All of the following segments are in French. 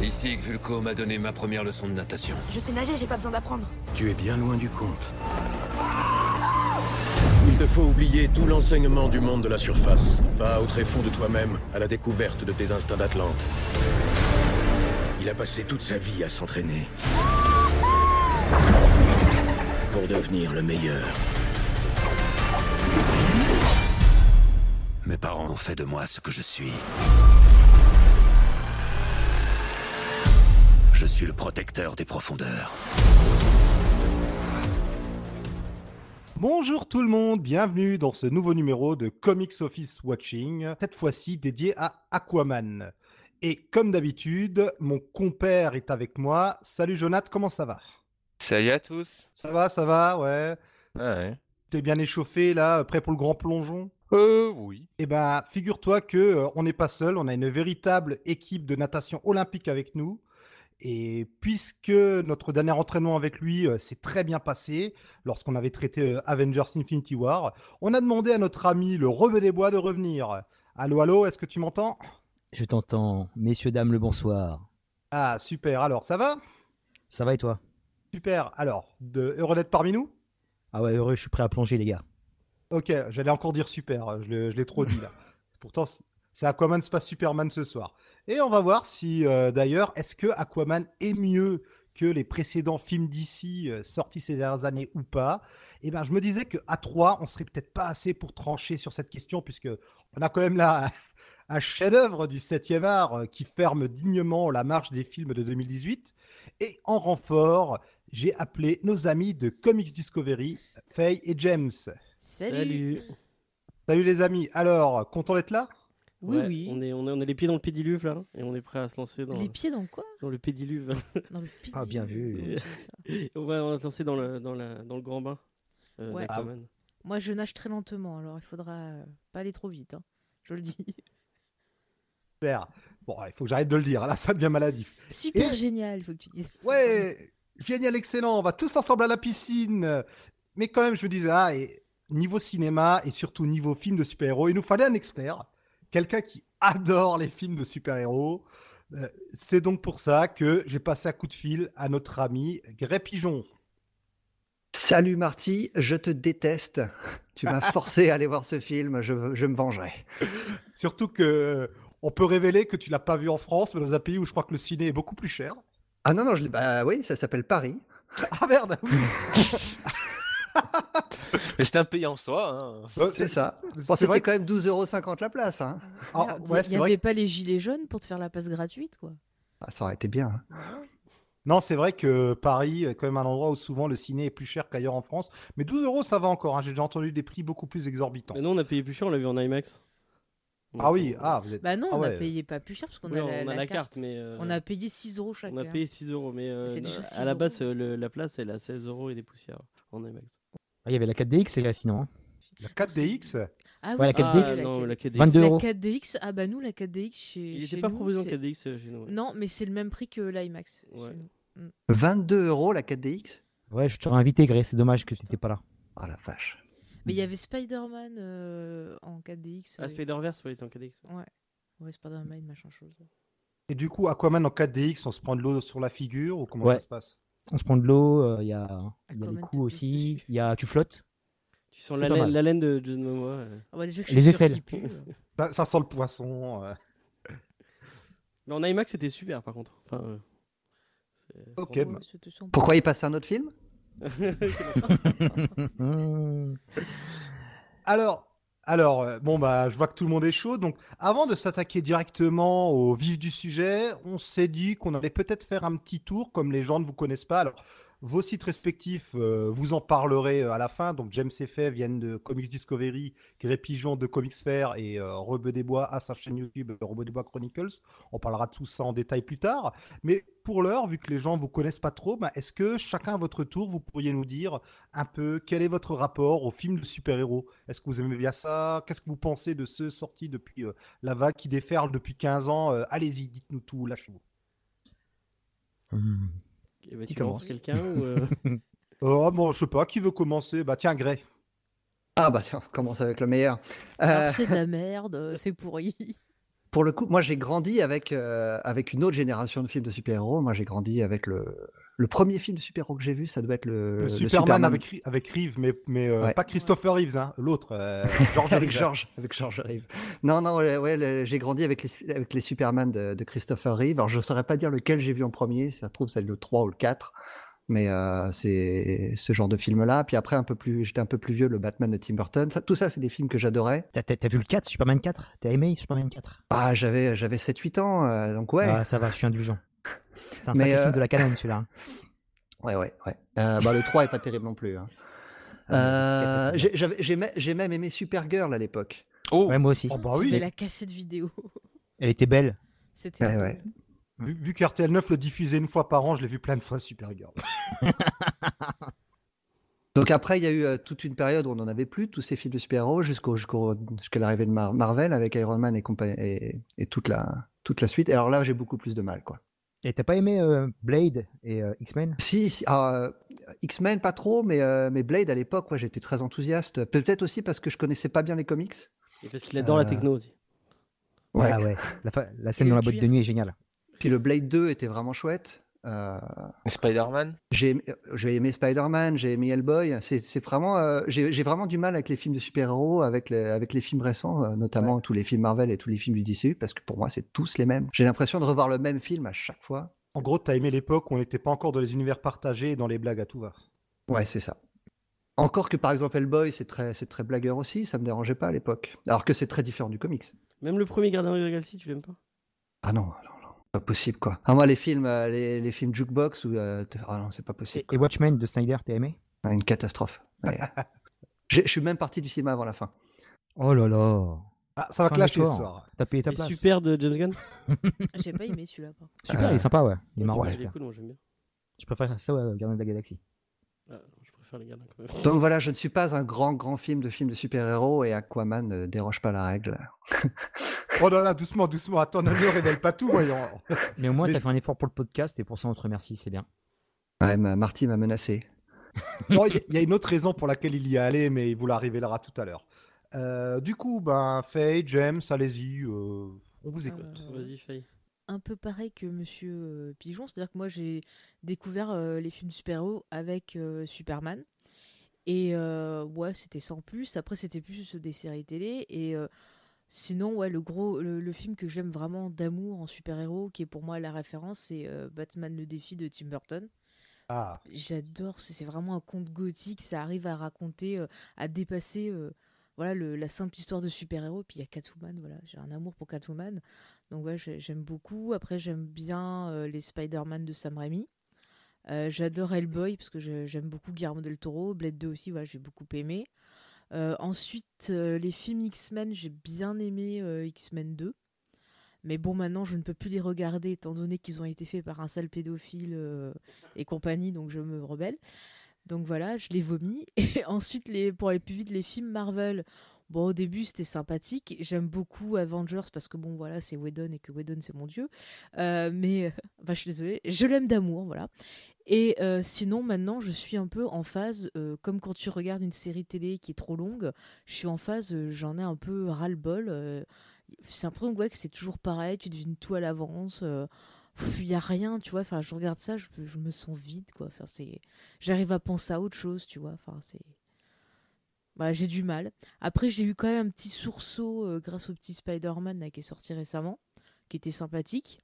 C'est ici que Vulco m'a donné ma première leçon de natation. Je sais nager, j'ai pas besoin d'apprendre. Tu es bien loin du compte. Il te faut oublier tout l'enseignement du monde de la surface. Va au tréfonds de toi-même, à la découverte de tes instincts d'Atlante. Il a passé toute sa vie à s'entraîner. Pour devenir le meilleur. Mes parents ont fait de moi ce que je suis. Je suis le protecteur des profondeurs. Bonjour tout le monde, bienvenue dans ce nouveau numéro de Comics Office Watching, cette fois-ci dédié à Aquaman. Et comme d'habitude, mon compère est avec moi. Salut Jonathan, comment ça va? Salut à tous. Ça va, ça va, ouais. Ouais. T'es bien échauffé là, prêt pour le grand plongeon? Euh, oui. Eh ben, figure-toi que euh, on n'est pas seul, on a une véritable équipe de natation olympique avec nous. Et puisque notre dernier entraînement avec lui euh, s'est très bien passé, lorsqu'on avait traité euh, Avengers Infinity War, on a demandé à notre ami le Rebeu des Bois de revenir. Allô, allô, est-ce que tu m'entends? Je t'entends. Messieurs, dames, le bonsoir. Ah, super. Alors, ça va? Ça va et toi? Super. Alors, de... heureux d'être parmi nous? Ah ouais, heureux, je suis prêt à plonger, les gars. Ok, j'allais encore dire super, je l'ai trop dit là. Pourtant, c'est Aquaman, c'est pas Superman ce soir? Et on va voir si, euh, d'ailleurs, est-ce que Aquaman est mieux que les précédents films d'ici sortis ces dernières années ou pas Eh ben, je me disais que à 3, on serait peut-être pas assez pour trancher sur cette question, puisque on a quand même là un, un chef-d'œuvre du 7e art euh, qui ferme dignement la marche des films de 2018. Et en renfort, j'ai appelé nos amis de Comics Discovery, Faye et James. Salut. Salut les amis. Alors, content d'être là? Oui, Ouais, oui. On, est, on, est, on a les pieds dans le pédiluve là, et on est prêt à se lancer dans, Les pieds dans quoi? Dans le pédiluve. Dans le Ah, bien vu. on, va, on va se lancer dans le, dans la, dans le grand bain. euh, Ouais. d'Aquaman. Moi, je nage très lentement, alors il faudra euh, pas aller trop vite. hein. Je le dis. Super. Bon, il faut que j'arrête de le dire. Là, ça devient maladif. Super Et- génial, il faut que tu dises. Ouais, génial, excellent. On va tous ensemble à la piscine. Mais quand même, je me disais, ah, et niveau cinéma et surtout niveau film de super-héros, il nous fallait un expert. Quelqu'un qui adore les films de super-héros. Euh, C'est donc pour ça que j'ai passé un coup de fil à notre ami Gré Pigeon. Salut Marty, je te déteste. Tu m'as forcé à aller voir ce film, je, je me vengerai. Surtout que euh, on peut révéler que tu l'as pas vu en France, mais dans un pays où je crois que le ciné est beaucoup plus cher. Ah non, non, je, bah oui, ça s'appelle Paris. Ah merde. Mais c'est un pays en soi. Hein. Euh, C'est ça. c'est Bon, vrai C'était que- quand même 12,50€ la place. Hein. Ah, ouais, il n'y vrai avait pas les gilets jaunes pour te faire la passe gratuite, quoi. Ah, ça aurait été bien. hein. Non, c'est vrai que Paris est quand même un endroit où souvent le ciné est plus cher qu'ailleurs en France. Mais 12 euros, ça va encore. hein. J'ai déjà entendu des prix beaucoup plus exorbitants. Mais non, on a payé plus cher, on l'a vu en IMAX. Ah oui, ah, vous êtes. Bah non, Ah on a payé pas plus cher parce qu'on Oui, a, on la, a la la carte. carte, mais. euh, On a payé 6 euros chacun. on a payé 6 euros, mais euh, à 6 la base, le- la place, elle a 16 euros et des poussières en IMAX. Ah, Il y avait la 4DX, les gars, sinon. hein. La 4DX Ah Ouais, la c'est 4DX. vrai, Ah, non, la 4DX. 22 La euros. 4DX, ah bah nous, la 4DX chez. Il n'était pas proposé en c'est- 4DX euh, chez nous. ouais. Non, mais c'est le même prix que l'IMAX. Ouais. nous. 22 euros la 4DX Ouais, je t'aurais invité, Gré. C'est dommage que tu n'étais pas là. Ah la vache. Mais il y avait Spider-Man euh, en 4DX. Ah, euh, Spider-Verse, ouais, il était en 4DX. Ouais. Ouais, Spider-Man, machin chose. Et du coup, Aquaman en 4DX, on se prend de l'eau sur la figure ou comment Ouais. ça se passe On se prend de l'eau, euh, il y a, il y a les coups aussi, il y a tu flottes. Tu sens C'est la laine, mal. la laine de Jason Momoa. euh. Ah bah déjà Les aisselles. pue, euh. ça, ça sent le poisson. euh. Mais en IMAX, c'était super par contre. Enfin, euh, Ok, bah. Pourquoi il passe un autre film? Alors, alors euh, bon, bah, je vois que tout le monde est chaud. Donc, avant de s'attaquer directement au vif du sujet, on s'est dit qu'on allait peut-être faire un petit tour, comme les gens ne vous connaissent pas. Alors, vos sites respectifs, euh, vous en parlerez euh, à la fin. Donc, James et Faye viennent de Comics Discovery, Gré Pigeon de Comics Fair et euh, Rebeu des Bois à sa chaîne YouTube, Rebeu des Bois Chronicles. On parlera de tout ça en détail plus tard. Mais pour l'heure, vu que les gens vous connaissent pas trop, bah, est-ce que chacun à votre tour, vous pourriez nous dire un peu quel est votre rapport aux films de super-héros? Est-ce que vous aimez bien ça? Qu'est-ce que vous pensez de ceux sortis depuis euh, la vague qui déferle depuis 15 ans? Allez-y, dites-nous tout, lâchez-vous. Hmm. Eh ben, Qui tu commence quelqu'un ou euh, Oh, bon, je sais pas, qui veut commencer? Bah tiens, Gray. Ah bah tiens, on commence avec le meilleur. Euh, c'est de la merde, euh, c'est pourri. Pour le coup, moi j'ai grandi avec, euh, avec une autre génération de films de super-héros. Moi j'ai grandi avec le, le premier film de super-héros que j'ai vu, ça doit être le, Le le Superman, Avec, avec Reeves, mais, mais euh, Ouais. pas Christopher Reeves, hein, l'autre, euh, George avec Reeves. George, avec George Reeves. Non, non, ouais, j'ai grandi avec les, avec les Superman de, de Christopher Reeve. Alors, je ne saurais pas dire lequel j'ai vu en premier, si ça se trouve, c'est le 3 ou le 4. Mais euh, c'est ce genre de film-là. Puis après, un peu plus, j'étais un peu plus vieux, le Batman de Tim Burton. Ça- tout ça, c'est des films que j'adorais. T'as, t'as- t'as vu le 4, Superman 4 T'as aimé Superman 4 Ah, j'avais, j'avais 7-8 ans, euh, donc ouais. Ah, ça va, je suis indulgent. C'est un Mais, sacré euh, film de la canon, celui-là. Ouais, ouais, ouais. Euh, bah, le 3 est pas terrible non plus. hein. Ah, Euh, le 4 est j'ai, même aimé Supergirl à l'époque. Oh, Ouais, moi aussi. Oh bah Mais oui, la cassette vidéo. Elle était belle. C'était. Ouais, cool. ouais. vu, vu qu'RTL 9 le diffusait une fois par an, je l'ai vu plein de fois, Supergirl. Donc après, il y a eu euh, toute une période où on n'en avait plus, tous ces films de super-héros, jusqu'à l'arrivée de Mar- Marvel avec Iron Man et, et toute, la, toute la suite. Et alors là, j'ai beaucoup plus de mal, quoi. Et t'as pas aimé euh, Blade et euh, X-Men? Si, si, ah, euh, X-Men, pas trop, mais, euh, mais Blade, à l'époque, ouais, j'étais très enthousiaste. Peut-être aussi parce que je connaissais pas bien les comics. Et parce qu'il adore la Euh, techno aussi. Ouais. Ouais. La, scène dans la boîte cuir. de nuit est géniale. Puis le Blade 2 était vraiment chouette. Euh, Spider-Man j'ai aimé, j'ai aimé Spider-Man, j'ai aimé Hellboy. C'est vraiment, euh, j'ai vraiment du mal avec les films de super-héros, avec les, avec les films récents, euh, notamment tous les films Marvel et tous les films du DCU, parce que pour moi, c'est tous les mêmes. J'ai l'impression de revoir le même film à chaque fois. En gros, t'as aimé l'époque où on n'était pas encore dans les univers partagés et dans les blagues à tout va. Ouais, c'est ça. Encore que par exemple Hellboy, c'est très, c'est très blagueur aussi, ça me dérangeait pas à l'époque. Alors que c'est très différent du comics. Même le premier Gardien de la Galaxie, tu l'aimes pas? Ah non, non, pas possible quoi. Ah moi les films, euh, les, les films jukebox ou euh, ah non, c'est pas possible. Et, et Watchmen de Snyder, t'as aimé? Ah, Une catastrophe. Je suis même parti du cinéma avant la fin. Oh là là. Ah, ça va clasher ce soir. T'as payé ta place. Super de James Gunn? J'ai pas aimé celui-là. Super, Euh, il est sympa, ouais. Il est marrant. ouais. Est cool, moi j'aime bien. Je préfère ça ouais, Gardien de la Galaxie. Je préfère les gardiens quand même. Donc voilà, je ne suis pas un grand grand film de film de super-héros et Aquaman ne déroge pas la règle. Oh là là, doucement, doucement. Attends, ne révèle pas tout, voyons. Mais au moins, Mais t'as je- fait un effort pour le podcast et pour ça, on te remercie, c'est bien. Ouais, ma- Marty m'a menacé. Bon, il y a- il y, a une autre raison pour laquelle il y est allé, mais il vous la révélera tout à l'heure. Euh, du coup, ben, Faye, James, allez-y, euh, on vous écoute. Euh, Vas-y, Faye. Un peu pareil que Monsieur euh, Pigeon, c'est-à-dire que moi j'ai découvert euh, les films super-héros avec euh, Superman. Et ouais, c'était sans plus. Après, c'était plus des séries télé. Et sinon, ouais, le gros, le, le film que j'aime vraiment d'amour en super-héros, qui est pour moi la référence, c'est Batman le défi de Tim Burton. Ah, J'adore, c'est c'est vraiment un conte gothique, ça arrive à raconter, euh, à dépasser euh, voilà, le- la simple histoire de super-héros. Puis il y a Catwoman, voilà, j'ai un amour pour Catwoman. Donc ouais, j'ai- j'aime beaucoup. Après, j'aime bien euh, les Spider-Man de Sam Raimi. Euh, J'adore Hellboy parce que j'aime beaucoup Guillermo del Toro. Blade 2 aussi, j'ai beaucoup aimé. Euh, ensuite, les films X-Men, j'ai bien aimé X-Men 2. Mais bon, maintenant, je ne peux plus les regarder étant donné qu'ils ont été faits par un sale pédophile et compagnie, donc je me rebelle. Donc voilà, je les vomis. Et ensuite, pour aller plus vite, les films Marvel. Bon, au début, c'était sympathique. J'aime beaucoup Avengers parce que bon, voilà, c'est Whedon et que Whedon, c'est mon dieu. Euh, mais, euh, enfin, je suis désolée, je l'aime d'amour, voilà. Et euh, sinon, maintenant, je suis un peu en phase, euh, comme quand tu regardes une série télé qui est trop longue, je suis en phase, j'en ai un peu ras-le-bol. c'est l'impression ouais, que c'est toujours pareil, tu devines tout à l'avance. il y a rien, tu vois. Enfin, je regarde ça, je, je me sens vide, quoi. Enfin, c'est, j'arrive à penser à autre chose, tu vois. Enfin, c'est, bah, j'ai du mal. Après, j'ai eu quand même un petit sursaut euh, grâce au petit Spider-Man là, qui est sorti récemment, qui était sympathique.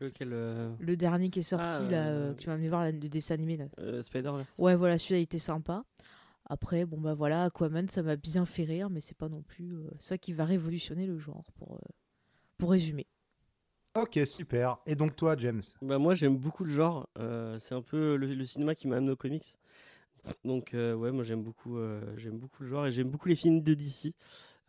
Lequel euh, Le dernier qui est sorti Ah, là, euh, que tu m'as amené voir là, le dessin animé là. euh, Spider-Verse. Ouais, voilà, celui-là il était sympa. Après, bon bah voilà, Aquaman, ça m'a bien fait rire, mais c'est pas non plus euh, ça qui va révolutionner le genre, pour, euh, pour résumer. ok, super. Et donc toi, James? Bah moi j'aime beaucoup le genre. euh, c'est un peu le, le cinéma qui m'a amené aux comics. Donc euh, ouais, moi j'aime beaucoup, euh, j'aime beaucoup le genre et j'aime beaucoup les films de DC.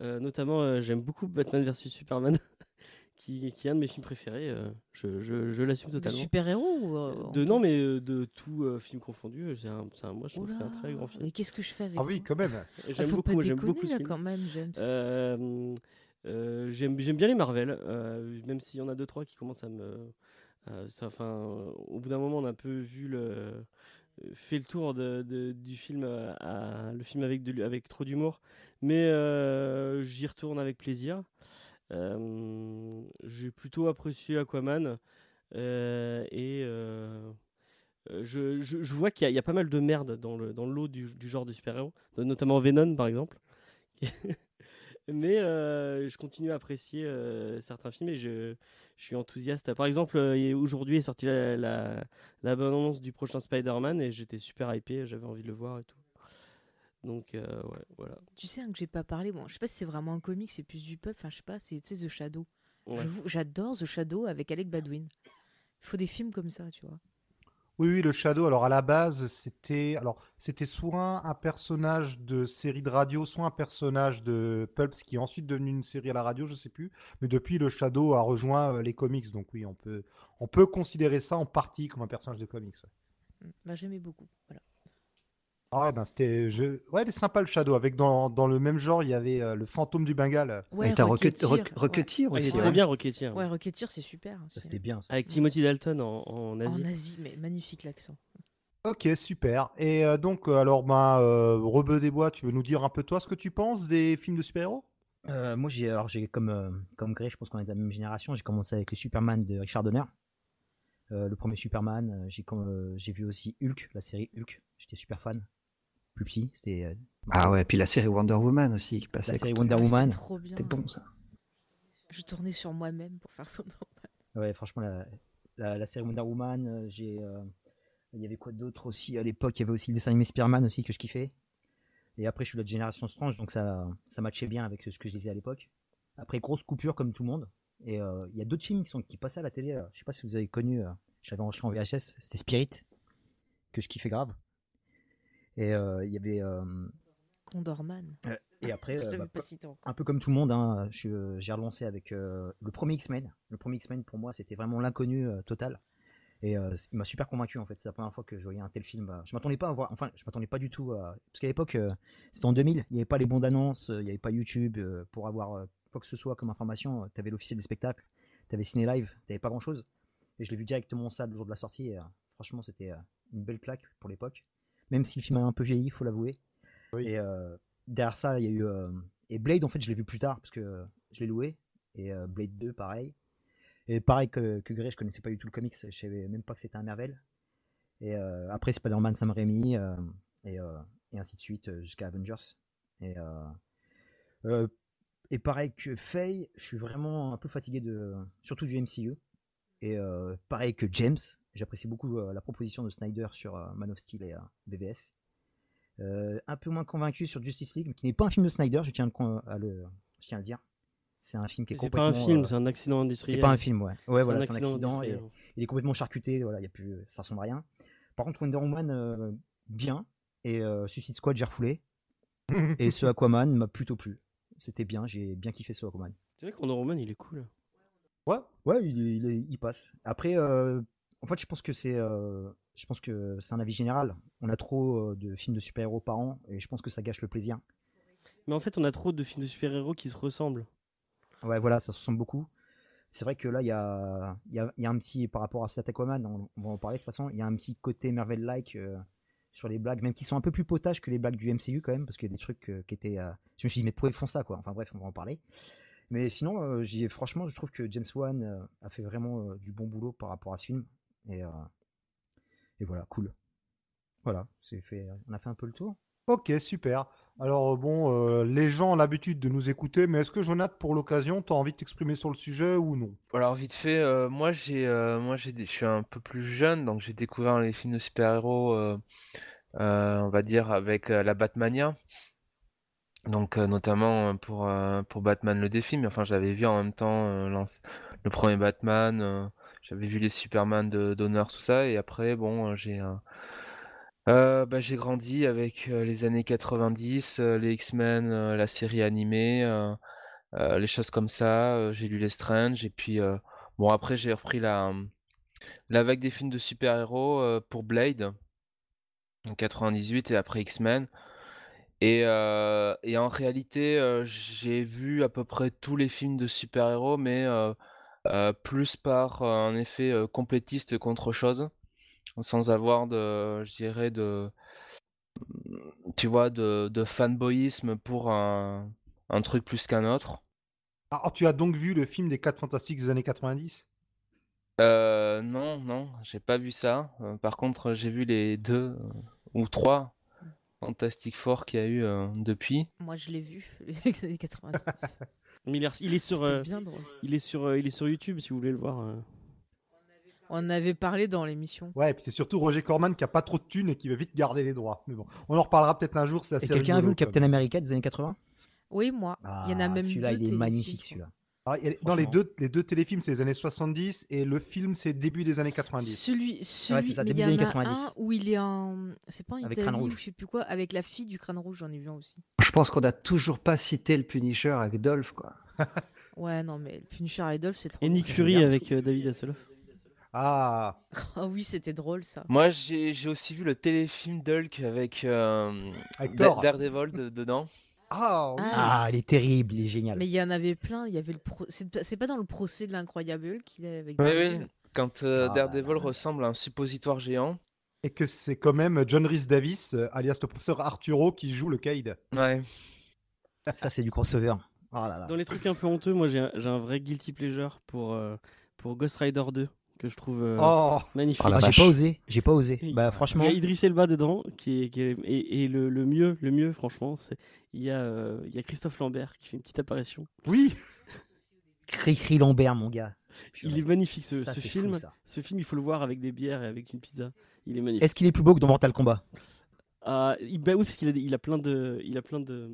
Euh, notamment euh, j'aime beaucoup Batman vs Superman, qui, qui est un de mes films préférés. euh, je je, je l'assume De totalement. super-héros ou, euh, De non mais euh, de tout euh, film confondu, un, un- moi je trouve que c'est un très grand film. Mais qu'est-ce que je fais avec Ah oui, quand même. Ah, J'aime beaucoup, j'aime beaucoup ce là film. quand même. Euh, euh, j'aime bien les Marvel, euh, même s'il y en a deux trois qui commencent à me. enfin, au bout d'un moment, on a un peu vu le euh, fait le tour du film, euh, le film avec trop d'humour, mais euh, j'y retourne avec plaisir. Euh, J'ai plutôt apprécié Aquaman. et je, vois qu'il y, a- pas mal de merde dans le, dans le lot du, genre de super-héros, notamment Venom par exemple. Mais euh, je continue à apprécier euh, certains films et je, je suis enthousiaste. Par exemple, euh, aujourd'hui est sortie la, la, la bande-annonce du prochain Spider-Man et j'étais super hypé, j'avais envie de le voir et tout. Donc, ouais, voilà. Tu sais hein, que j'ai pas parlé. Bon, je sais pas si c'est vraiment un comic, c'est plus du pub. Enfin, je sais pas. C'est The Shadow. Ouais. J'adore The Shadow avec Alec Baldwin. Il faut des films comme ça, tu vois. Oui, oui, le Shadow. Alors à la base, c'était alors c'était soit un personnage de série de radio, soit un personnage de Pulps qui est ensuite devenu une série à la radio, je sais plus. Mais depuis, le Shadow a rejoint euh, les comics, donc oui, on peut on peut considérer ça en partie comme un personnage de comics. Bah, j'aimais beaucoup. Ah ouais, ben c'était je... ouais, il est sympa le Shadow. Avec dans, dans le même genre, il y avait euh, le fantôme du Bengale. Ouais, Et t'as Rocketeer, Rocket- Rock- ouais. Rocketeer Ouais, aussi. c'est trop ouais. bien Rocketeer. Ouais, Rocketeer, c'est super. Ça, c'est- c'était bien. Ça. Avec Timothy Dalton en, en Asie. En Asie, mais magnifique l'accent. Ok, super. Et euh, donc, euh, alors, ben, euh, Rebeu des Bois, tu veux nous dire un peu toi ce que tu penses des films de super-héros? Euh, moi, j'ai, alors, j'ai comme, euh, comme Grey, je pense qu'on est de la même génération. J'ai commencé avec le Superman de Richard Donner. Euh, le premier Superman. J'ai, comme, euh, j'ai vu aussi Hulk, la série Hulk. J'étais super fan. Plus petit, c'était euh, Ah ouais, puis la série Wonder Woman aussi qui passait. la à série. Wonder Woman. trop bien. C'était bon ça. Je tournais sur moi-même pour faire Wonder Woman. Ouais, franchement, la, la, la série Wonder Woman, euh, j'ai, euh, il y avait quoi d'autre aussi à l'époque? Il y avait aussi le dessin animé Spider-Man aussi que je kiffais. Et après, je suis de la génération Strange, donc ça, ça matchait bien avec ce que je disais à l'époque. Après, grosse coupure comme tout le monde. Et euh, il y a d'autres films qui, sont, qui passaient à la télé. je sais pas si vous avez connu, euh, j'avais enregistré en VHS, c'était Spirit, que je kiffais grave. Et euh, il y avait. euh, Condorman. et après, je euh, bah, pas un peu comme tout le monde, hein, je- j'ai relancé avec euh, le premier X-Men. Le premier X-Men, pour moi, c'était vraiment l'inconnu euh, total. Et euh, il m'a super convaincu en fait. C'est la première fois que je voyais un tel film. euh, Je m'attendais pas à voir. Enfin, je m'attendais pas du tout à. Parce qu'à l'époque, euh, c'était en 2000. Il n'y avait pas les bandes annonces. Il n'y avait pas YouTube euh, pour avoir euh, quoi que ce soit comme information. Tu avais l'officiel des spectacles. Tu avais Ciné Live. Tu n'avais pas grand chose. Et je l'ai vu directement en salle le jour de la sortie. Et, euh, franchement, c'était euh, une belle claque pour l'époque. Même si le film a un peu vieilli, il faut l'avouer. Et euh, derrière ça, il y a eu. euh, et Blade, en fait, je l'ai vu plus tard parce que euh, je l'ai loué. Et Blade 2, pareil. Et pareil que, que Grey, je connaissais pas du tout le comics, je savais même pas que c'était un Marvel. Et euh, après Spider-Man Sam Raimi, euh, et, euh, et ainsi de suite jusqu'à Avengers. Et, et pareil que Faye, je suis vraiment un peu fatigué de, surtout du MCU. Et pareil que James, j'apprécie beaucoup euh, la proposition de Snyder sur euh, Man of Steel et euh, BVS. Euh, un peu moins convaincu sur Justice League, qui n'est pas un film de Snyder, je tiens à le, à le- je tiens à le dire. C'est un film qui est C'est pas un complètement. film, euh, c'est un accident industriel. c'est pas un film, ouais. Ouais, voilà, c'est un accident. et il est complètement charcuté, voilà, y a plus, ça ressemble à rien. Par contre, Wonder Woman, euh, bien. Et euh, Suicide Squad, j'ai refoulé. et ce Aquaman m'a plutôt plu. C'était bien, j'ai bien kiffé ce Aquaman. C'est vrai que Wonder Woman, il est cool. Ouais. Ouais, il, il, passe. Après, euh, en fait, je pense que c'est, euh, je pense que c'est un avis général. On a trop euh, de films de super-héros par an, et je pense que ça gâche le plaisir. Mais en fait, on a trop de films de super-héros qui se ressemblent. Ouais, voilà, ça se ressemble beaucoup. C'est vrai que là, il y a, il y, a, il y a un petit, par rapport à cet Aquaman, on, on va en parler de toute façon, il y a un petit côté Marvel-like euh, sur les blagues, même qui sont un peu plus potages que les blagues du MCU quand même, parce qu'il y a des trucs qui étaient. je me suis dit, mais pourquoi ils font ça, quoi? Enfin bref, on va en parler. Mais sinon, euh, franchement, je trouve que James Wan euh, a fait vraiment euh, du bon boulot par rapport à ce film. Et, euh, et voilà, cool. Voilà, c'est fait, on a fait un peu le tour. Ok, super. Alors, euh, bon, euh, les gens ont l'habitude de nous écouter, mais est-ce que Jonathan, pour l'occasion, tu as envie de t'exprimer sur le sujet ou non? Alors vite fait, euh, moi j'ai, euh, moi j'ai, je suis un peu plus jeune, donc j'ai découvert les films de super-héros, euh, euh, on va dire avec euh, la Batmania. Donc euh, notamment pour euh, pour Batman le défi, mais enfin j'avais vu en même temps euh, le premier Batman, euh, j'avais vu les Superman de Donner tout ça, et après bon euh, j'ai euh, bah, j'ai grandi avec euh, les années 90, euh, les X-Men, la série animée. les choses comme ça. j'ai lu les Strange et puis bon après j'ai repris la la vague des films de super-héros pour Blade en 98 et après X-Men. Et, et en réalité, j'ai vu à peu près tous les films de super-héros, mais plus par euh, un effet euh, complétiste qu'autre chose, sans avoir de, je dirais, de, tu vois, de, de fanboyisme pour un, un truc plus qu'un autre. Alors, tu as donc vu le film des 4 Fantastiques des années 90 Euh, non, non, j'ai pas vu ça. Euh, par contre, j'ai vu les deux euh, ou trois Fantastic Four qu'il y a eu euh, depuis. Moi, je l'ai vu, les années 90. Mais il est, il est sur, euh, bien drôle. il est sur, euh, il est sur YouTube si vous voulez le voir. euh. On en avait parlé dans l'émission. Ouais, et puis c'est surtout Roger Corman qui a pas trop de thunes et qui veut vite garder les droits. Mais bon, on en reparlera peut-être un jour. c'est Et assez quelqu'un a vu le Captain America des années 80 Oui, moi. Il y en a Ah, même Celui-là, deux il est téléfilms, magnifique, celui-là. Ah, dans les deux, les deux téléfilms, c'est les années 70 et le film, c'est début des années 90. Celui, celui c'est ça, mais il début y des en années a 90. un où il est en. C'est pas en Avec Italie Crâne ou Rouge. je sais plus quoi, avec la fille du crâne rouge, j'en ai vu un aussi. Je pense qu'on n'a toujours pas cité le Punisher avec Dolph, quoi. Ouais, non, mais le Punisher Idol, c'est trop. Et Nick. Fury avec euh, David Hasselhoff. Ah, Ah oui, c'était drôle ça. Moi, j'ai aussi vu le téléfilm d'Hulk avec, euh, Avec. Daredevil de- dedans. Ah, oui. Ah. Il est terrible, il est génial. Mais il y en avait plein. Il y avait le pro... C'est pas- c'est pas dans le procès de l'incroyable qu'il est avec. Oui, Daredevil. oui. Quand euh, Ah, Daredevil bah. ressemble à un suppositoire géant. Et que c'est quand même John Rhys Davis, euh, alias le professeur Arturo, qui joue le Kaïd. Ouais. Ça, c'est du crossover. Oh là là. Dans les trucs un peu honteux, moi j'ai un, j'ai un vrai guilty pleasure pour, euh, pour Ghost Rider 2 que je trouve euh, Oh, magnifique. Oh la Ah, j'ai pas osé, j'ai pas osé. Il- Bah franchement, Il y a Idriss Elba dedans, qui est, qui est- et, et le, le mieux, le mieux, franchement, c'est il y a euh, il y a Christophe Lambert qui fait une petite apparition. oui Cri-Cri Lambert, mon gars. Il est magnifique ce, Ça, ce film. fou, ça. Ce film, il faut le voir avec des bières et avec une pizza. Il est magnifique. Est-ce qu'il est plus beau que dans Mortal Kombat? Ah, il- bah oui, parce qu'il a, des- il a plein de, il a plein de,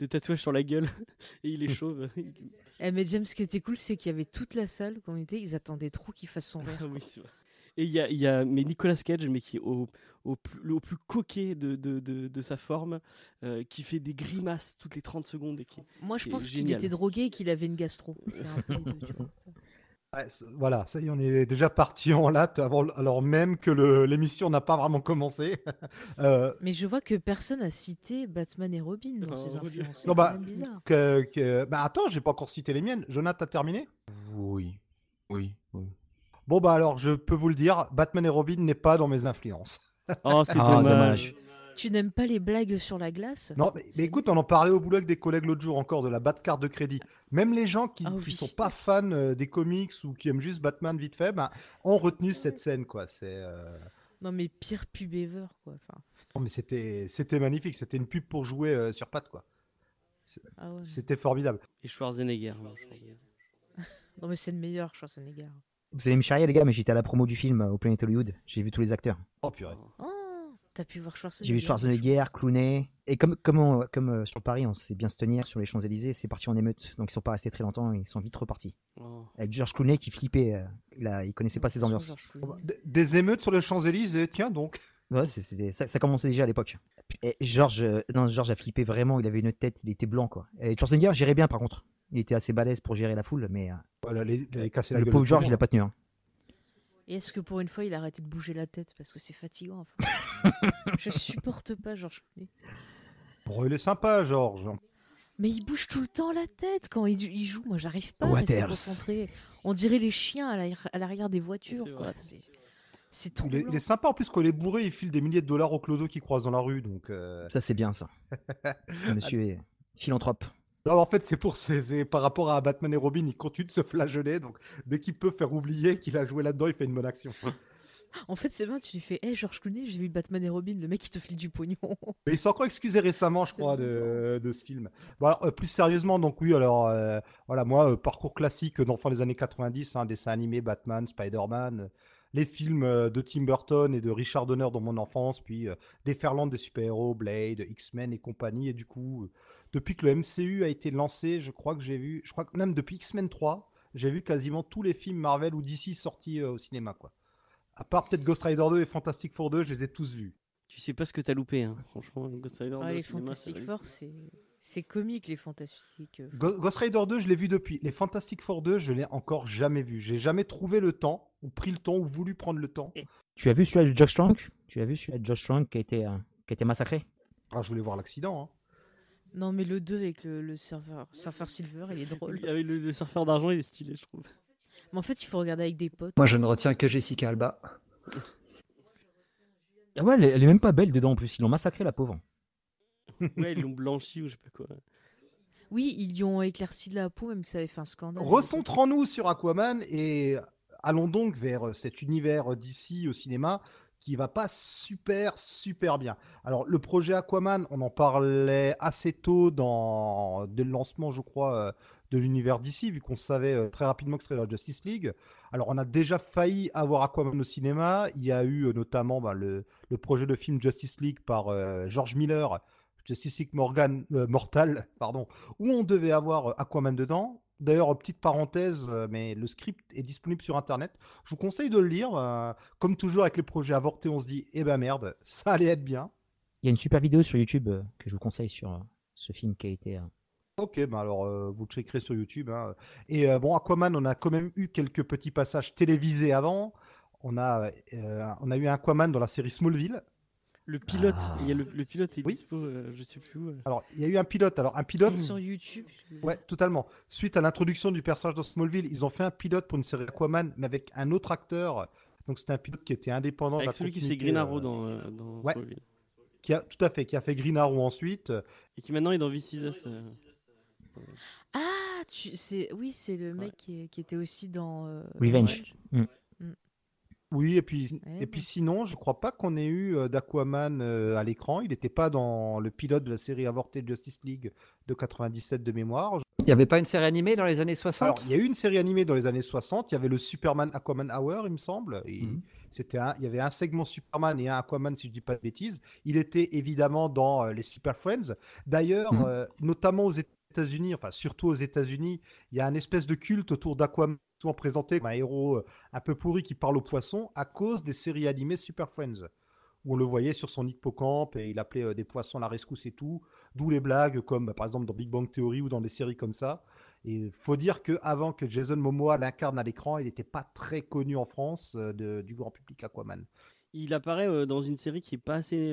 de tatouages sur la gueule et il est chauve. Eh, mais James, ce qui était cool, c'est qu'il y avait toute la salle, quand on était, ils attendaient trop qu'il fasse son rire. Ah oui, c'est vrai. Et il y a, il y a mais Nicolas Cage, mais qui est au, au, plus, au plus coquet de, de, de, de sa forme, euh, qui fait des grimaces toutes les 30 secondes. Et qui... Moi, je pense qu'il était drogué et qu'il avait une gastro. C'est un peu Voilà, ça y est, on est déjà parti en latte avant, alors même que l'émission n'a pas vraiment commencé. Euh, Mais je vois que personne a cité Batman et Robin dans ses influences. C'est Non, quand bah, même bizarre. que, que- Bah attends, j'ai pas encore cité les miennes. Jonathan, t'as terminé? Oui. Oui. oui. Bon bah alors, je peux vous le dire, Batman et Robin n'est pas dans mes influences. Oh, c'est Ah, dommage. dommage. Tu n'aimes pas les blagues sur la glace? Non, mais, écoute, on en parlait au boulot avec des collègues l'autre jour encore de la Batcard de crédit. Même les gens qui, Ah qui oui. sont pas fans euh, des comics ou qui aiment juste Batman vite fait, ben, ont retenu cette scène quoi. C'est euh, Non, mais pire pub ever, quoi. Enfin, non, mais c'était c'était magnifique. C'était une pub pour jouer euh, sur patte quoi. ah ouais. C'était formidable. Et Schwarzenegger. Schwarzenegger. Non, mais c'est le meilleur, Schwarzenegger. Vous allez me charrier, les gars, mais j'étais à la promo du film euh, au Planet Hollywood. J'ai vu tous les acteurs. Oh purée. Oh, t'as pu voir Schwarzenegger J'ai vu Schwarzenegger, Clooney. Et comme, comme, on- comme euh, sur Paris, on sait bien se tenir sur les Champs-Élysées, c'est parti en émeute. Donc ils sont pas restés très longtemps, ils sont vite repartis. Oh. Avec George Clooney qui flippait. euh, il, a, il connaissait pas ses ambiances. Des émeutes sur les Champs-Élysées, tiens donc. Ouais, c'est- c'était- ça, ça commençait déjà à l'époque. Et George, euh, non, George a flippé vraiment, il avait une tête, il était blanc quoi. Et Schwarzenegger gérait bien par contre. Il était assez balèze pour gérer la foule, mais euh, Voilà, les, les casser la le pauvre George, il a pas tenu. hein. Et est-ce que pour une fois, il a arrêté de bouger la tête Parce que c'est fatigant. Enfin. je supporte pas George Clooney. Bon, il est sympa, Georges. Mais il bouge tout le temps la tête quand il, il joue. Moi, j'arrive pas à Waters. rester concentré. On dirait les chiens à l'arrière- à des voitures. C'est quoi. vrai. C'est c'est trop. Il est, il est sympa en plus quand il est bourré, il file des milliers de dollars au clodo qui croise dans la rue. Donc, euh, Ça c'est bien ça. Monsieur est philanthrope. Non, en fait, c'est pour par rapport à Batman et Robin, il continue de se flageller. Donc, dès qu'il peut faire oublier qu'il a joué là-dedans, il fait une bonne action. En fait, c'est bien, tu lui fais Hé, George Clooney, j'ai vu Batman et Robin, le mec, il te file du pognon. Mais il s'est encore excusé récemment, je crois, de, de ce film. Bon, alors, euh, plus sérieusement, donc oui, alors, euh, voilà, moi, euh, parcours classique d'enfant des années 90, hein, dessin animé, Batman, Spider-Man, les films euh, de Tim Burton et de Richard Donner dans mon enfance, puis euh, Déferlante des super-héros, Blade, X-Men et compagnie. Et du coup, euh, depuis que le MCU a été lancé, je crois que j'ai vu, je crois que même depuis X-Men 3, j'ai vu quasiment tous les films Marvel ou DC sortis euh, au cinéma, quoi. À part peut-être Ghost Rider 2 et Fantastic Four 2, je les ai tous vus. Tu sais pas ce que t'as loupé, hein. franchement. Ghost Rider Ah, deux au les cinéma, Fantastic Four, coup. c'est c'est comique, les Fantastiques. Go- Ghost Rider 2, je l'ai vu depuis. Les Fantastic Four 2, je l'ai encore jamais vu. J'ai jamais trouvé le temps, ou pris le temps, ou voulu prendre le temps. Tu as vu celui de Josh Trank? Tu as vu celui de Josh Trank qui a été, euh, qui a été massacré? Ah, je voulais voir l'accident. hein. Non, mais le 2 avec le, le surfeur Silver, il est drôle. Avec le, le surfeur d'argent, il est stylé, je trouve. Mais en fait, il faut regarder avec des potes. Moi, je ne retiens que Jessica Alba. Ah ouais, elle elle est même pas belle dedans en plus. Ils l'ont massacré la pauvre. Ouais, ils l'ont blanchi ou je sais pas quoi. Oui, ils y ont éclairci de la peau, même que ça avait fait un scandale. Recentrons-nous sur Aquaman et allons donc vers cet univers d'ici au cinéma qui va pas super super bien. Alors le projet Aquaman, on en parlait assez tôt dans dès le lancement, je crois, euh, de l'univers d'ici, vu qu'on savait euh, très rapidement que ce serait la Justice League. Alors on a déjà failli avoir Aquaman au cinéma. Il y a eu euh, notamment bah, le, le, projet de film Justice League par George Miller, Justice League Morgan, Mortal, pardon, où on devait avoir Aquaman dedans. D'ailleurs, petite parenthèse, euh, mais le script est disponible sur Internet. Je vous conseille de le lire. Euh, comme toujours avec les projets avortés, on se dit, eh ben merde, ça allait être bien. Il y a une super vidéo sur YouTube euh, que je vous conseille sur ce film qui a été... Ok, ben alors vous checkerez sur YouTube. Hein. Et bon, Aquaman, on a quand même eu quelques petits passages télévisés avant. On a, on a eu un Aquaman dans la série Smallville. Le pilote, ah. il y a le, pilote est dispo, euh, je sais plus où. Euh. Alors, il y a eu un pilote. Alors, un pilote. Sur YouTube. Ouais, totalement. Suite à l'introduction du personnage dans Smallville, ils ont fait un pilote pour une série Aquaman, mais avec un autre acteur. Donc, c'était un pilote qui était indépendant. Avec celui qui fait Green Arrow euh, dans, dans ouais. Smallville. Qui a, tout à fait, qui a fait Green Arrow ensuite. Et qui maintenant est dans V6 Ah, tu, oui, c'est le mec qui, qui, était aussi dans. Revenge. Mm. Oui, et puis, et puis sinon, je crois pas qu'on ait eu euh, d'Aquaman euh, à l'écran. Il n'était pas dans le pilote de la série avortée de Justice League de 97 de mémoire. Il n'y avait pas une série animée dans les années 60 Alors, il y a eu une série animée dans les années 60. Il y avait le Superman Aquaman Hour, il me semble. Mhm. c'était il y avait un segment Superman et un Aquaman, si je dis pas de bêtises. Il était évidemment dans euh, les Super Friends. D'ailleurs, mhm. notamment aux États-Unis, enfin surtout aux États-Unis, il y a un espèce de culte autour d'Aquaman souvent présenté comme un héros euh, un peu pourri qui parle aux poissons à cause des séries animées Super Friends où on le voyait sur son hippocampe et il appelait euh, des poissons la rescousse et tout, d'où les blagues comme bah, par exemple dans Big Bang Theory ou dans des séries comme ça. Et faut dire que avant que Jason Momoa l'incarne à l'écran, il n'était pas très connu en France euh, du grand public Aquaman. Il apparaît dans une série qui est pas assez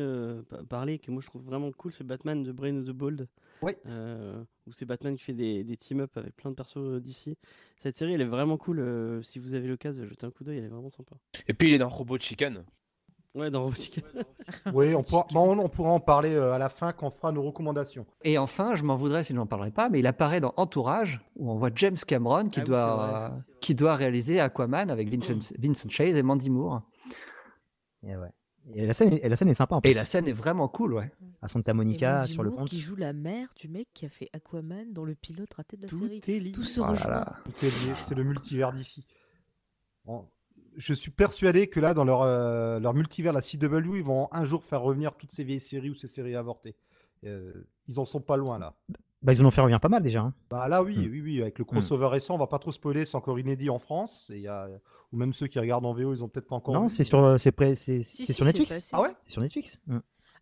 parlée, que moi je trouve vraiment cool, c'est Batman The Brain of the Bold. Oui. Euh, où c'est Batman qui fait des, des team-up avec plein de persos euh, d'ici. Cette série, elle est vraiment cool. Euh, si vous avez l'occasion de jeter un coup d'œil, elle est vraiment sympa. Et puis il est dans Robot Chicken. Ouais, dans Robot Chicken. oui, on pourra, on, pourra en parler à la fin quand on fera nos recommandations. Et enfin, je m'en voudrais si je n'en parlerai pas, mais il apparaît dans Entourage, où on voit James Cameron qui, ah doit, qui doit réaliser Aquaman avec Vincent, Vincent Chase et Mandy Moore. Et ouais. Et la scène, et la scène est sympa en plus. Et la scène est vraiment cool, ouais. À Santa Monica, sur le pont. qui joue la mère du mec qui a fait Aquaman dans le pilote raté de la Tout série. Est lié. Tout se Oh. Tout est lié, C'est le multivers d'ici. Bon, Je suis persuadé que là, dans leur, euh, leur multivers, la CW, ils vont un jour faire revenir toutes ces vieilles séries ou ces séries avortées. Euh, ils en sont pas loin là. Bah, ils en ont fait revenir pas mal déjà. hein. Bah là, oui, Hmm. oui, oui, avec le crossover récent, on va pas trop spoiler, c'est encore inédit en France. Et il y a... Ou même ceux qui regardent en VO, ils ont peut-être pas encore. Non, c'est sur, euh, c'est pré- c'est Si, c'est si, sur Netflix. Ah ouais? C'est sur Netflix.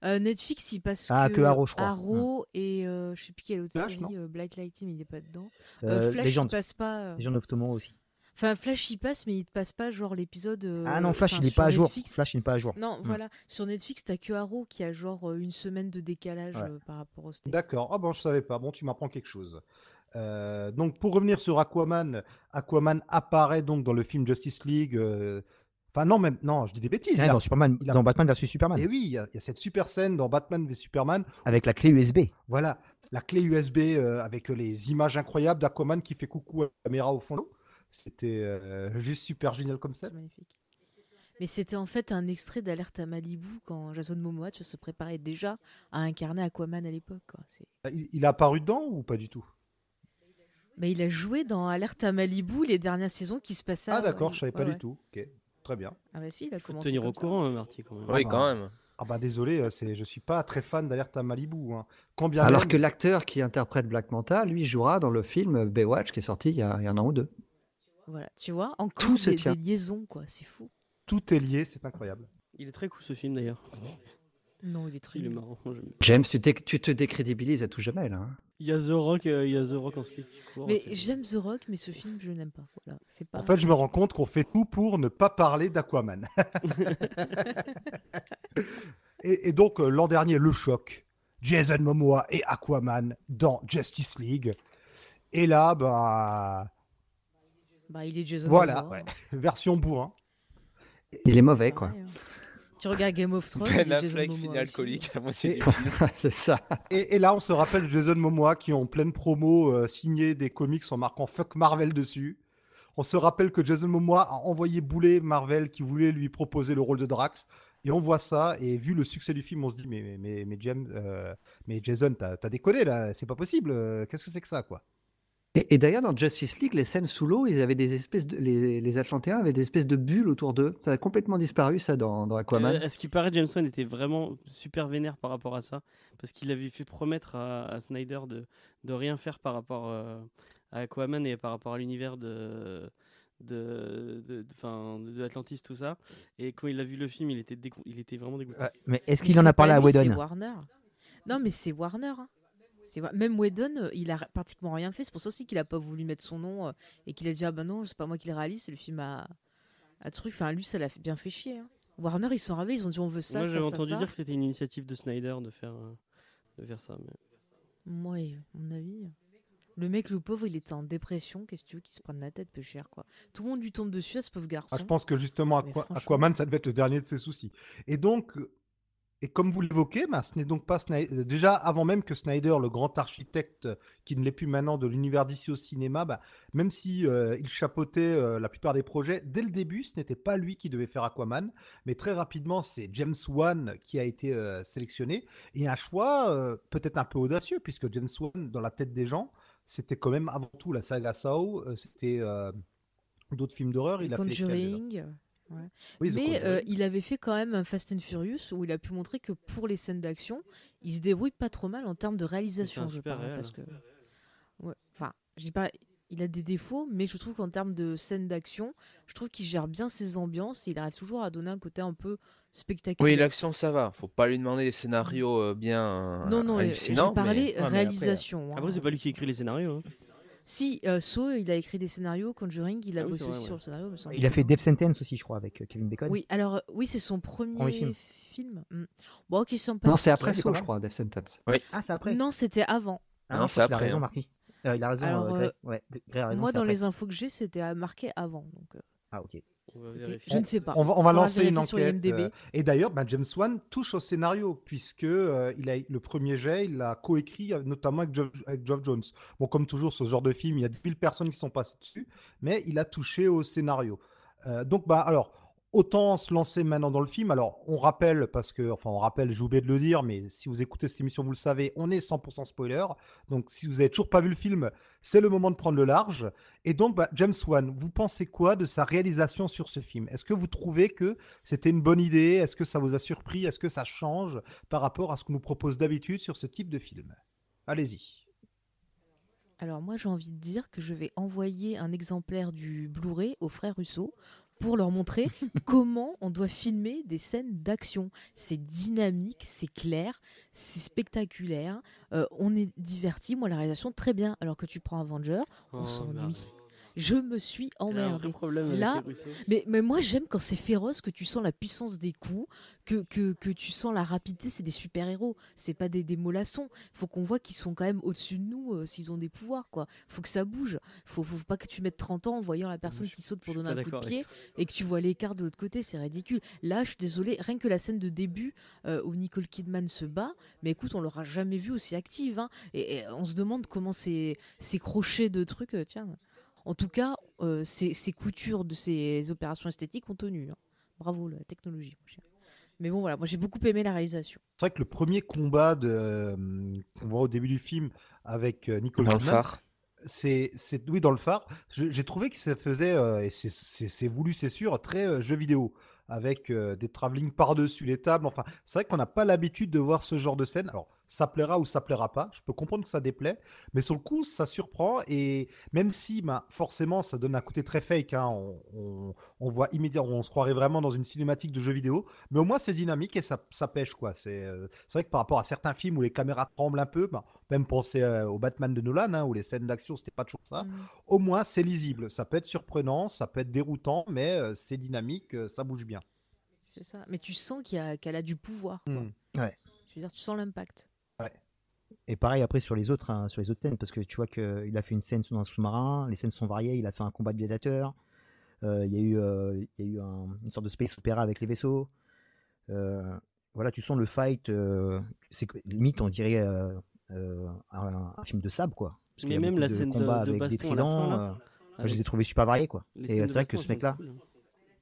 Euh, Netflix, il passe Ah, que, que Arrow, je crois. Arrow et euh, je sais plus quelle autre Flash, série. euh, Black Lightning, il est pas dedans. Euh, Euh, Flash, Legend. il passe pas. euh, Legend of Tomorrow aussi. Enfin, Flash, il passe, mais il te passe pas genre l'épisode. euh, ah non, Flash, il n'est sur pas à jour. Netflix. Flash, il n'est pas à jour. Non, Mm. voilà. Sur Netflix, t'as que Arrow qui a genre euh, une semaine de décalage Ouais. euh, par rapport au States. D'accord. Ah bon, je savais pas. Bon, tu m'apprends quelque chose. Euh, donc, pour revenir sur Aquaman, Aquaman apparaît donc dans le film Justice League. euh, Enfin, non, même, non, je dis des bêtises. Ouais, il a- dans, Superman, il a- dans Batman vs Superman. Et oui, il y, a, il y a cette super scène dans Batman v Superman. Avec la clé USB. Voilà, la clé USB euh, avec les images incroyables d'Aquaman qui fait coucou à la caméra au fond de l'eau. C'était euh, juste super génial comme ça. Magnifique. Mais c'était en fait un extrait d'Alerte à Malibu quand Jason Momoa tu vois, se préparait déjà à incarner Aquaman à l'époque. quoi. C'est- Il, il a apparu dedans ou pas du tout? Mais il a joué dans Alerte à Malibu les dernières saisons qui se passaient. Ah d'accord, je savais pas ouais, du ouais. tout. Ok, très bien. Ah bah si, il a commencé. tenir comme au ça. courant, hein, Marty, quand même. Oui, bah. quand même. Ah bah désolé, euh, c'est, je suis pas très fan d'Alerte à Malibu. Hein. Quand bien Alors même- que l'acteur qui interprète Black Manta, lui, jouera dans le film Baywatch qui est sorti il y a, il y a un an ou deux. Voilà, tu vois, encore Tout des, des liaisons, quoi. C'est fou. tout est lié, c'est incroyable. Il est très cool ce film d'ailleurs. Non, il est très Il est marrant. James, tu, tu te décrédibilises à tout jamais là. hein. Il y a The Rock, euh, il y a The Rock en slip. Mais j'aime The Rock, mais ce film, je n'aime pas. Voilà, c'est pas. En fait, je me rends compte qu'on fait tout pour ne pas parler d'Aquaman. et, et donc, euh, l'an dernier, le choc. Jason Momoa et Aquaman dans Justice League. Et là, bah, Bah, il est Jason voilà, Momoa. ouais, version bourrin. Il est mauvais quoi. Hein. Tu regardes Game of Thrones, Ben Affleck Momoa finit alcoolique à moitié c'est ça. Et, et là, on se rappelle Jason Momoa qui, en pleine promo, euh, signait des comics en marquant Fuck Marvel dessus. On se rappelle que Jason Momoa a envoyé bouler Marvel qui voulait lui proposer le rôle de Drax. Et on voit ça, et vu le succès du film, on se dit Mais, mais, mais, mais James, euh, mais Jason, t'as t'as déconné là, c'est pas possible. euh, Qu'est-ce que c'est que ça, quoi? Et, et d'ailleurs, dans Justice League, les scènes sous l'eau, ils avaient des espèces de, les, les Atlantéens avaient des espèces de bulles autour d'eux. Ça a complètement disparu, ça, dans, dans Aquaman. Euh, à ce qui paraît, James Wan était vraiment super vénère par rapport à ça, parce qu'il avait fait promettre à, à Snyder de, de rien faire par rapport euh, à Aquaman et par rapport à l'univers de de, de, de, 'fin, de Atlantis, tout ça. Et quand il a vu le film, il était, dégo- il était vraiment dégoûté. Mais est-ce qu'il en a parlé à Whedon? Warner. Non, mais c'est Warner. hein. C'est Même Whedon, euh, il a pratiquement rien fait. C'est pour ça aussi qu'il a pas voulu mettre son nom euh, et qu'il a dit ah bah non, c'est pas moi qui le réalise, c'est le film à, à truc. Enfin, lui, ça l'a fait- bien fait chier. hein. Warner, ils sont ravés, ils ont dit on veut ça, Moi, j'avais ça, entendu ça. dire que c'était une initiative de Snyder de faire, euh, de faire ça. Mais... Moi, à mon avis. Le mec, le pauvre, il était en dépression. Qu'est-ce que tu veux qu'il se prenne la tête, peu cher, quoi. Tout le monde lui tombe dessus à ce pauvre garçon. Ah, je pense que justement, Aqua- franchement. Aquaman, ça devait être le dernier de ses soucis. Et donc, et comme vous l'évoquez, bah, ce n'est donc pas Snyder. Déjà, avant même que Snyder, le grand architecte euh, qui ne l'est plus maintenant de l'univers d'ici au cinéma, bah, même si euh, il chapeautait euh, la plupart des projets, dès le début, ce n'était pas lui qui devait faire Aquaman, mais très rapidement, c'est James Wan qui a été euh, sélectionné. Et un choix euh, peut-être un peu audacieux, puisque James Wan, dans la tête des gens, c'était quand même avant tout la saga Saw, euh, c'était euh, d'autres films d'horreur. Il a fait Conjuring. Ouais. Oui, The Mais euh, il avait fait quand même un Fast and Furious où il a pu montrer que pour les scènes d'action, il se débrouille pas trop mal en termes de réalisation, un je super parle. réal. Parce que... ouais, enfin, je dis pas, il a des défauts, mais je trouve qu'en termes de scènes d'action, je trouve qu'il gère bien ses ambiances et il arrive toujours à donner un côté un peu spectaculaire. Oui, l'action ça va. Faut pas lui demander des scénarios euh, bien Non, non, euh, j'ai parlé mais- mais après, réalisation. hein. Après, c'est pas lui qui écrit les scénarios. hein. Si, euh, Saw, il a écrit des scénarios, Conjuring, il a Ah oui, bossé vrai, aussi ouais. sur le scénario. me semble. Il a fait Death Sentence aussi, je crois, avec euh, Kevin Bacon. Oui, alors, euh, oui, c'est son premier, Premier film. film. Mm. Bon, ok, c'est Non, c'est après pas je crois, Death Sentence. Ah, c'est après Non, c'était avant. Ah Non, je c'est crois qu'il a après, raison, hein. Marty. Euh, il a raison, Alors, Grey. Ouais, Grey a raison, Moi, dans après. les infos que j'ai, c'était marqué avant. Donc, euh, Ah, ok. Je ne sais pas. On va, on va Faudra lancer une enquête. IMDb. euh, et d'ailleurs, ben, James Wan touche au scénario, puisque euh, il a, le premier jet, il l'a coécrit euh, notamment avec Geoff, avec Geoff Jones. Bon, comme toujours, ce genre de film, il y a 10 000 personnes qui sont passées dessus, mais il a touché au scénario. Euh, donc, bah, alors, autant se lancer maintenant dans le film. Alors, on rappelle, parce que, enfin, on rappelle, j'ai oublié de le dire, mais si vous écoutez cette émission, vous le savez, on est 100% spoiler. Donc, si vous avez toujours pas vu le film, c'est le moment de prendre le large. Et donc, bah, James Wan, vous pensez quoi de sa réalisation sur ce film? Est-ce que vous trouvez que c'était une bonne idée? Est-ce que ça vous a surpris? Est-ce que ça change par rapport à ce qu'on nous propose d'habitude sur ce type de film? Allez-y. Alors, moi, j'ai envie de dire que je vais envoyer un exemplaire du Blu-ray aux frères Russo pour leur montrer comment on doit filmer des scènes d'action. C'est dynamique, c'est clair, c'est spectaculaire. euh, on est diverti. Moi, la réalisation, très bien. Alors que tu prends Avenger, on Oh, s'ennuie. Je me suis emmerdée. Là. Mais, mais moi, j'aime quand c'est féroce, que tu sens la puissance des coups, que, que, que tu sens la rapidité. C'est des super-héros, c'est pas des, des mollassons. faut qu'on voit qu'ils sont quand même au-dessus de nous euh, s'ils ont des pouvoirs. quoi. faut que ça bouge. faut, faut pas que tu mettes 30 ans en voyant la personne je- qui saute pour donner un coup de pied et que tu vois l'écart de l'autre côté. C'est ridicule. Là, je suis désolée, rien que la scène de début euh, où Nicole Kidman se bat, mais écoute, on l'aura jamais vue aussi active. hein. et, et on se demande comment ces, ces crochets de trucs. euh, tiens. En tout cas, euh, ces, ces coutures de ces opérations esthétiques ont tenu. hein. Bravo, la technologie. mon cher. Mais bon, voilà, moi j'ai beaucoup aimé la réalisation. C'est vrai que le premier combat de, euh, qu'on voit au début du film avec euh, Nicole Dans le Kidman, phare. c'est, c'est oui dans le phare. Je- J'ai trouvé que ça faisait euh, et c'est, c'est, c'est voulu, c'est sûr, très euh, jeu vidéo avec euh, des travelling par-dessus les tables. Enfin, c'est vrai qu'on n'a pas l'habitude de voir ce genre de scène. Alors, ça plaira ou ça plaira pas. Je peux comprendre que ça déplaît, mais sur le coup, ça surprend. Et même si, ben, forcément, ça donne un côté très fake, hein, on, on, on voit immédiatement, on se croirait vraiment dans une cinématique de jeu vidéo. Mais au moins, c'est dynamique et ça, ça pêche, quoi. C'est, euh, c'est vrai que par rapport à certains films où les caméras tremblent un peu, ben, même penser euh, au Batman de Nolan, hein, où les scènes d'action, c'était pas toujours ça Mm. au moins c'est lisible. Ça peut être surprenant, ça peut être déroutant, mais euh, c'est dynamique, euh, ça bouge bien. C'est ça. Mais tu sens qu'il y a- qu'elle a du pouvoir. Quoi. Mm. Ouais. Je veux dire, tu sens l'impact. Et pareil après sur les autres, hein, sur les autres scènes, parce que tu vois qu'il a fait une scène dans un sous-marin, les scènes sont variées, il a fait un combat de gladiateurs, euh, il y a eu, euh, il y a eu un- une sorte de space opéra avec les vaisseaux. Euh, voilà, tu sens le fight, c'est limite on dirait un, un film de sable quoi. Parce Mais y a même la de scène de- combats de avec des tridents, moi, je les ai trouvés super variés quoi. les Et c'est vrai que ce mec-là, cool, hein.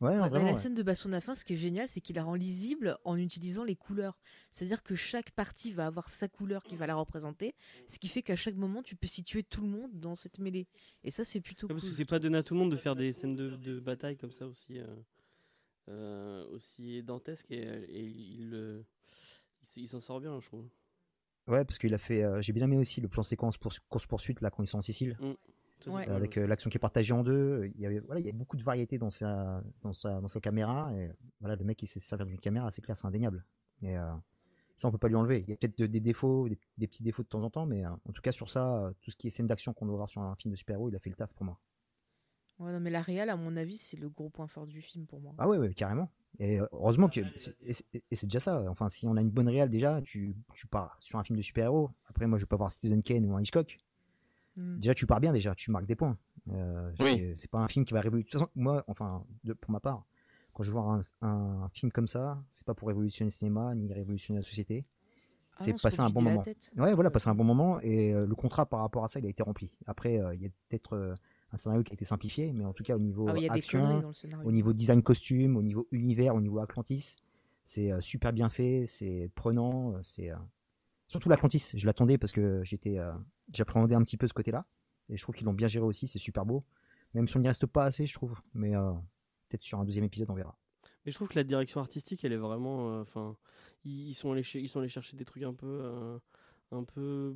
Ouais, Ouais, bah, vraiment, la ouais. scène de baston à la fin, ce qui est génial, c'est qu'il la rend lisible en utilisant les couleurs. C'est-à-dire que chaque partie va avoir sa couleur qui va la représenter, ce qui fait qu'à chaque moment, tu peux situer tout le monde dans cette mêlée. Et ça, c'est plutôt Ouais, cool. parce que c'est pas donné à tout le monde de faire des scènes de, de bataille comme ça aussi, euh, euh, aussi dantesques et, et il, euh, il s'en sort bien, je trouve. Ouais, parce qu'il a fait. euh, J'ai bien aimé aussi le plan séquence pour course poursuite là quand ils sont en Sicile. Mm. Ouais. avec euh, l'action qui est partagée en deux. Il y avait, voilà, il y a beaucoup de variété dans sa, dans sa, dans sa caméra. Et voilà, le mec qui sait se servir d'une caméra, c'est clair, c'est indéniable. Et euh, ça, on peut pas lui enlever. Il y a peut-être de- des défauts, des, des petits défauts de temps en temps, mais euh, en tout cas sur ça, euh, tout ce qui est scène d'action qu'on doit voir sur un film de super-héros, il a fait le taf pour moi. Ouais, non, mais la réal, à mon avis, c'est le gros point fort du film pour moi. Ah ouais, ouais, carrément. Et heureusement que c'est- déjà ça. Enfin, si on a une bonne réal déjà, tu, tu pars sur un film de super-héros. Après, moi, je vais pas voir Citizen Kane ou un Hitchcock. Mm. Déjà, tu pars bien déjà, tu marques des points. Euh, Oui. c'est- pas un film qui va révolutionner. De toute façon, moi, enfin, de- pour ma part, quand je vois un, un film comme ça, c'est pas pour révolutionner le cinéma ni révolutionner la société. Ah C'est passer un bon moment. Ouais, voilà, passer un bon moment et euh, le contrat par rapport à ça, il a été rempli. Après, euh, il y a peut-être euh, un scénario qui a été simplifié, mais en tout cas au niveau Ah, action, conneries dans le scénario. au niveau design costume, au niveau univers, au niveau Atlantis, c'est euh, super bien fait, c'est prenant, c'est euh, surtout l'Atlantis. Je l'attendais parce que j'étais, euh, j'appréhendais un petit peu ce côté-là, et je trouve qu'ils l'ont bien géré aussi. C'est super beau, même si on n'y reste pas assez, je trouve. Mais euh, peut-être sur un deuxième épisode, on verra. Mais je trouve que la direction artistique, elle est vraiment. euh, Enfin, ils, sont allés chercher des trucs un peu, un peu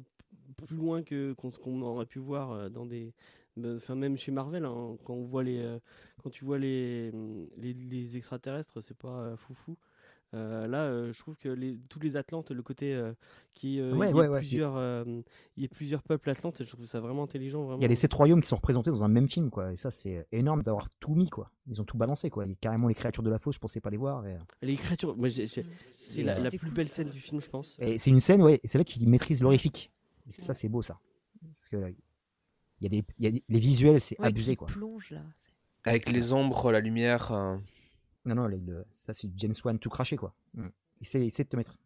plus loin que qu'on aurait pu voir dans des. bah, Enfin, même chez Marvel, hein, quand on voit les, quand tu vois les, les, extraterrestres, c'est pas foufou. Euh, là, euh, je trouve que les, tous les Atlantes, le côté euh, qui, Ouais, il y ouais, ait ouais. plusieurs, il y ait plusieurs peuples Atlantes, je trouve ça vraiment intelligent, vraiment. Il y a les sept royaumes qui sont représentés dans un même film, quoi. Et ça, c'est énorme d'avoir tout mis, quoi. Ils ont tout balancé, quoi. Il y a carrément les créatures de la fosse, je pensais pas les voir. Et, Les créatures, moi, j'ai- j'ai- c'est la, plus cool, belle ça. scène du film, je pense. Et c'est une scène, ouais, et c'est là qu'il maîtrise l'horrifique. Et ça, c'est beau, ça. Parce que là, il y a des, il y a des- les visuels, c'est Ouais, abusé, qui quoi. plonge là. Avec les ombres, la lumière. Non, non, le- le- ça, c'est James Wan tout craché, quoi. Mm. Il sait, il sait de te mettre.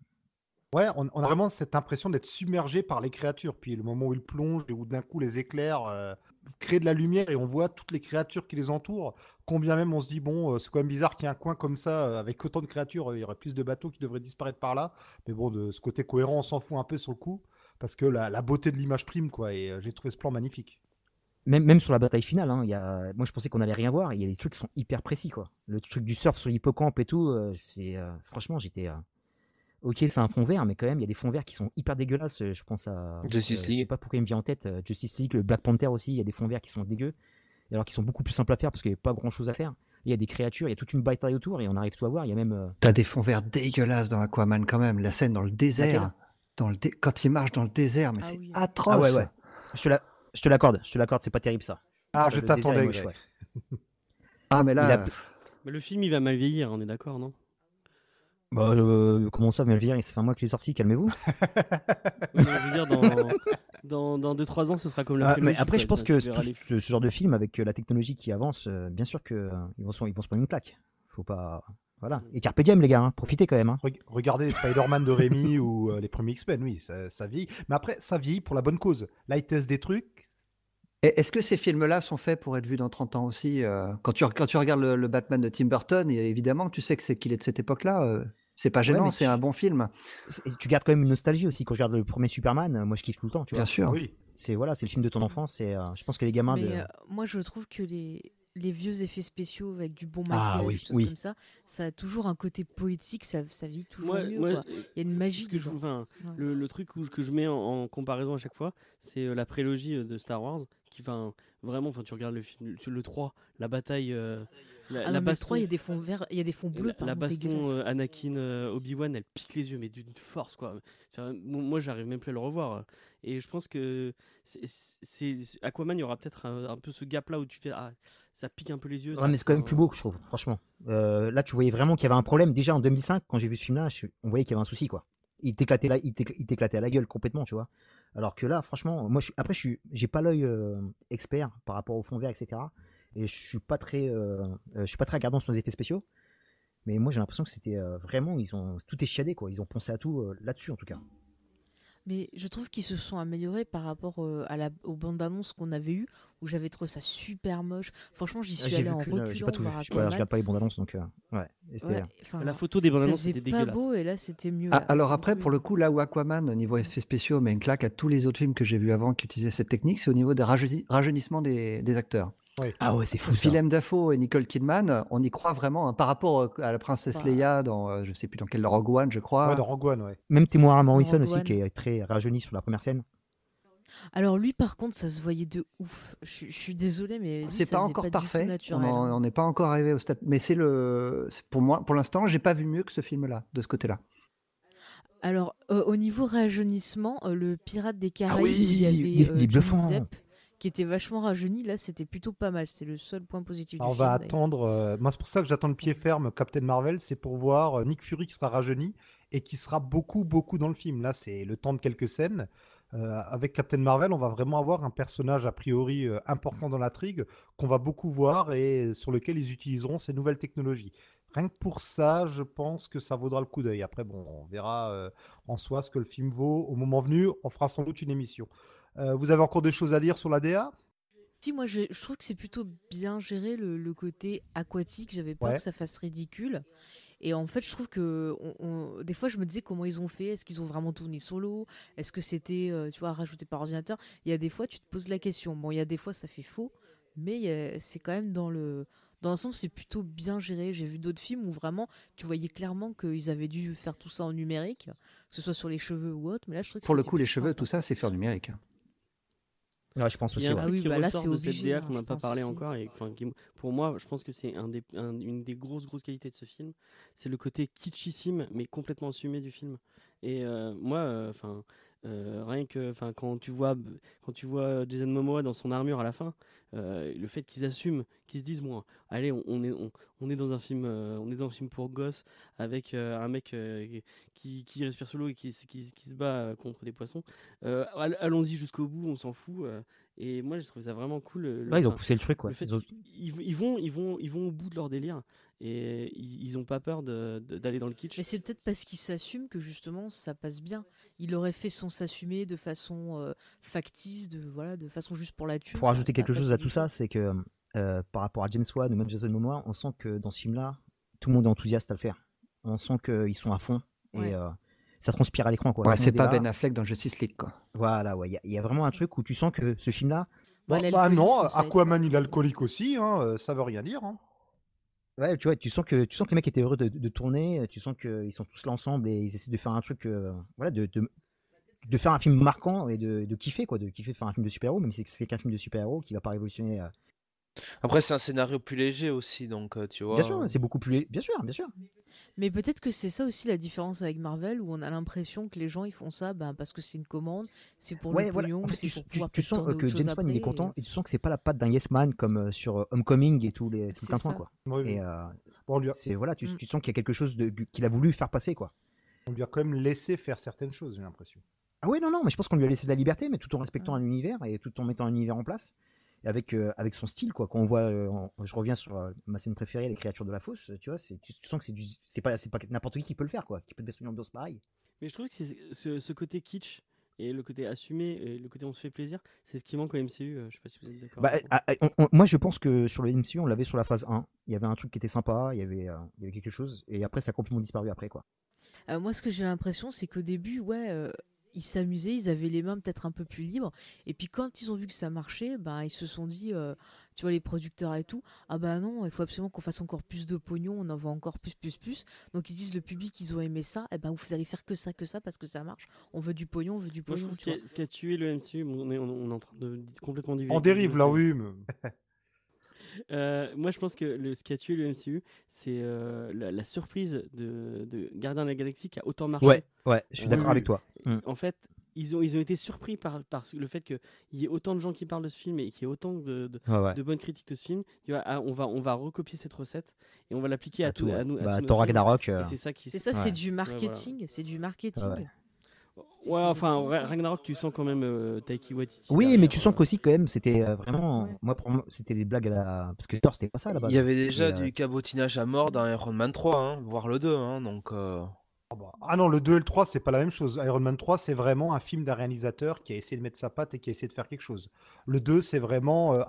Ouais, on, on a vraiment cette impression d'être submergé par les créatures. Puis le moment où ils plongent et où d'un coup les éclairs euh, créent de la lumière et on voit toutes les créatures qui les entourent. Combien même on se dit, bon, euh, c'est quand même bizarre qu'il y ait un coin comme ça euh, avec autant de créatures. Il y aurait plus de bateaux qui devraient disparaître par là. Mais bon, de ce côté cohérent, on s'en fout un peu sur le coup. Parce que la, la beauté de l'image prime, quoi. Et j'ai trouvé ce plan magnifique. Même, même sur la bataille finale, hein, il y a... moi je pensais qu'on allait rien voir. Il y a des trucs qui sont hyper précis, quoi. Le truc du surf sur l'hippocampe et tout, euh, c'est. euh, franchement, j'étais. euh, Ok, c'est un fond vert, mais quand même, il y a des fonds verts qui sont hyper dégueulasses. Je pense à. Justice euh, Je League. sais pas pourquoi il me vient en tête. euh, Justice League, le Black Panther aussi, il y a des fonds verts qui sont dégueux. Alors qu'ils sont beaucoup plus simples à faire parce qu'il n'y a pas grand chose à faire. Il y a des créatures, il y a toute une bataille autour et on arrive tout à voir. Il y a même. euh, T'as des fonds verts dégueulasses dans Aquaman quand même. La scène dans le désert, dans le dé- quand il marche dans le désert, mais Ah c'est oui. atroce. Ah ouais, ouais. Je te la- je te l'accorde, je te l'accorde, c'est pas terrible ça. Ah, Le je t'attendais, ouais. Ah mais là, a- Mais le film, il va mal vieillir, on est d'accord, non? Bah, euh, comment ça, Melvire Il ça fait un mois qu'il est sorti, calmez-vous. Oui, non, Je veux dire, dans, dans, dans 2-3 ans, ce sera comme la Ah, mais après, quoi, je pense que tout les- ce, ce genre de film, avec euh, la technologie qui avance, euh, bien sûr que euh, ils vont se, ils vont se prendre une claque. Faut pas, voilà. Et carpe diem, les gars, hein, profitez quand même. hein. Reg- Regardez les Spider-Man de Rémi ou euh, les premiers X-Men, oui, ça, ça vieillit. Mais après, ça vieillit pour la bonne cause. Là, ils testent des trucs. Est-ce que ces films-là sont faits pour être vus dans 30 ans aussi euh, quand, tu, quand tu regardes le, le Batman de Tim Burton, et évidemment tu sais que c'est qu'il est de cette époque-là. euh, c'est pas gênant, c'est un bon film. Tu gardes quand même une nostalgie aussi. Quand je regarde le premier Superman, moi je kiffe tout le temps. Tu vois. Bien sûr. Oui. C'est voilà, c'est le film de ton enfance. Et euh, je pense que les gamins Mais de. euh, moi, je trouve que les, les vieux effets spéciaux avec du bon Ah maquillage, oui, choses oui. comme ça, ça a toujours un côté poétique, ça, ça vit toujours Moi- mieux. moi, quoi. Il y a une magie que je, enfin, Ouais. le, le truc où- que je mets en, en comparaison à chaque fois, c'est euh, la prélogie euh, de Star Wars, qui va vraiment, enfin, tu regardes le film, le, le 3, la bataille, euh, la, Ah la non, mais le baston, 3, il y a des fonds verts, il y a des fonds bleus, la, la baston euh, Anakin euh, Obi-Wan, elle pique les yeux, mais d'une force, quoi. Moi, j'arrive même plus à le revoir. Et je pense que c'est Aquaman, il y aura peut-être un, un peu ce gap-là où tu fais, ah, ça pique un peu les yeux. Ouais, ça- mais c'est quand même plus beau, je trouve, franchement. Euh, là, tu voyais vraiment qu'il y avait un problème. Déjà en 2005, quand j'ai vu ce film-là, je- on voyait qu'il y avait un souci, quoi. Il t'éclatait la, il t'éclatait à la gueule complètement, tu vois. Alors que là, franchement, moi, je suis- après, je suis, j'ai pas l'œil euh, expert par rapport au fond vert, etc. Et je suis pas très, euh, euh, je suis pas très regardant sur les effets spéciaux. Mais moi, j'ai l'impression que c'était euh, vraiment, ils ont tout est chiadé, quoi. Ils ont pensé à tout euh, là-dessus, en tout cas. Mais je trouve qu'ils se sont améliorés par rapport euh, à la, aux bandes annonces qu'on avait eues, où j'avais trouvé ça super moche. Franchement, j'y Ah, suis vu en j'ai reculant pas tout vu. voir Je, regarde- je Aquaman. regarde pas les bandes annonces, donc euh, ouais. C'était, La photo des bandes annonces faisait était pas dégueulasse. beau et là c'était mieux. Ah, là. alors après, pour le coup, là où Aquaman, au niveau effets spéciaux, met une claque à tous les autres films que j'ai vus avant qui utilisaient cette technique, c'est au niveau des rajeuni- rajeunissements des, des acteurs. Ah ouais, c'est fou ça. Willem Dafoe et Nicole Kidman, on y croit vraiment hein, par rapport euh, à la princesse Bah. Leia dans, euh, je sais plus dans quel Rogue One, je crois. Ouais, dans Rogue One, ouais. Même Temoira Morrison aussi, qui est très rajeuni sur la première scène. Alors lui par contre ça se voyait de ouf. Je, suis- je suis désolée mais C'est pas encore tout parfait. On naturel, en- on n'est pas encore arrivé au stade. Mais c'est le, pour moi, pour l'instant, j'ai pas vu mieux que ce film-là, de ce côté-là. Alors euh, au niveau rajeunissement, euh, le pirate des Caraïbes, oui, il y avait euh, Johnny bluffant. Qui était vachement rajeuni. Là c'était plutôt pas mal. C'est le seul point positif Alors, du on va film. attendre. euh, Moi, c'est pour ça que j'attends le pied ferme Captain Marvel, c'est pour voir euh, Nick Fury qui sera rajeuni et qui sera beaucoup, beaucoup dans le film. Là, c'est le temps de quelques scènes. Euh, avec Captain Marvel, on va vraiment avoir un personnage a priori euh, important dans l'intrigue qu'on va beaucoup voir et sur lequel ils utiliseront ces nouvelles technologies. Rien que pour ça, je pense que ça vaudra le coup d'œil. Après, bon, on verra euh, en soi ce que le film vaut au moment venu. On fera sans doute une émission. Euh, vous avez encore des choses à dire sur la DA Si, moi, je, je trouve que c'est plutôt bien géré le, le côté aquatique. J'avais peur Ouais. que ça fasse ridicule. Et en fait, je trouve que on- on- des fois, je me disais comment ils ont fait. Est-ce qu'ils ont vraiment tourné solo Est-ce que c'était, euh, tu vois, rajouté par ordinateur? Il y a des fois, tu te poses la question. Bon, il y a des fois, ça fait faux, mais c'est quand même dans le dans l'ensemble, c'est plutôt bien géré. J'ai vu d'autres films où vraiment, tu voyais clairement qu'ils avaient dû faire tout ça en numérique, que ce soit sur les cheveux ou autre. Mais là, je trouve que Pour le coup, les cheveux, sympa. tout ça, c'est faire numérique. Ouais, je pense Il y aussi. a un ouais. Ah truc oui, qui bah là, ressort de obligé, cette DA hein, qu'on n'a pas parlé aussi. encore et qui- pour moi je pense que c'est un des, un- une des grosses grosses qualités de ce film c'est le côté kitschissime mais complètement assumé du film et euh, moi euh, enfin euh, rien que enfin quand tu vois quand tu vois Jason Momoa dans son armure à la fin euh, le fait qu'ils assument qu'ils se disent bon allez on, est on, est dans un film euh, on est dans un film pour gosses avec euh, un mec euh, qui, qui respire sous l'eau et qui, qui, qui se bat euh, contre des poissons Euh, all- allons-y jusqu'au bout on s'en fout euh, et moi j'ai trouvé ça vraiment cool le- Ouais, ils ont poussé le truc, quoi. le fait Ils ont- qu'ils- ils, ils vont, ils, vont, ils vont au bout de leur délire et ils, ils ont pas peur de- de- d'aller dans le kitsch. Mais c'est peut-être parce qu'il s'assume que justement ça passe bien. Il aurait fait sans s'assumer de façon euh, factice, de voilà, de façon juste pour la thune. Pour ajouter quelque chose à tout ça, c'est que euh, par rapport à James Wan ou même Jason Momoa, on sent que dans ce film-là, tout le monde est enthousiaste à le faire. On sent qu'ils sont à fond Ouais. et euh, ça transpire à l'écran. quoi. Ouais, c'est pas. Ben Affleck dans Justice League, quoi. Voilà, ouais. Il y a- il y, a vraiment un truc où tu sens que ce film-là, Bah, Bah, non. Aquaman il est alcoolique aussi, hein, euh, ça veut rien dire. hein. ouais, tu vois, tu sens que tu sens que les mecs étaient heureux de, de tourner. Tu sens qu'ils sont tous là ensemble et ils essaient de faire un truc, euh, voilà, de, de de faire un film marquant et de, de kiffer quoi, de kiffer faire un film de super-héros, même si c'est qu'un film de super-héros qui va pas révolutionner. euh, Après, c'est un scénario plus léger aussi, donc tu vois. Bien sûr, c'est beaucoup plus, bien sûr, bien sûr. Mais peut-être que c'est ça aussi la différence avec Marvel, où on a l'impression que les gens ils font ça ben, parce que c'est une commande, c'est pour Ouais, le voilà. pognon, En fait, c'est tu, pour tu- tu sens euh, que James Wan il est content et- et tu sens que c'est pas la patte d'un Yes Man comme sur Homecoming et tous les tout C'est le temps ça. quoi. Oui, oui. Et euh, Bon, on, lui a, c'est voilà, tu, Mm. tu sens qu'il y a quelque chose de, qu'il a voulu faire passer quoi. on lui a quand même laissé faire certaines choses, j'ai l'impression. Ah oui, non, non, mais je pense qu'on lui a laissé de la liberté, mais tout en respectant un univers et tout en mettant un univers en place. Avec, euh, avec son style, quoi. Quand on voit, euh, en- je reviens sur euh, ma scène préférée, les créatures de la fosse, tu vois, c'est, tu, tu sens que c'est du, c'est pas, c'est pas n'importe qui qui peut le faire, quoi, qui peut te mettre une ambiance pareille. Mais je trouve que c'est ce, ce côté kitsch et le côté assumé et le côté on se fait plaisir, c'est ce qui manque au MCU. euh, je sais pas si vous êtes d'accord. Bah, ah, ah, on- on- moi, je pense que sur le MCU, on l'avait sur la phase 1. Il y avait un truc qui était sympa, il y avait, euh, il y avait quelque chose, et après, ça a complètement disparu après, quoi. Euh, moi, ce que j'ai l'impression, c'est qu'au début, ouais, euh, ils s'amusaient, ils avaient les mains peut-être un peu plus libres. Et puis quand ils ont vu que ça marchait, ben ils se sont dit, euh, tu vois, les producteurs et tout, ah bah non, il faut absolument qu'on fasse encore plus de pognon, on en veut encore plus, plus, plus. Donc ils disent, le public, ils ont aimé ça, et ben vous allez faire que ça, que ça, parce que ça marche. On veut du pognon, on veut du Moi, je pognon. trouve ce qui, a, tué le MCU, on est, on, on est en train de complètement diviser. En dérive là, oui. mais- Euh, moi, je pense que le, ce qui a tué le MCU, c'est euh, la, la surprise de, de Gardien de la Galaxie qui a autant marché. Ouais, ouais, je suis Euh, d'accord oui, avec toi. Mm. En fait, ils ont, ils ont été surpris par, par le fait qu'il y ait autant de gens qui parlent de ce film et qu'il y ait autant de, de, Ouais, ouais. de bonnes critiques de ce film. Tu vois, ah, on, va, on va recopier cette recette et on va l'appliquer à, À tout, à nous. à Bah, tous nos Thor films. Ragnarok, euh, c'est ça qui. C'est ça, Ouais. c'est du voilà. marketing, c'est du marketing. Ouais, enfin. Ragnarok, tu sens quand même euh, Taiki Waititi. Oui, mais tu sens euh, qu'aussi quand même c'était euh, vraiment, Ouais. moi pour moi c'était des blagues à la, parce que Thor c'était pas ça à la base. Il y avait déjà Et, euh, du cabotinage à mort dans Iron Man 3, hein, voire le 2, hein, donc... euh, Ah non, le 2 et le 3, c'est pas la même chose. Iron Man 3, c'est vraiment un film d'un réalisateur qui a essayé de mettre sa patte et qui a essayé de faire quelque chose. Le 2, c'est vraiment euh,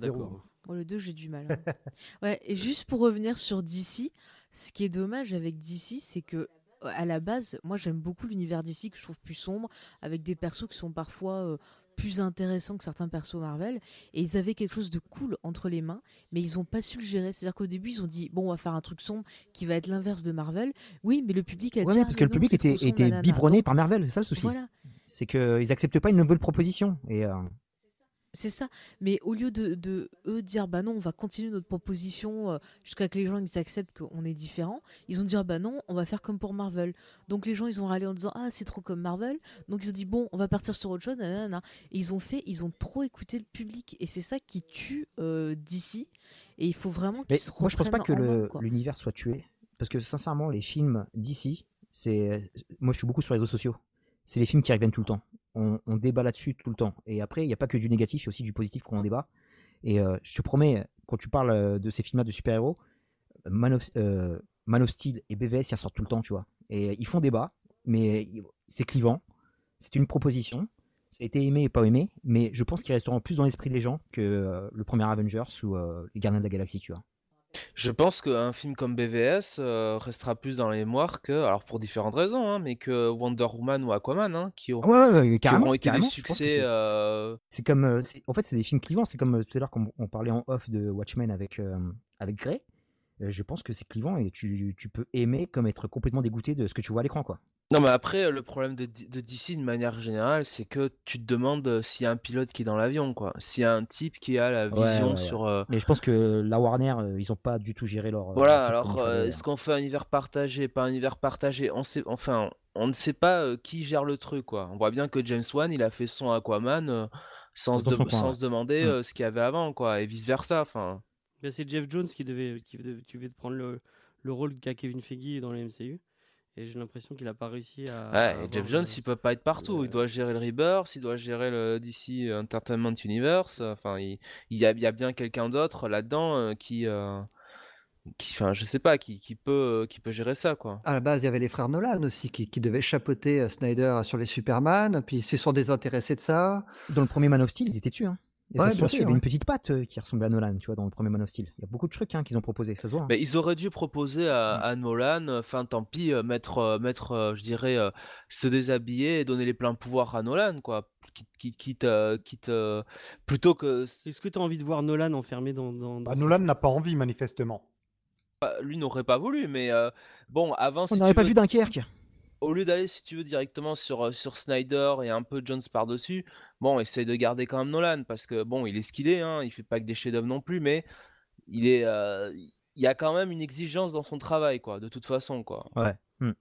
d'accord. Bon, le 2, j'ai du mal. hein. ouais, et juste pour revenir sur DC, ce qui est dommage avec DC, c'est que à la base, moi j'aime beaucoup l'univers DC que je trouve plus sombre, avec des persos qui sont parfois euh, plus intéressants que certains persos Marvel. Et ils avaient quelque chose de cool entre les mains, mais ils n'ont pas su le gérer. C'est-à-dire qu'au début, ils ont dit bon, on va faire un truc sombre qui va être l'inverse de Marvel. Oui, mais le public a dit Ouais, Ah, parce que le public était, sombre, était nanana. biberonné Donc, par Marvel, c'est ça le souci. Voilà. C'est qu'ils acceptent pas une nouvelle proposition. Et euh, C'est ça. Mais au lieu de, de eux dire bah non, on va continuer notre proposition euh, jusqu'à que les gens ils acceptent qu'on est différent, ils ont dit ah bah non, on va faire comme pour Marvel. Donc les gens ils ont râlé en disant ah c'est trop comme Marvel. Donc ils ont dit bon, on va partir sur autre chose. nanana. Et ils ont fait, ils ont trop écouté le public et c'est ça qui tue euh, DC. Et il faut vraiment qu'ils se moi, je pense pas que l'univers soit tué. Parce que sincèrement, les films d'ici, c'est. Moi, je suis beaucoup sur les réseaux sociaux. C'est les films qui reviennent tout le temps. On, débat là-dessus tout le temps. Et après, il n'y a pas que du négatif, il y a aussi du positif qu'on en débat. Et euh, je te promets, quand tu parles euh, de ces films-là de super-héros, Man euh, of Steel et BVS, ils en sortent tout le temps, tu vois. Et ils font débat, mais c'est clivant. C'est une proposition. Ça a été aimé et pas aimé, mais je pense qu'ils resteront plus dans l'esprit des gens que euh, le premier Avengers ou euh, les Gardiens de la Galaxie, tu vois. Je pense qu'un film comme BVS euh, restera plus dans les mémoires que, alors pour différentes raisons, hein, mais que Wonder Woman ou Aquaman, hein, qui, ont, Ouais, ouais, ouais, qui carrément. auront été des succès. c'est- euh, comme, euh, c'est- en fait, c'est des films clivants. C'est comme tout à l'heure, quand on parlait en off de Watchmen avec, avec Grey. Euh, je pense que c'est clivant et tu, tu peux aimer comme être complètement dégoûté de ce que tu vois à l'écran, quoi. Non, mais après, le problème de, de DC, de manière générale, c'est que tu te demandes euh, s'il y a un pilote qui est dans l'avion, quoi. S'il y a un type qui a la vision ouais, ouais. sur. euh, Mais je pense que la Warner, ils ont pas du tout géré leur. Voilà, alors euh, est-ce qu'on fait un univers partagé, pas un univers partagé? On sait, enfin, on ne sait pas euh, qui gère le truc, quoi. On voit bien que James Wan, il a fait son Aquaman sans, de- sans ouais. se demander Mm. euh, ce qu'il y avait avant, quoi, et vice versa. Enfin, C'est Jeff Jones qui devait, qui devait, qui devait prendre le, le rôle qu'a Kevin Feige dans le MCU. Et j'ai l'impression qu'il a pas réussi à. ouais, à et avoir, Jeff Jones, euh, il peut pas être partout. le- Il doit gérer le Rebirth, il doit gérer le DC Entertainment Universe. Enfin, il, il y, a, il y a bien quelqu'un d'autre là-dedans euh, qui, euh, qui, enfin, je sais pas, qui, qui peut, qui peut gérer ça, quoi. À la base, il y avait les frères Nolan aussi qui, qui devaient chapeauter euh, Snyder sur les Superman, puis ils se sont désintéressés de ça. Dans le premier Man of Steel, ils étaient dessus. Hein. Et Ouais, ça se bien sentait, il y avait ouais. une petite patte euh, qui ressemblait à Nolan, tu vois, dans le premier Man of Steel. Il y a beaucoup de trucs hein, qu'ils ont proposé, ça se voit. hein. Mais ils auraient dû proposer à, à Nolan, enfin tant pis, euh, mettre, euh, mettre euh, je dirais, euh, se déshabiller et donner les pleins pouvoirs à Nolan, quoi. Quitte, quitte, quitte, euh, quitte, euh, plutôt que Est-ce que tu as envie de voir Nolan enfermé dans. dans, dans Bah, Nolan n'a pas envie, manifestement. bah, lui n'aurait pas voulu, mais euh, bon, avant, On n'aurait pas veux- vu Dunkerque. Au lieu d'aller, si tu veux, directement sur, euh, sur Snyder et un peu Jones par-dessus, bon, essaye de garder quand même Nolan, parce que bon, il est ce qu'il est, hein, il fait pas que des chefs-d'œuvre non plus, mais il est, euh, il y a quand même une exigence dans son travail, quoi, de toute façon, quoi. Ouais.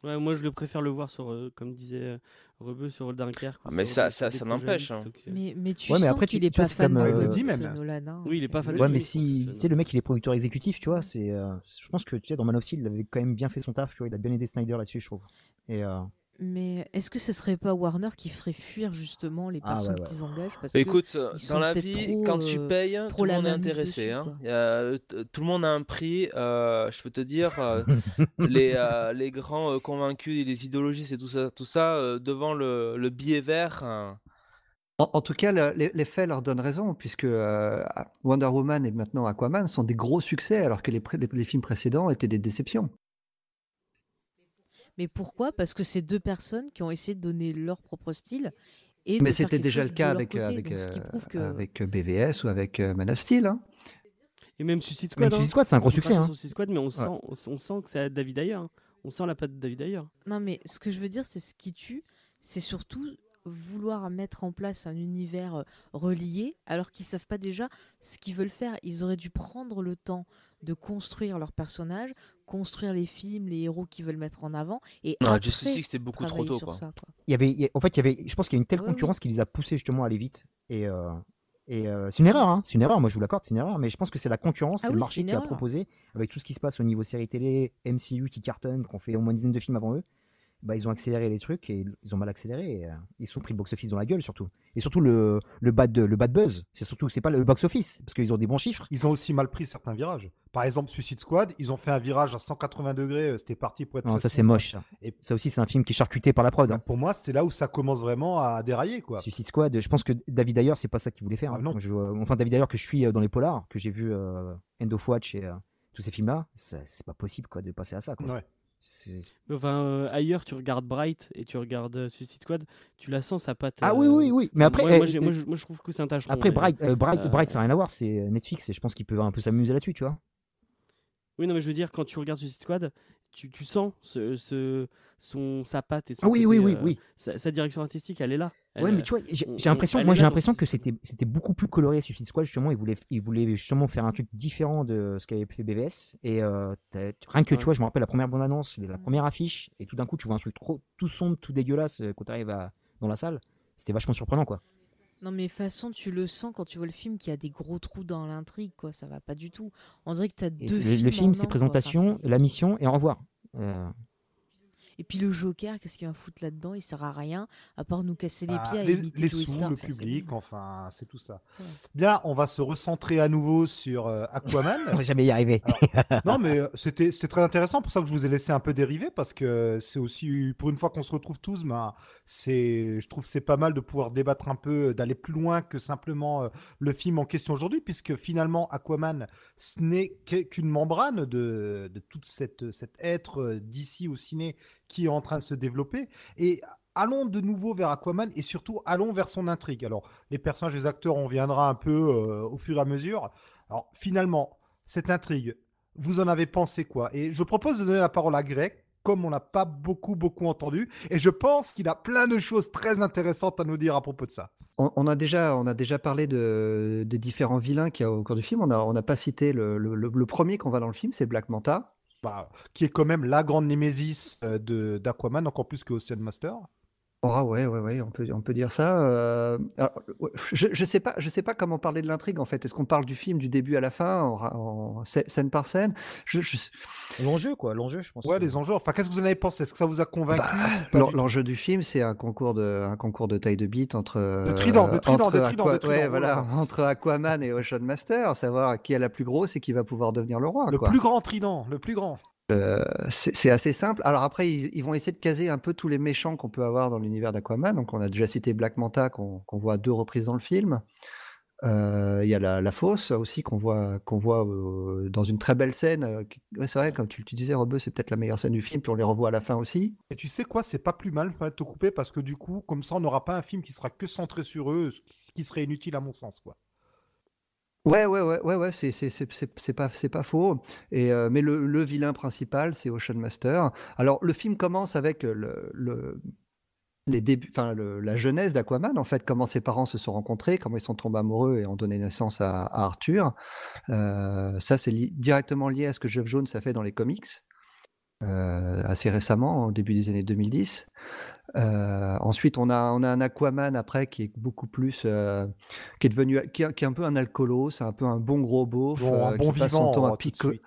Ouais, moi, je le préfère le voir sur, euh, comme disait Rebeu, sur Dunkerque. Ah, mais ça- ça- n'empêche, hein. que- Mais, mais tu Ouais, mais sens après, qu'il tu- est pas fan comme, de, dit même. Nolan. hein. Oui, il est pas fan de Ouais, lui, mais si, tu sais, le mec, il est producteur exécutif, tu vois, c'est, euh, je pense que, tu sais, dans Man of Steel, il avait quand même bien fait son taf, tu vois, il a bien aidé Snyder là-dessus, je trouve. Et, euh, Mais est-ce que ce serait pas Warner qui ferait fuir justement les Ah, personnes ouais, ouais. qu'ils engagent parce Bah, que Écoute, euh, ils dans sont la peut-être vie, trop, quand tu euh, payes, trop tout le monde est intéressé. dessus, hein. a- tout le monde a un prix. euh, je peux te dire, euh, les, euh, les grands euh, convaincus et les idéologistes et tout ça, tout ça euh, devant le, le billet vert. hein. En, en tout cas, le- les, les faits leur donnent raison, puisque euh, Wonder Woman et maintenant Aquaman sont des gros succès, alors que les, pré- les- les films précédents étaient des déceptions. Mais pourquoi? Parce que c'est deux personnes qui ont essayé de donner leur propre style. Et Mais c'était déjà le cas leur avec, côté. avec, Donc, euh, prouve que avec BVS ou avec euh, Man of Steel. hein. Et même Suicide Même Squad. hein. Suicide Squad, c'est un gros On succès, hein. Suicide Squad, mais on sent, on, on sent que c'est David Ayer. hein. On sent la patte de David Ayer. Non, mais ce que je veux dire, c'est ce qui tue, c'est surtout vouloir mettre en place un univers euh, relié alors qu'ils savent pas déjà ce qu'ils veulent faire. Ils auraient dû prendre le temps de construire leurs personnages, construire les films, les héros qu'ils veulent mettre en avant et Non, après Justice League, c'était beaucoup trop tôt, sur quoi. ça. Quoi. il y avait, il y a- en fait, il y avait, je pense qu'il y a une telle Ouais, oui. concurrence qui les a poussés justement à aller vite. Et, euh, et euh, c'est une erreur, hein, c'est une erreur. Moi, je vous l'accorde, c'est une erreur. Mais je pense que c'est la concurrence, Ah c'est oui, le marché qui a proposé avec tout ce qui se passe au niveau série télé, MCU qui cartonne, qu'on fait au moins une dizaine de films avant eux. Bah, ils ont accéléré les trucs et ils ont mal accéléré. Et, euh, ils sont pris le box-office dans la gueule surtout. Et surtout le, le, bad, le bad buzz, c'est surtout c'est pas le box-office parce qu'ils ont des bons chiffres. Ils ont aussi mal pris certains virages. Par exemple, Suicide Squad, ils ont fait un virage à 180 degrés, euh, c'était parti pour être. Non, ça c'est moche. ça. Et Ça aussi c'est un film qui est charcuté par la prod. hein. pour moi, c'est là où ça commence vraiment à dérailler, quoi. Suicide Squad, je pense que David Ayer, c'est pas ça qu'il voulait faire. Ah, hein. non. Je- euh, enfin, David Ayer que je suis euh, dans les polars, que j'ai vu euh, End of Watch et tous ces films-là, c'est pas possible quoi de passer à ça. Quoi. Ouais. Enfin, euh, ailleurs, tu regardes Bright et tu regardes euh, Suicide Squad, tu la sens sa patte. Ah euh, oui, oui, oui. Mais après, moi, moi, euh, j'ai- moi, je, moi, je trouve que c'est un tâcheron. après Bright, Bright, Bright, ça n'a rien à voir, c'est Netflix et je pense qu'ils peuvent un peu s'amuser là-dessus, tu vois. Oui, non, mais je veux dire, quand tu regardes Suicide Squad, tu, tu sens ce, ce- son, sa patte et son Ah oui, côté, oui, oui, euh, oui. Sa, sa direction artistique, elle est là. Elle, Ouais, mais euh, tu vois, j'ai on- j'ai l'impression, on- moi j'ai l'impression que c'était c'était beaucoup plus coloré Suicide Squad justement. Ils voulaient, ils voulaient justement faire un truc différent de ce qu'avait fait BVS. Et euh, rien que Ouais. tu vois, je me rappelle la première bande annonce, la première affiche, et tout d'un coup tu vois un truc trop, tout sombre, tout dégueulasse quand tu arrives dans la salle. C'était vachement surprenant quoi. Non mais de toute façon, tu le sens quand tu vois le film qu'il y a des gros trous dans l'intrigue, quoi. Ça va pas du tout. On dirait que t'as Et deux films le, film, c'est présentation, Enfin, la mission et au revoir. Euh, Et puis le Joker, qu'est-ce qu'il va foutre là-dedans? Il sert à rien, à part nous casser les Bah, pieds à les, les sous, le enfin, public, enfin, c'est tout ça. Bien, on va se recentrer à nouveau sur euh, Aquaman. on va jamais y arriver. non, mais euh, c'était c'était très intéressant pour ça que je vous ai laissé un peu dériver parce que c'est aussi pour une fois qu'on se retrouve tous, ben c'est je trouve que c'est pas mal de pouvoir débattre un peu, d'aller plus loin que simplement euh, le film en question aujourd'hui, puisque finalement Aquaman ce n'est qu'une membrane de de toute cette cet être euh, d'ici au ciné qui est en train de se développer et Allons de nouveau vers Aquaman et surtout allons vers son intrigue. Alors, les personnages, les acteurs, on viendra un peu euh, au fur et à mesure. Alors, finalement, cette intrigue, vous en avez pensé quoi? Et je propose de donner la parole à Greg, comme on l'a pas beaucoup, beaucoup entendu. Et je pense qu'il a plein de choses très intéressantes à nous dire à propos de ça. On, a déjà, on a déjà parlé de, différents vilains qu'il y a au cours du film. On n'a n'a pas cité le, le- premier qu'on voit dans le film, c'est Black Manta. Bah, qui est quand même la grande némésis euh, d'Aquaman, encore plus que Ocean Master. Ah ouais, ouais, ouais, on peut, on peut dire ça. euh, alors, je, je sais pas, je sais pas comment parler de l'intrigue en fait. Est-ce qu'on parle du film du début à la fin, en, scène par scène? Je, je- L'enjeu quoi, l'enjeu, je pense. Ouais, les enjeux. Enfin, qu'est-ce que vous en avez pensé? Est-ce que ça vous a convaincu tout L'enjeu du film, c'est un concours de, un concours de taille de bite entre De trident, de euh, trident, entre de trident, Aqua- de trident, ouais, oh voilà, là là. entre Aquaman et Ocean Master, savoir qui est la plus grosse et qui va pouvoir devenir le roi. Le quoi. plus grand trident, le plus grand. C'est c'est assez simple. Alors après, ils, vont essayer de caser un peu tous les méchants qu'on peut avoir dans l'univers d'Aquaman. Donc on a déjà cité Black Manta qu'on voit à deux reprises dans le film. Euh, Il y a la, la fosse aussi qu'on voit, euh, dans une très belle scène. euh, c'est vrai, comme tu, tu disais, Rebeu, c'est peut-être la meilleure scène du film. Puis on les revoit à la fin aussi. Et tu sais quoi, c'est pas plus mal de te couper parce que du coup, comme ça, on n'aura pas un film qui sera que centré sur eux, ce qui serait inutile à mon sens, quoi. Ouais, ouais, ouais, ouais, ouais, c'est pas, pas faux. Et, euh, mais le, le vilain principal, c'est Ocean Master. Alors, le film commence avec euh, le, le- les débuts, enfin, la jeunesse d'Aquaman, en fait, comment ses parents se sont rencontrés, comment ils sont tombés amoureux et ont donné naissance à, Arthur. Euh, ça, c'est directement lié à ce que Jeff Jones a fait dans les comics, assez récemment, au début des années 2010. Euh, ensuite, on a, on a un Aquaman après qui est beaucoup plus, euh, qui est devenu, qui est, qui est un peu un alcoolo, c'est un peu un bon gros beauf, Bon, un euh, bon qui passe son temps à euh, tout de pico- suite.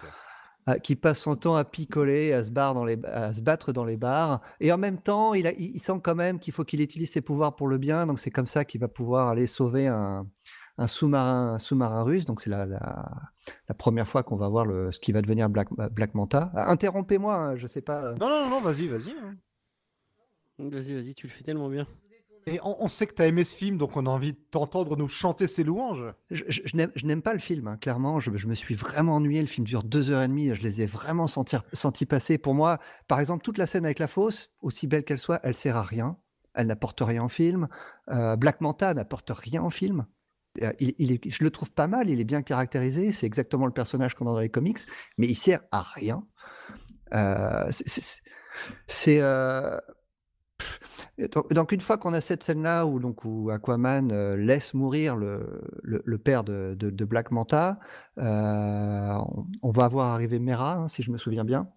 à- qui passe son temps à picoler, à se, barre dans les, à se battre dans les bars, et en même temps, il, a- il, il sent quand même qu'il faut qu'il utilise ses pouvoirs pour le bien, donc c'est comme ça qu'il va pouvoir aller sauver un, un sous-marin, un sous-marin russe. Donc c'est la, la, la première fois qu'on va voir le, ce qui va devenir Black, Black Manta. Ah, Interrompez-moi, hein, je sais pas. Non, non, non, vas-y, vas-y. hein. Vas-y, vas-y, tu le fais tellement bien. Et on, on sait que t'as aimé ce film, donc on a envie de t'entendre nous chanter ses louanges. Je, je- je n'aime- pas le film, hein, clairement. Je, je me suis vraiment ennuyé. Le film dure deux heures et demie. Je les ai vraiment sentis, sentis passer. Pour moi, par exemple, toute la scène avec la fosse, aussi belle qu'elle soit, elle sert à rien. Elle n'apporte rien au film. Euh, Black Manta n'apporte rien au film. Euh, Il, il est- je le trouve pas mal. Il est bien caractérisé. C'est exactement le personnage qu'on a dans les comics, mais il sert à rien. Euh, c'est- euh, Donc, une fois qu'on a cette scène-là où, donc, où Aquaman euh, laisse mourir le, le, le père de, de, de Black Manta, euh, on, on va voir arriver Mera, hein, si je me souviens bien.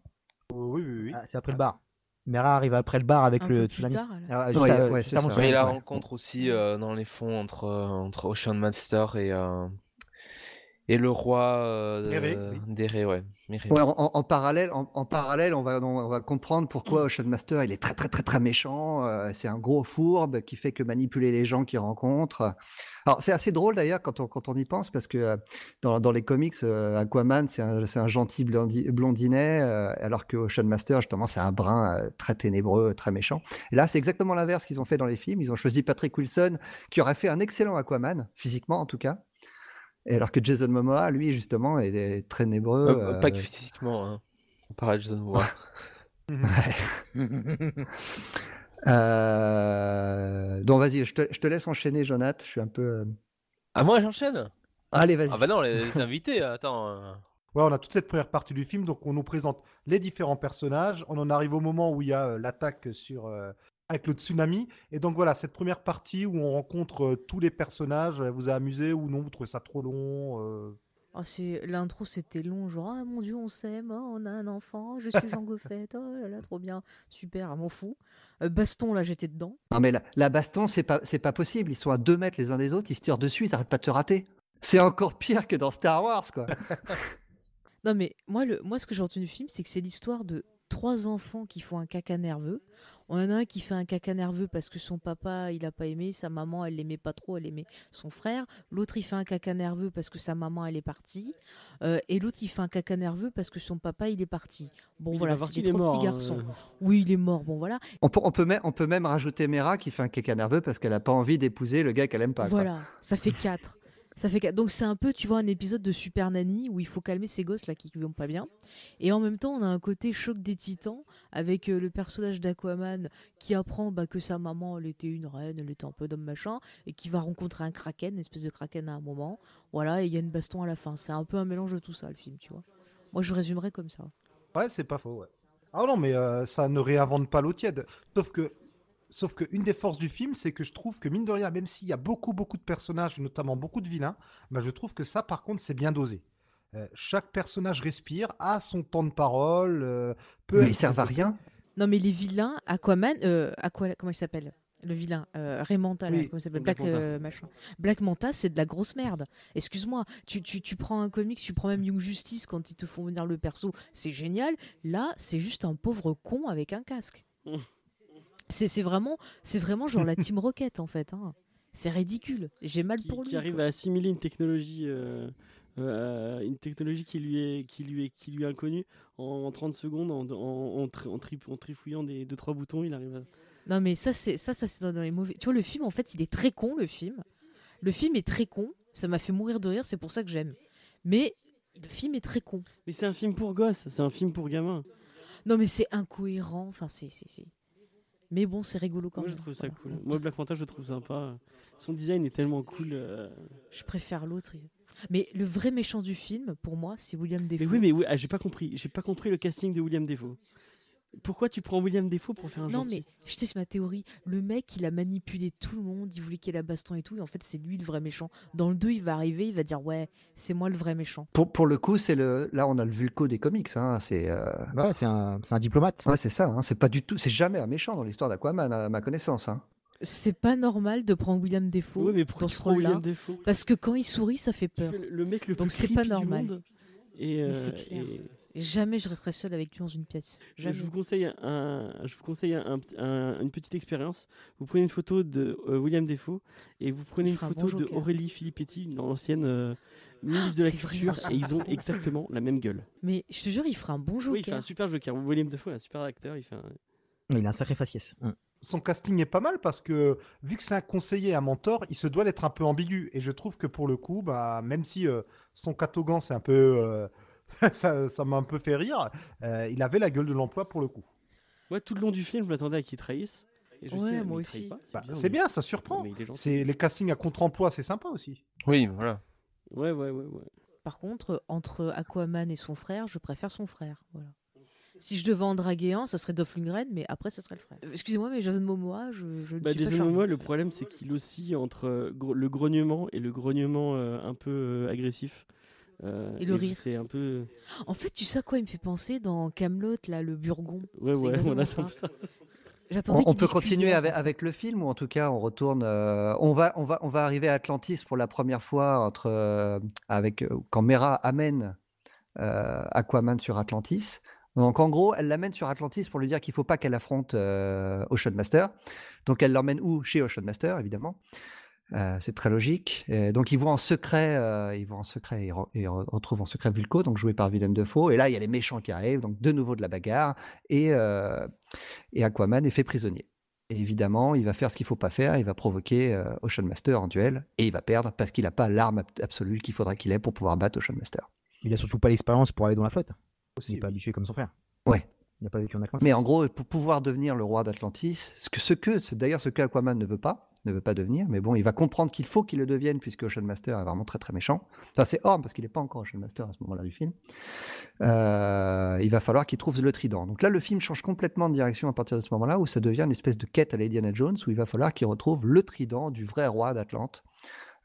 oui, oui, oui. Ah, c'est après le bar. Mera arrive après le bar avec Un le peu plus tsunami. tard. Ah, juste Ouais, à- ouais, ça. la rencontre aussi euh, dans les fonds entre, euh, entre Ocean Master et, euh, Et le roi euh, oui. d'Éré, ouais. En, en parallèle, en, en parallèle, on va, on va comprendre pourquoi Ocean Master il est très très très très méchant. euh, c'est un gros fourbe qui fait que manipuler les gens qu'il rencontre. Alors c'est assez drôle d'ailleurs quand on quand on y pense parce que euh, dans, dans les comics, euh, Aquaman c'est un, c'est un gentil blondi- blondinet, euh, alors que Ocean Master justement c'est un brun euh, très ténébreux, très méchant. Et là c'est exactement l'inverse qu'ils ont fait dans les films. Ils ont choisi Patrick Wilson qui aurait fait un excellent Aquaman physiquement en tout cas. Et alors que Jason Momoa, lui, justement, est, est très nébreux. Euh, Pas que physiquement, hein. comparé à Jason Momoa. Euh, Donc vas-y, je te, je te laisse enchaîner, Jonath. Je suis un peu. euh, Ah, moi j'enchaîne Allez, vas-y. Ah, bah non, les, les invités, attends. euh. Ouais, on a toute cette première partie du film, donc on nous présente les différents personnages. On en arrive au moment où il y a euh, l'attaque sur euh, avec le tsunami, et donc voilà cette première partie où on rencontre euh, tous les personnages. Elle vous a amusé ou non Vous trouvez ça trop long c'est l'intro, c'était long, genre ah mon dieu, on s'aime, oh, on a un enfant, je suis Jean Goffet, oh là là, trop bien, super, ah, m'en fous. Euh, baston, là, j'étais dedans. Non, mais la, la baston, c'est pas, pas possible. Ils sont à deux mètres les uns des autres, ils se tirent dessus, ils arrêtent pas de te rater. C'est encore pire que dans Star Wars, quoi. Non, mais moi, le, moi ce que j'ai retenu du film, c'est que c'est l'histoire de trois enfants qui font un caca nerveux. On en a un qui fait un caca nerveux parce que son papa, il a pas aimé, sa maman, elle l'aimait pas trop, elle aimait son frère. L'autre, il fait un caca nerveux parce que sa maman, elle est partie. Euh, et l'autre, il fait un caca nerveux parce que son papa, il est parti. Bon, Il voilà, c'est est trois mort, petits garçons. euh. Oui, il est mort, bon voilà. On peut, on, peut même, on peut même rajouter Mera qui fait un caca nerveux parce qu'elle a pas envie d'épouser le gars qu'elle aime pas. quoi. Voilà, ça fait 4. Ça fait. Donc c'est un peu, tu vois, un épisode de Super Nanny où il faut calmer ces gosses là qui vont pas bien. Et en même temps, on a un côté choc des titans avec euh, le personnage d'Aquaman qui apprend bah, que sa maman, elle était une reine, elle était un peu d'homme machin, et qui va rencontrer un kraken, une espèce de kraken à un moment. Voilà, et il y a une baston à la fin. C'est un peu un mélange de tout ça, le film, tu vois. Moi, je résumerais comme ça. Ouais, c'est pas faux. Ouais. Ah non, mais euh, ça ne réinvente pas l'eau tiède. Sauf que, sauf que une des forces du film, c'est que je trouve que mine de rien, même s'il y a beaucoup, beaucoup de personnages, notamment beaucoup de vilains, bah, je trouve que ça, par contre, c'est bien dosé. Euh, chaque personnage respire, a son temps de parole, euh, peut Mais ils servent à rien. Non, mais les vilains, Aquaman, euh, Aqua- comment il s'appelle? Le vilain, euh, Ray Manta, là, Oui, comment il s'appelle? Black Black, Manta. euh, machin. Black Manta, c'est de la grosse merde. Excuse-moi, tu, tu, tu prends un comics, tu prends même Young Justice quand ils te font venir le perso, c'est génial. Là, c'est juste un pauvre con avec un casque. C'est c'est vraiment, c'est vraiment genre la Team Rocket en fait. hein. C'est ridicule. J'ai mal qui, pour lui. qui arrive quoi. à assimiler une technologie, euh, euh, une technologie qui lui est, qui lui est, qui lui est inconnue en, en 30 secondes, en, en, en, tri- en tri- en trifouillant des deux trois boutons, il arrive. À... Non mais ça c'est ça ça c'est dans les mauvais. Tu vois le film en fait il est très con le film. Le film est très con. Ça m'a fait mourir de rire. C'est pour ça que j'aime. Mais le film est très con. Mais c'est un film pour gosses, c'est un film pour gamins. Non mais c'est incohérent. Enfin c'est c'est c'est. Mais bon c'est rigolo quand Moi, même. je trouve ça Voilà. cool. Moi, Black Manta, je le trouve sympa. Son design est tellement cool. euh. Je préfère l'autre. Mais le vrai méchant du film pour moi c'est William Defoe. Mais oui, mais oui, ah, j'ai pas compris. J'ai pas compris le casting de William Defoe. Pourquoi tu prends William Defoe pour faire un Non gentil mais je t'ai ma théorie. Le mec il a manipulé tout le monde. Il voulait qu'il ait la baston et tout. Et en fait c'est lui le vrai méchant. Dans le 2 il va arriver. Il va dire ouais c'est moi le vrai méchant. Pour, pour le coup, c'est le. Là, on a le Vulco des comics. Hein. C'est. euh, Ouais, c'est un, c'est un diplomate. Ouais, c'est ça. Hein. C'est pas du tout. C'est jamais un méchant dans l'histoire d'Aquaman, à ma connaissance. Hein. C'est pas normal de prendre William Defoe Ouais, mais pourquoi dans ce rôle-là. Parce que quand il sourit, ça fait peur. le- le mec le Donc plus c'est pas normal. monde. Et, Mais euh, c'est clair. et- Et Jamais je resterai seule avec lui dans une pièce. Je, Jamais. je vous conseille, un, je vous conseille un- un- une petite expérience. Vous prenez une photo de euh, William Defoe et vous prenez une photo bon de Joker. Aurélie Filippetti, une ancienne euh, ministre de la vrai. Culture, et ils ont exactement la même gueule. Mais je te jure, il fera un bon Oui, il fait Joker. un super Joker. William Defoe est un super acteur. Il fait un... Il a un sacré faciès. Mm. son casting est pas mal parce que vu que c'est un conseiller, un mentor, il se doit d'être un peu ambigu. Et je trouve que pour le coup, bah, même si euh, son catogan, c'est un peu. euh, ça ça m'a un peu fait rire, euh, il avait la gueule de l'emploi pour le coup. Ouais, tout le long du film, je m'attendais à qu'il trahisse. Et je Ouais, sais, moi aussi. pas, Bah, bien, c'est mais- bien, ça surprend. C'est les castings à contre-emploi, c'est sympa aussi. Oui, voilà. Ouais, ouais, ouais, ouais. Par contre, entre Aquaman et son frère, je préfère son frère. Voilà. Si je devais en draguer un, ça serait Dolph Lundgren, mais après, ça serait le frère. Excusez-moi, mais Jason Momoa, je, je ne Bah, suis pas Jason charmée. Momoa, le problème, c'est qu'il oscille entre euh, le grognement et le grognement euh, un peu euh, agressif. Euh, Et le rire. C'est un peu. En fait, tu sais à quoi il me fait penser dans Camelot, là, le Burgon? Ouais, ouais, voilà, ça. c'est un peu ça. J'attendais On, on peut continuer avec, avec le film ou en tout cas on retourne. euh, on va on va on va arriver à Atlantis pour la première fois entre euh, avec quand Mera amène euh, Aquaman sur Atlantis. Donc en gros, elle l'amène sur Atlantis pour lui dire qu'il faut pas qu'elle affronte euh, Ocean Master. Donc elle l'emmène où? Chez Ocean Master, évidemment. Euh, c'est très logique. Et donc ils vont en secret, euh, ils vont en secret et, re- et re- retrouvent en secret Vulco, donc joué par Willem Dafoe. Et là, il y a les méchants qui arrivent, donc de nouveau de la bagarre et euh, et Aquaman est fait prisonnier. Et évidemment, il va faire ce qu'il faut pas faire, il va provoquer euh, Ocean Master en duel et il va perdre parce qu'il n'a pas l'arme ab- absolue qu'il faudrait qu'il ait pour pouvoir battre Ocean Master. Il a surtout pas l'expérience pour aller dans la flotte. Il n'est pas habitué comme son frère. Ouais. Il n'a pas vécu en Atlantis. Mais en gros, pour pouvoir devenir le roi d'Atlantis, ce que, ce que c'est d'ailleurs ce que Aquaman ne veut pas, ne veut pas devenir, mais bon, il va comprendre qu'il faut qu'il le devienne puisque Ocean Master est vraiment très très méchant. Enfin, c'est Orm parce qu'il n'est pas encore Ocean Master à ce moment-là du film. Euh, il va falloir qu'il trouve le trident. Donc là, le film change complètement de direction à partir de ce moment-là où ça devient une espèce de quête à la Indiana Jones où il va falloir qu'il retrouve le trident du vrai roi d'Atlante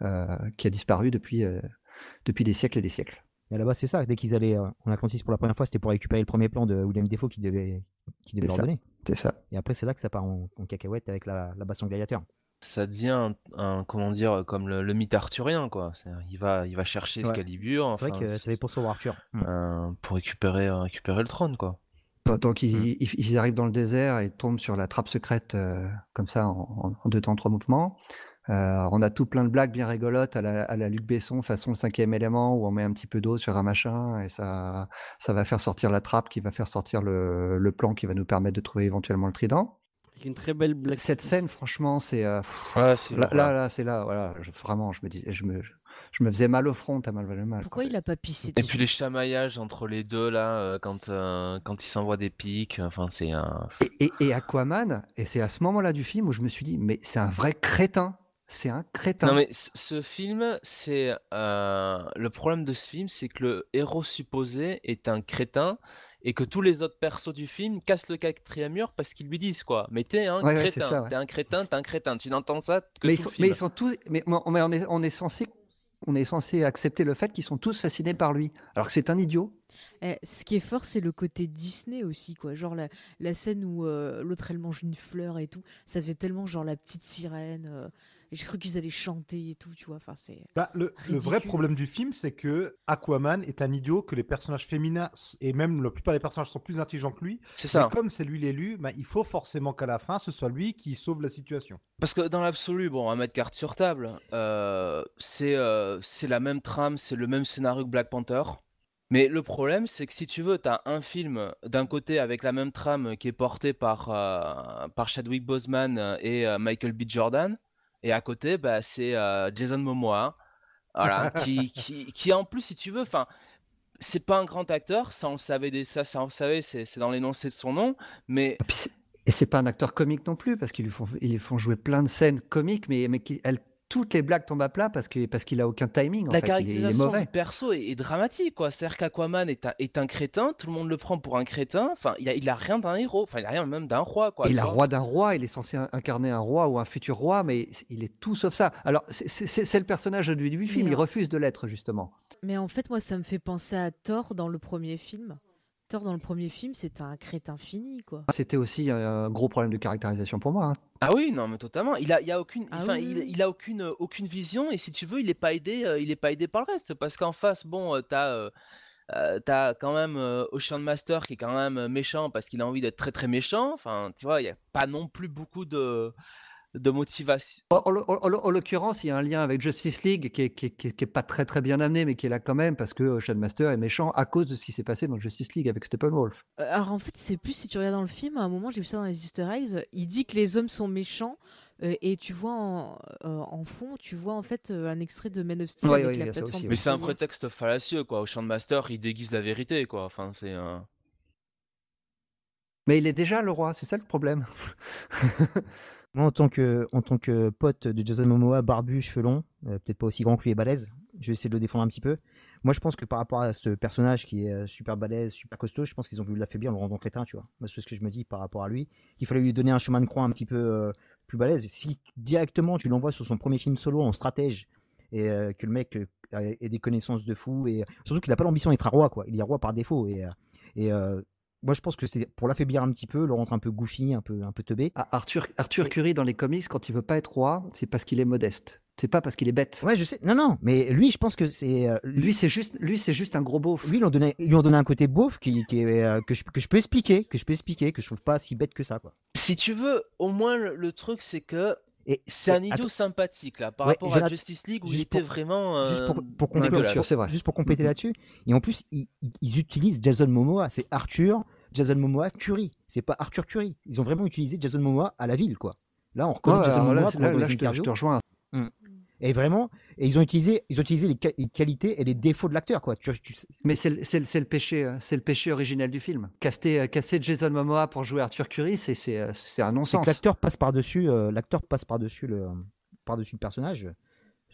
euh, qui a disparu depuis, euh, depuis des siècles et des siècles. Mais là-bas, c'est ça. Dès qu'ils allaient euh, en Atlantis pour la première fois, c'était pour récupérer le premier plan de William Defoe qui devait, qui devait leur ça. donner. C'est ça. Et après, c'est là que ça part en, en cacahuète avec la, la baston gladiateur. Ça devient un, un- comment dire comme le, le mythe arthurien quoi. Il va il va chercher Ouais. Excalibur c'est vrai que ça avait pour sauver Arthur. Hmm. euh, pour récupérer euh, récupérer le trône quoi. Donc ils, Mmh. arrivent dans le désert et tombent sur la trappe secrète euh, comme ça en, en- en deux temps, trois mouvements. Euh, on a tout plein de blagues bien rigolotes à la, à la Luc Besson façon le cinquième élément où on met un petit peu d'eau sur un machin et ça, ça va faire sortir la trappe qui va faire sortir le, le plan qui va nous permettre de trouver éventuellement le trident. Avec une très belle blague. Cette scène, franchement, c'est euh, Ouais, là, là, là, c'est là, voilà, je- vraiment, je me dis, je me, je me faisais mal au front, t'as mal, mal, mal. Pourquoi il a pas pissé Et dessus puis les chamaillages entre les deux là euh, quand euh, quand ils s'envoient des pics, enfin c'est un Et, et- et Aquaman, et c'est à ce moment-là du film où je me suis dit, mais c'est un vrai crétin. C'est un crétin. Non mais ce ce film, c'est euh, le problème de ce film, c'est que le héros supposé est un crétin et que tous les autres persos du film cassent le quatrième mur parce qu'ils lui disent quoi. Mais t'es un Ouais, ouais, ouais. t'es un crétin, t'es un crétin. Tu n'entends ça que mais, ils tout sont, le mais film. ils sont tous. Mais, mais on, est, on est censé. On est censé accepter le fait qu'ils sont tous fascinés par lui, alors que c'est un idiot. Eh, ce qui est fort, c'est le côté Disney aussi, quoi. Genre la, la scène où euh, l'autre elle mange une fleur et tout. Ça fait tellement genre la petite sirène. euh, et J'ai cru qu'ils allaient chanter et tout, tu vois. Enfin, c'est. Bah, le, le vrai problème du film, c'est que Aquaman est un idiot, que les personnages féminins et même la plupart des personnages sont plus intelligents que lui. C'est ça. Mais comme c'est lui l'élu, bah, il faut forcément qu'à la fin, ce soit lui qui sauve la situation. Parce que dans l'absolu, bon, on va mettre carte sur table. euh, c'est euh, c'est la même trame, c'est le même scénario que Black Panther. Mais le problème, c'est que si tu veux, t'as un film d'un côté avec la même trame qui est porté par, euh, par Chadwick Boseman et euh, Michael B. Jordan, et à côté, bah, c'est euh, Jason Momoa, voilà, qui, qui, qui en plus, si tu veux, enfin, c'est pas un grand acteur, ça on le savait, des- ça, ça on le savait, c'est c'est dans l'énoncé de son nom, mais c'est- Et c'est pas un acteur comique non plus, parce qu'ils lui font, ils lui font jouer plein de scènes comiques, mais, mais qui, elles, toutes les blagues tombent à plat parce qu'il parce qu'il a aucun timing. En La fait. Il est- il, est, caractérisation du perso est, est dramatique, quoi. C'est-à-dire qu'Aquaman est un, est un crétin, tout le monde le prend pour un crétin. Enfin, il a, il a rien d'un héros, enfin, il a rien même d'un roi, quoi. La vois. roi d'un roi, il est censé in- incarner un roi ou un futur roi, mais il est tout sauf ça. Alors, c'est- le personnage du début du film, il refuse de l'être, justement. Mais en fait, moi, ça me fait penser à Thor dans le premier film. Thor dans le premier film, c'était un crétin fini, quoi. C'était aussi un gros problème de caractérisation pour moi. hein. Ah oui, non, mais totalement. Il a, il a aucune, Ah oui, il, a aucune, euh, aucune vision. Et si tu veux, il est pas aidé, euh, il est pas aidé par le reste, parce qu'en face, bon, euh, t'as, euh, euh, t'as quand même euh, Ocean Master qui est quand même euh, méchant parce qu'il a envie d'être très très méchant. Enfin, tu vois, il y a pas non plus beaucoup de, de motivation. En, en- en- en- en l'occurrence, il y a un lien avec Justice League qui est, qui, est, qui est- qui est pas très très bien amené, mais qui est là quand même parce que Ocean Master est méchant à cause de ce qui s'est passé dans Justice League avec Steppenwolf. Euh, Alors en fait, c'est plus si tu regardes dans le film, à un moment, j'ai vu ça dans les Easter eggs, il dit que les hommes sont méchants. euh, et tu vois en, euh, en fond, tu vois en fait euh, un extrait de Man of Steel Ouais, avec ouais, la plateforme. aussi, Mais c'est un prétexte fallacieux, quoi. Ocean Master, il déguise la vérité, quoi. Enfin, c'est. euh, Mais il est déjà le roi, c'est ça le problème. Moi, en tant que, en tant que pote de Jason Momoa, barbu, cheveux longs, euh, peut-être pas aussi grand que lui et balèze, je vais essayer de le défendre un petit peu. Moi, je pense que par rapport à ce personnage qui est euh, super balèze, super costaud, je pense qu'ils ont voulu l'affaiblir en le rendant crétin, tu vois. C'est ce que je me dis par rapport à lui. Il fallait lui donner un chemin de croix un petit peu euh, plus balèze. Si directement tu l'envoies sur son premier film solo en stratège et que le mec ait des connaissances de fou et surtout qu'il n'a pas l'ambition d'être un roi, quoi. Il est roi par défaut et, moi, je pense que c'est pour l'affaiblir un petit peu, le rendre un peu goofy, un peu, un peu teubé. Ah, Arthur, Arthur Curry dans les comics, quand il veut pas être roi, c'est parce qu'il est modeste. C'est pas parce qu'il est bête. Ouais, je sais. Non, non, mais lui, je pense que c'est. euh, Lui, c'est juste, lui, c'est juste un gros beauf. Lui, ils lui ont donné, ils lui ont donné un côté beauf qui, qui est, euh, que, je, que je peux expliquer, que je peux expliquer, que je trouve pas si bête que ça, quoi. Si tu veux, au moins le, le truc c'est que Et c'est un idiot sympathique là, par Ouais, rapport à Justice League où juste il était pour- vraiment. juste pour, euh, pour Ouais, bien compléter, sûr, c'est vrai. juste pour compléter là-dessus. Et en plus, ils, utilisent Jason Momoa. C'est Arthur, Jason Momoa, Curry. C'est pas Arthur Curry. Ils ont vraiment utilisé Jason Momoa à la ville, quoi. Là, on reconnaît Ouais, Jason là, Momoa là, là, les je, te, je interviews. te rejoins. Et vraiment, et ils ont utilisé, ils ont utilisé les, qua- les qualités et les défauts de l'acteur, quoi. Tu, tu- Mais c'est le- c'est le- c'est le péché, euh, c'est le péché originel du film. Caster, euh, caster Jason Momoa pour jouer Arthur Curry, c'est c'est euh, c'est un c'est non-sens. l'acteur passe par-dessus, euh, l'acteur passe par-dessus le, par-dessus le personnage.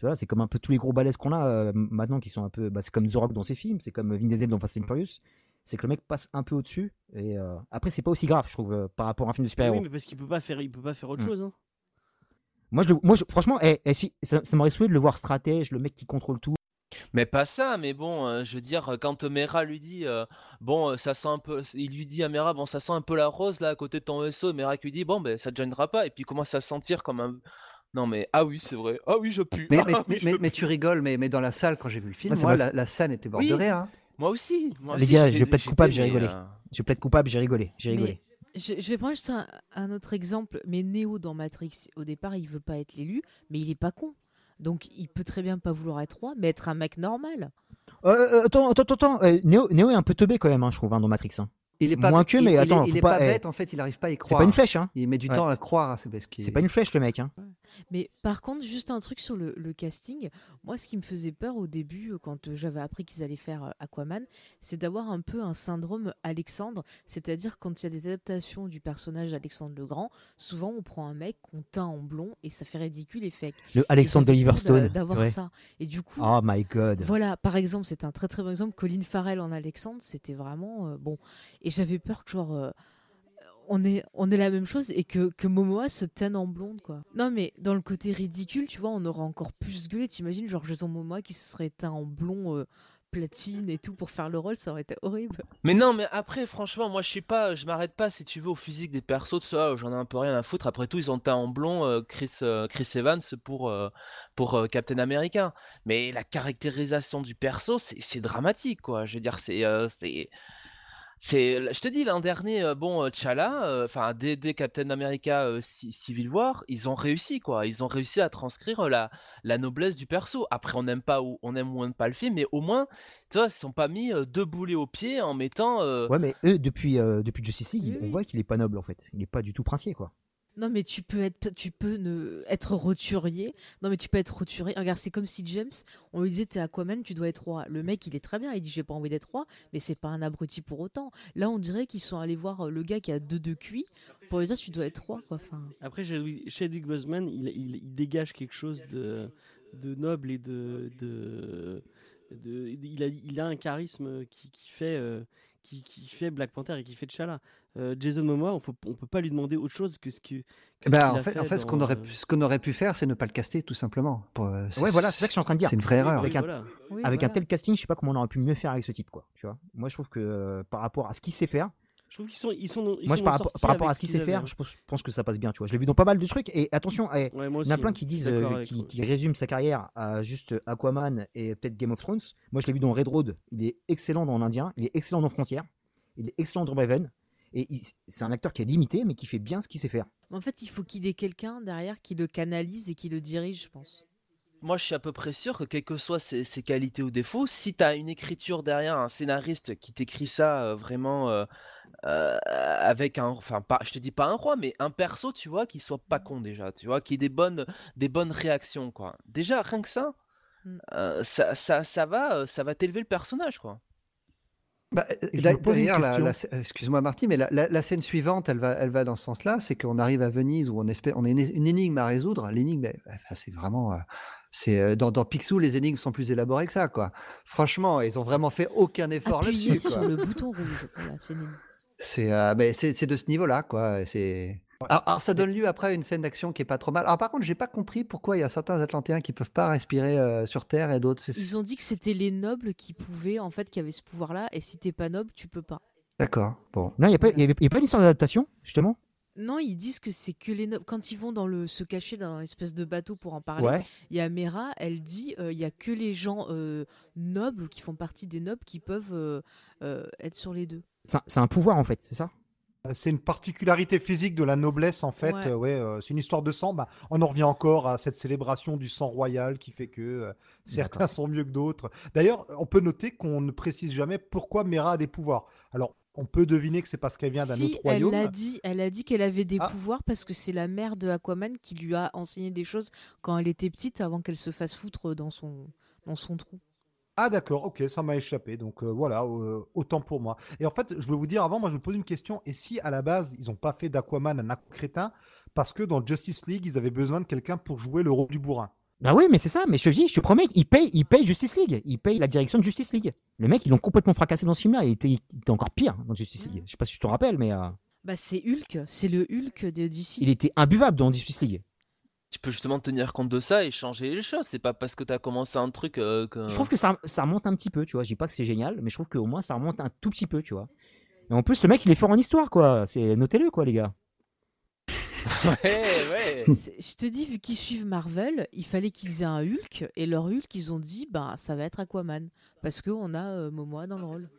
Voilà, c'est comme un peu tous les gros balaises qu'on a euh, maintenant qui sont un peu, bah, c'est comme The Rock dans ses films, c'est comme Vin Diesel dans Fast and Furious. C'est que le mec passe un peu au-dessus. Et euh, après, c'est pas aussi grave, je trouve, euh, par rapport à un film de super-héros. Oui, mais parce qu'il peut pas faire, il peut pas faire autre Mm. chose. hein. Moi, je, moi je- franchement, eh, eh, si, ça, ça m'aurait souhaité de le voir stratège, le mec qui contrôle tout. Mais pas ça, mais bon, euh, je veux dire, quand Mera lui dit, euh, bon, euh, ça sent un peu, il lui dit à Mera, bon, ça sent un peu la rose là à côté de ton vaisseau, et Mera qui lui dit, bon, ben ça te gênera pas, et puis il commence à sentir comme un. Non, mais ah oui, c'est vrai, ah oui, je pue. Mais, Ah mais, oui, mais, je mais, pue. mais tu rigoles, mais, mais dans la salle, quand j'ai vu le film, moi, la, la scène était morte Oui. de rire. hein. Moi aussi, moi Les aussi, gars, je plaide coupable, j'ai rigolé. euh, Je plaide coupable, j'ai rigolé, j'ai rigolé. Je, vais prendre juste un, autre exemple. Mais Neo dans Matrix, au départ, il veut pas être l'élu, mais il est pas con. Donc il peut très bien pas vouloir être roi, mais être un mec normal. Euh, euh, attends, attends, attends. euh, Neo est un peu teubé quand même, hein, je trouve, hein, dans Matrix. hein. Il est pas, Moins que, il- mais il attends, il, faut est pas- pas eh, bête, en fait, il arrive pas à y C'est croire. pas une flèche, hein. Il met du Ouais, temps à c'est- croire. C'est parce qu'il- C'est pas une flèche, le mec. Hein. Mais par contre, juste un truc sur le, le casting. Moi, ce qui me faisait peur au début, euh, quand euh, j'avais appris qu'ils allaient faire euh, Aquaman, c'est d'avoir un peu un syndrome Alexandre. C'est-à-dire, quand il y a des adaptations du personnage d'Alexandre le Grand, souvent on prend un mec qu'on teint en blond et ça fait ridicule et fake. Le Alexandre Et j'avais Oliver peur d'a- Stone. D'avoir ouais. ça. Et du coup. Oh my god. Voilà, par exemple, c'est un très très bon exemple. Colin Farrell en Alexandre, c'était vraiment euh, bon. Et j'avais peur que genre euh, on est on est la même chose et que, que Momoa se teigne en blonde quoi. Non mais dans le côté ridicule, tu vois, on aurait encore plus gueulé. T'imagines genre Jason Momoa qui se serait teint en blond euh, platine et tout pour faire le rôle, ça aurait été horrible. Mais non, mais après, franchement, moi je suis pas, je m'arrête pas si tu veux au physique des persos, tout ça, j'en ai un peu rien à foutre. Après tout, ils ont teint en blond euh, Chris, euh, Chris Evans pour, euh, pour euh, Captain America. Mais la caractérisation du perso, c'est dramatique, quoi. Je veux dire, c'est. Euh, c'est c'est, je te dis, l'an dernier, euh, bon, euh, T'Challa, euh, enfin, dès, dès Captain America euh, Ci- Civil War, ils ont réussi, quoi. Ils ont réussi à transcrire euh, la, la noblesse du perso. Après, on n'aime pas ou on aime ou on n'aime pas le film, mais au moins, tu vois, ils se sont pas mis euh, deux boulets au pied en mettant. euh, Ouais, mais eux, depuis, euh, depuis Justice League, Oui, on voit qu'il est pas noble en fait. Il est pas du tout princier, quoi. Non mais tu peux être tu peux ne être roturier. Non mais tu peux être roturier. Regarde, c'est comme si James, on lui disait t'es Aquaman, tu dois être roi. Le mec, il est très bien, il dit j'ai pas envie d'être roi, mais c'est pas un abruti pour autant. Là, on dirait qu'ils sont allés voir euh, le gars qui a deux de cuit pour lui dire tu dois être roi quoi. Après, Chadwick Boseman, il, il, dégage quelque chose de, noble et de, il, a, un charisme qui, fait euh, qui, qui fait Black Panther et qui fait T'Challa. Euh, Jason Momoa, on, on peut pas lui demander autre chose que ce que. que ce qu'il en a fait, en fait, ce qu'on aurait, pu- ce qu'on aurait pu faire, c'est ne pas le caster, tout simplement. Pour, euh, Ouais, voilà, c'est ça que je suis en train de dire. C'est une vraie erreur. Avec un- voilà. oui, Avec un voilà. tel casting, je sais pas comment on aurait pu mieux faire avec ce type, quoi. Tu vois Moi, je trouve que euh, par rapport à ce qu'il sait faire, Je trouve qu'ils sont, ils sont, ils moi, sont je, par, rapport- sortis par rapport à ce qu'il sait faire, avaient, je pense, que ça passe bien, tu vois. Je l'ai vu dans pas mal de trucs. Et attention, eh, hein. Ouais, il y en a plein hein. qui disent, euh, qui, qui résument sa carrière à juste Aquaman et peut-être Game of Thrones. Moi, je l'ai vu dans Red Road. Il est excellent dans l'Indien. Il est excellent dans Frontières. Il est excellent dans Raven. Et c'est un acteur qui est limité, mais qui fait bien ce qu'il sait faire. En fait, il faut qu'il ait quelqu'un derrière qui le canalise et qui le dirige, je pense. Moi, je suis à peu près sûr que, quelles que soient ses, ses qualités ou défauts, si tu as une écriture derrière, un scénariste qui t'écrit ça euh, vraiment euh, euh, avec un. Enfin, pas, je te dis pas un roi, mais un perso, tu vois, qui soit pas con déjà, tu vois, qui ait des bonnes, des bonnes réactions, quoi. Déjà, rien que ça, Mm. euh, ça, ça, ça va, ça va t'élever le personnage, quoi. Bah, une D'ailleurs, la- excuse-moi Marty, mais la, la- la scène suivante, elle va, elle va dans ce sens-là, c'est qu'on arrive à Venise où on espère, on a une, une énigme à résoudre. L'énigme, enfin, c'est vraiment, euh, c'est euh, dans, dans Picsou, les énigmes sont plus élaborées que ça, quoi. Franchement, ils ont vraiment fait aucun effort là-dessus, sur le bouton rouge. Voilà, euh, c'est de ce niveau-là, quoi. C'est. Alors, alors, ça donne lieu après à une scène d'action qui est pas trop mal. Alors par contre, j'ai pas compris pourquoi il y a certains Atlantéens qui peuvent pas respirer euh, sur Terre et d'autres. Ils ont dit que c'était les nobles qui pouvaient, en fait, qui avaient ce pouvoir-là, et si t'es pas noble, tu peux pas. D'accord. Bon. Non, il n'y a pas, il y avait- il y a pas une histoire d'adaptation, justement? Non, ils disent que c'est que les nobles. Quand ils vont dans le se cacher dans une espèce de bateau pour en parler, Ouais. il y a Mera, elle dit euh, il y a que les gens euh, nobles qui font partie des nobles qui peuvent euh, euh, être sur les deux. C'est un- c'est un pouvoir, en fait, c'est ça? C'est une particularité physique de la noblesse en fait. Ouais. Euh, ouais, euh, c'est une histoire de sang. Bah, on en revient encore à cette célébration du sang royal qui fait que euh, certains sont mieux que d'autres. D'ailleurs, on peut noter qu'on ne précise jamais pourquoi Mera a des pouvoirs. Alors, on peut deviner que c'est parce qu'elle vient d'un Si, autre elle royaume. a dit, elle a dit qu'elle avait des Ah. pouvoirs parce que c'est la mère de Aquaman qui lui a enseigné des choses quand elle était petite avant qu'elle se fasse foutre dans son dans son trou. Ah d'accord, ok, ça m'a échappé. Donc euh, voilà, euh, autant pour moi. Et en fait, je voulais vous dire avant, moi je me pose une question. Et si à la base, ils n'ont pas fait d'Aquaman un crétin parce que dans Justice League, ils avaient besoin de quelqu'un pour jouer le rôle du bourrin? Bah oui, mais c'est ça, mais je te dis, je te promets, il paye, il paye Justice League. Il paye la direction de Justice League. Le mec, ils l'ont complètement fracassé dans ce film-là. Il était, il était encore pire dans Justice League. Je sais pas si tu te rappelles, mais euh, Bah c'est Hulk, c'est le Hulk de DC. il était imbuvable dans Justice League. Tu peux justement tenir compte de ça et changer les choses. C'est pas parce que t'as commencé un truc euh, que. Je trouve que ça, ça remonte un petit peu, tu vois. Je dis pas que c'est génial, mais je trouve qu'au moins ça remonte un tout petit peu, tu vois. Et en plus, le mec, il est fort en histoire, quoi. C'est notez-le, quoi, les gars. ouais, ouais. Je te dis, vu qu'ils suivent Marvel, il fallait qu'ils aient un Hulk, et leur Hulk, ils ont dit, bah, ça va être Aquaman, parce qu'on a euh, Momoa dans le rôle.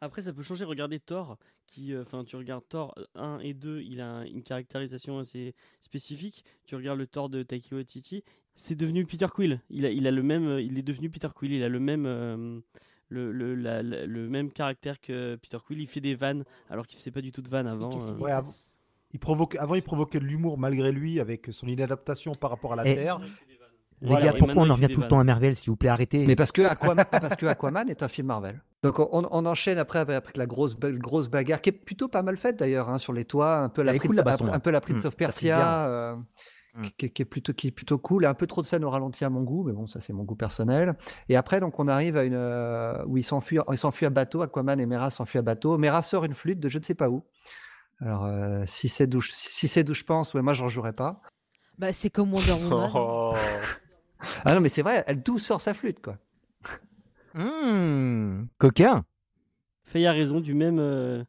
Après, ça peut changer. Regardez Thor, qui, euh, enfin, tu regardes Thor 1 et 2, il a un- une caractérisation assez spécifique. Tu regardes le Thor de Taiki Waititi, c'est devenu Peter Quill. Il a, il a le même, euh, il est devenu Peter Quill. Il a le même, euh, le, le, la- la- le même caractère que Peter Quill. Il fait des vannes alors qu'il faisait pas du tout de vannes avant. euh. Ouais, avant, il provoque, avant, il provoquait de l'humour malgré lui avec son inadaptation par rapport à la Et- Terre. Les Voilà, gars, pourquoi on en revient tout le temps à Marvel, s'il vous plaît, arrêtez. Mais parce que, Aquaman, parce que Aquaman est un film Marvel. Donc on, on enchaîne après avec la grosse, grosse bagarre qui est plutôt pas mal faite d'ailleurs hein, sur les toits, un peu la Prince, cool, la baston, un, là. peu la Prince Hmm, of Persia, euh, qui, qui est plutôt qui est plutôt cool. Un peu trop de scènes au ralenti à mon goût, mais bon ça c'est mon goût personnel. Et après donc on arrive à une euh, où ils s'enfuient, ils s'enfuient à bateau. Aquaman et Mera s'enfuient à bateau. Mera sort une flûte de je ne sais pas où. Alors euh, si c'est d'où je- si c'est d'où je pense, ouais, moi j'en jouerais pas. Bah, c'est comme Wonder Woman. Oh. Ah non mais c'est vrai, elle d'où sort sa flûte quoi. Mmh, coquin. Faye a raison, du même, euh,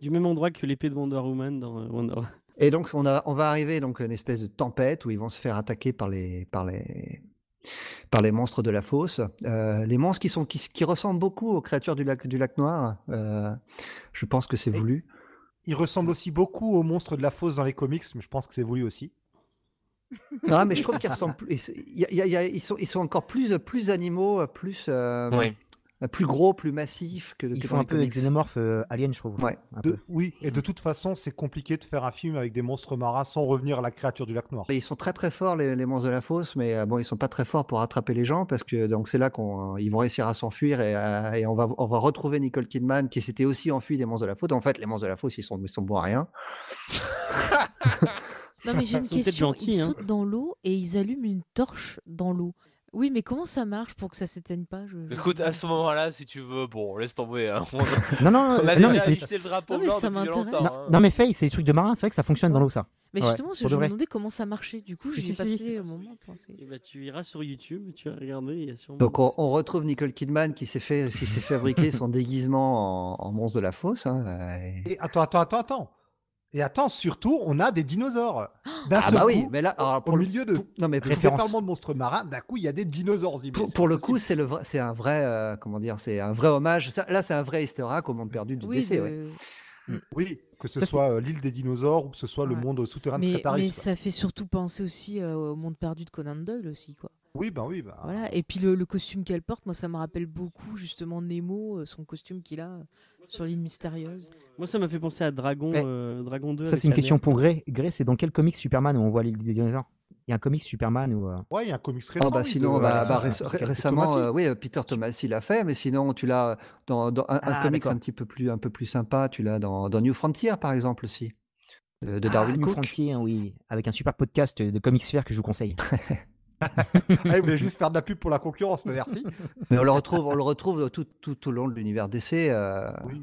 du même endroit que l'épée de Wonder Woman dans euh, Wonder Woman. Et donc, on, a, on va arriver donc à une espèce de tempête où ils vont se faire attaquer par les, par les, par les monstres de la fosse. Euh, les monstres qui, sont, qui, qui ressemblent beaucoup aux créatures du lac, du lac Noir. Euh, je pense que c'est voulu. Il ressemble aussi beaucoup aux monstres de la fosse dans les comics, mais je pense que c'est voulu aussi. Non, mais je trouve qu'ils ressemblent plus. il y a- il y a- il y a- ils, sont, ils sont encore plus, plus animaux, plus, euh, Ouais. plus gros, plus massifs que, Ils que font un les peu comics. xénomorphe euh, alien, je trouve. Ouais. De- oui, et de toute façon, c'est compliqué de faire un film avec des monstres marins sans revenir à la créature du lac noir. Et Ils sont très très forts les, les monstres de la fosse, mais euh, bon ils sont pas très forts pour attraper les gens parce que donc c'est là qu'on ils vont réussir à s'enfuir et, euh, et on va on va retrouver Nicole Kidman qui s'était aussi enfui des monstres de la fosse. En fait les monstres de la fosse ils sont ils sont bons à rien. Non, mais j'ai une question. gentils, ils hein. sautent dans l'eau et ils allument une torche dans l'eau. Oui, mais comment ça marche pour que ça s'éteigne pas? Je- Écoute, à ce moment-là, si tu veux, bon, laisse tomber. Hein. On Non, non, on a non, mais c'est. le drapeau Non, mais ça m'intéresse. Non, hein. non, mais Faye, c'est des trucs de marin, c'est vrai que ça fonctionne dans l'eau, ça. Mais Ouais, justement, je me vrai. demandais comment ça marchait. Du coup, Si, j'ai si, passé si. un moment penser. Et bah, tu iras sur YouTube, tu vas regarder. Il y a sûrement- Donc on, on retrouve Nicole Kidman qui s'est fait qui s'est fabriqué son déguisement en, en monstre de la fosse. hein, euh, et- Et attends, attends, attends, attends. Et attends, surtout, on a des dinosaures. D'un Ah seul bah oui, coup, mais là alors, au pour le, milieu de pour- non mais déferlement de monstres marins, d'un coup, il y a des dinosaures. pour, pour le coup c'est le c'est un vrai euh, comment dire c'est un vrai hommage. Ça- là c'est un vrai Easter egg au monde perdu du Oui, DC. de- ouais. Oui, que ce Ça, soit euh, l'île des dinosaures ou que ce soit le monde souterrain de mais, Scartaris. mais ça fait surtout penser aussi euh, au monde perdu de Conan Doyle aussi, quoi. Oui, ben oui. bah. Voilà. Et puis le, le costume qu'elle porte, moi, ça me rappelle beaucoup justement Nemo, euh, son costume qu'il a euh, sur l'île mystérieuse. Moi, ça m'a fait penser à Dragon, Eh, euh, Dragon 2. Ça, c'est une question pour Grey. Grey, c'est dans quel comic Superman où on voit l'île des dinosaures? Il y a un comic Superman où. euh, Ouais, il y a un comics Ah récent. bah oui, sinon, de- bah, euh, bah, ré- récemment, euh, oui, Peter Tomasi l'a fait, mais sinon, tu l'as dans, dans un, un Ah, comics d'accord. un petit peu plus, un peu plus sympa, tu l'as dans, dans New Frontier, par exemple, aussi, de, de ah, Darwin New Cook. Frontier, oui. Avec un super podcast de Comics Sphere que je vous conseille. Ah, il voulait juste faire de la pub pour la concurrence, mais merci. Mais on le retrouve, on le retrouve tout, tout au long de l'univers DC. euh, Oui.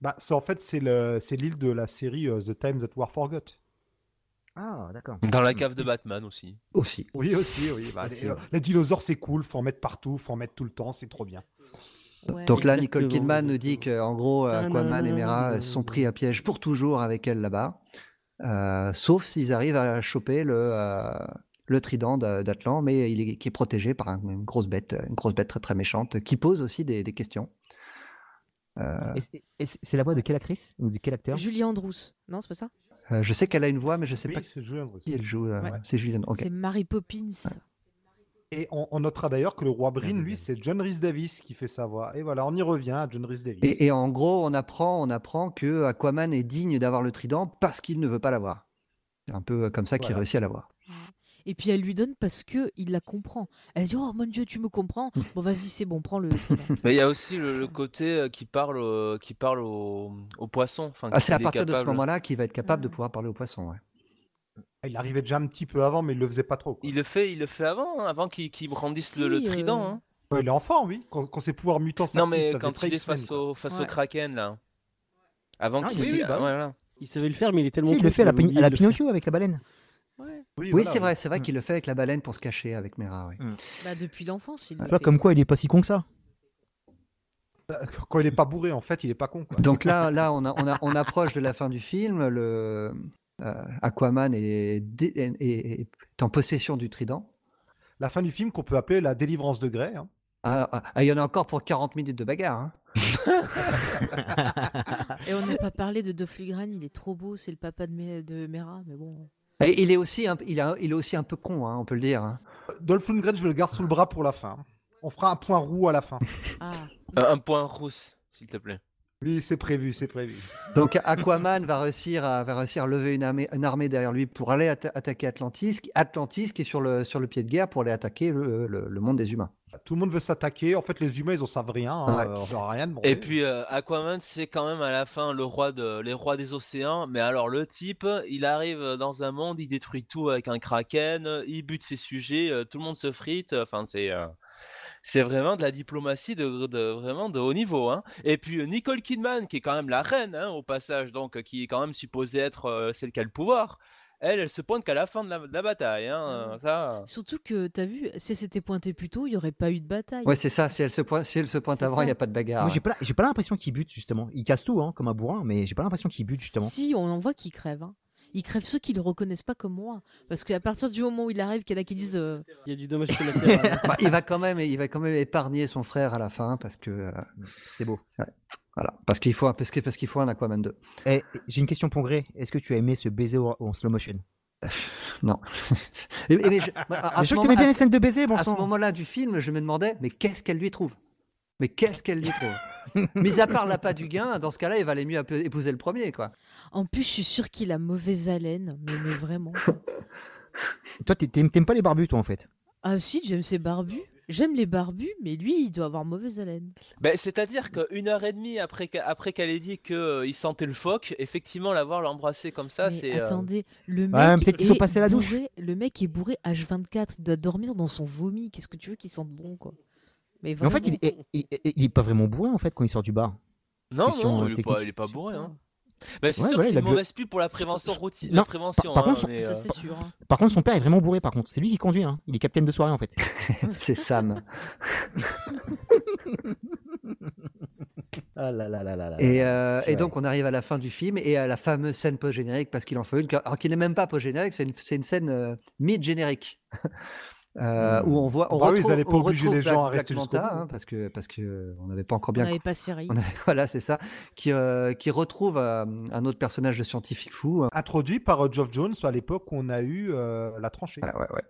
Bah, c'est en fait c'est le c'est l'île de la série euh, The Time That War Forgot. Ah, d'accord. Dans la cave de Batman aussi. aussi. Oui aussi, oui. Bah, Aussi, les, euh, ouais. les dinosaures c'est cool, faut en mettre partout, faut en mettre tout le temps, c'est trop bien. Ouais. Donc là, Nicole Kidman nous dit qu'en gros, euh, Aquaman et Mera sont pris à piège pour toujours avec elle là-bas, euh, sauf s'ils arrivent à choper le, euh, le trident d'A- d'Atlan, mais il est, qui est protégé par un- une grosse bête, une grosse bête très très méchante, qui pose aussi des, des questions. Euh, Et c'est- la voix de quelle actrice ou de quel acteur? Julie Andrews. Non, c'est pas ça? Euh, je sais qu'elle a une voix, mais je sais Oui, pas qui elle joue. euh, Ouais. C'est Julien. ok. C'est Mary Poppins. Et on, on notera d'ailleurs que le roi Brin, lui, c'est John Rhys Davis qui fait sa voix. Et voilà, on y revient à John Rhys Davis. Et, et en gros, on apprend, on apprend que Aquaman est digne d'avoir le trident parce qu'il ne veut pas l'avoir. C'est un peu comme ça qu'il Voilà. réussit à l'avoir. Et puis elle lui donne parce que il la comprend. Elle dit Oh mon Dieu, tu me comprends Bon, vas-y, c'est bon, prends le. trident. Mais il y a aussi le, le côté euh, qui parle, euh, qui parle au, au poisson. Enfin, Ah, c'est à partir de ce moment-là qu'il va être capable de pouvoir parler aux poissons. ouais. Il arrivait déjà un petit peu avant, mais il le faisait pas trop. quoi. Il le fait, il le fait avant, hein, avant qu'il qu'il brandisse le, euh, trident. hein. Ouais, il est enfant, oui. Quand, quand ses pouvoirs mutants Non mais ça quand il est face au face au kraken là. Avant Ah, qu'il. oui, oui, bah ah, voilà. Il savait le faire, mais il est tellement. Si, il le fait à la, à la. Pinocchio avec la baleine. Oui, Oui, voilà, c'est vrai, c'est vrai qu'il le fait avec la baleine pour se cacher avec Mera. oui. Bah, depuis l'enfance, il le fait. comme quoi il est pas si con que ça. Quand il est pas bourré, en fait, il est pas con. Quoi. Donc là, là on, a- on, a- on approche de la fin du film. Le, euh, Aquaman est, dé- est- est- est en possession du trident. La fin du film qu'on peut appeler la délivrance de Grey. hein. Ah, ah, ah, il y en a encore pour 40 minutes de bagarre. hein. Et on n'a pas parlé de Dolph Lundgren, il est trop beau, c'est le papa de Mera, mais bon. Et il, est aussi un, il, a- il est aussi un peu con, hein, on peut le dire. hein. Dolph Lundgren, je me le garde sous le bras pour la fin. On fera un point roux à la fin. Ah, Un, un point rousse, s'il te plaît. Oui, c'est prévu, c'est prévu. Donc Aquaman va réussir à, va réussir à lever une armée, une armée derrière lui pour aller atta- attaquer Atlantis. Atlantis qui est sur le, sur le pied de guerre pour aller attaquer le, le- le monde des humains. Tout le monde veut s'attaquer. En fait, les humains, ils en savent rien. hein. Ouais. Euh, On rien demandé. Et puis euh, Aquaman, c'est quand même à la fin le roi de les rois des océans. Mais alors le type, il arrive dans un monde, il détruit tout avec un kraken, il bute ses sujets, euh, tout le monde se frite. Enfin c'est euh, c'est vraiment de la diplomatie de, de- vraiment de haut niveau. Hein. Et puis euh, Nicole Kidman, qui est quand même la reine hein, au passage, donc euh, qui est quand même supposée être euh, celle qui a le pouvoir. Elle, elle se pointe qu'à la fin de la, de la bataille. Hein, euh, ça. surtout que t'as vu, si elle s'était pointée plus tôt, il n'y aurait pas eu de bataille. Ouais, c'est ça. Si elle se pointe, si elle se pointe avant, il n'y a pas de bagarre. Moi, j'ai pas, j'ai pas l'impression qu'il bute justement. Il casse tout, hein, comme un bourrin, mais j'ai pas l'impression qu'il bute justement. Si, on en voit qui crèvent. Hein. Ils crèvent ceux qui le reconnaissent pas comme moi. Parce qu'à partir du moment où il arrive, qu'il y en a qui disent euh, Il y a du dommage collatéral. Bah, il va quand même, il va quand même épargner son frère à la fin parce que euh, C'est beau. voilà, parce qu'il faut, parce que- parce qu'il faut un Aquaman 2. Et Eh, j'ai une question pour Grey. Est-ce que tu as aimé ce baiser en slow motion? Non. Et- et mais je, bah, à, à Je ce moment- bien à les scènes de baiser, bon à ce moment-là du film, je me demandais, mais qu'est-ce qu'elle lui trouve? Mais qu'est-ce qu'elle lui trouve? Mis à part l'appât du gain, dans ce cas-là, il valait mieux épouser le premier, quoi. En plus, je suis sûre qu'il a mauvaise haleine. Mais, mais vraiment. Toi, t'aimes pas les barbus, toi, en fait? Ah si, j'aime ses barbus. J'aime les barbus, mais lui, il doit avoir mauvaise haleine. Ben, C'est-à-dire qu'une heure et demie après qu'elle ait dit qu'il sentait le phoque, effectivement, l'avoir l'embrasser comme ça, c'est. euh, attendez, le mec Ouais, peut-être qu'ils sont est passés à la douche. bourré- Le mec est bourré H24, il doit dormir dans son vomi. Qu'est-ce que tu veux qu'il sente bon, quoi? Mais, Mais en fait, il, il, il- il est pas vraiment bourré, en fait, quand il sort du bar. Non, non, euh, il est, pas, technique. il est pas bourré. Hein. Ben, c'est Ouais, sûr ouais, que c'est une bu- mauvaise pub pour la prévention routine. prévention, par contre, hein, son- Ça, euh, c'est sûr. hein. Par contre, son père est vraiment bourré, par contre. C'est lui qui conduit, hein. Il est capitaine de soirée, en fait. C'est Sam. Ah là là là. Et, euh, et donc, on arrive à la fin du film et à la fameuse scène post-générique, parce qu'il en faut une, alors qui n'est même pas post-générique, c'est une, c'est une scène euh, mid-générique. Euh, où on voit, on Bah oui, ils retrouve, allaient pas on obliger retrouve les gens Black- à rester Black jusqu'au hein, parce que parce que euh, on n'avait pas encore On bien n'avait pas série. On avait- voilà, c'est ça. Qui, euh, qui retrouve euh, un autre personnage de scientifique fou. hein. Introduit par euh, Geoff Jones à l'époque où on a eu euh, la tranchée. Voilà, ouais, ouais.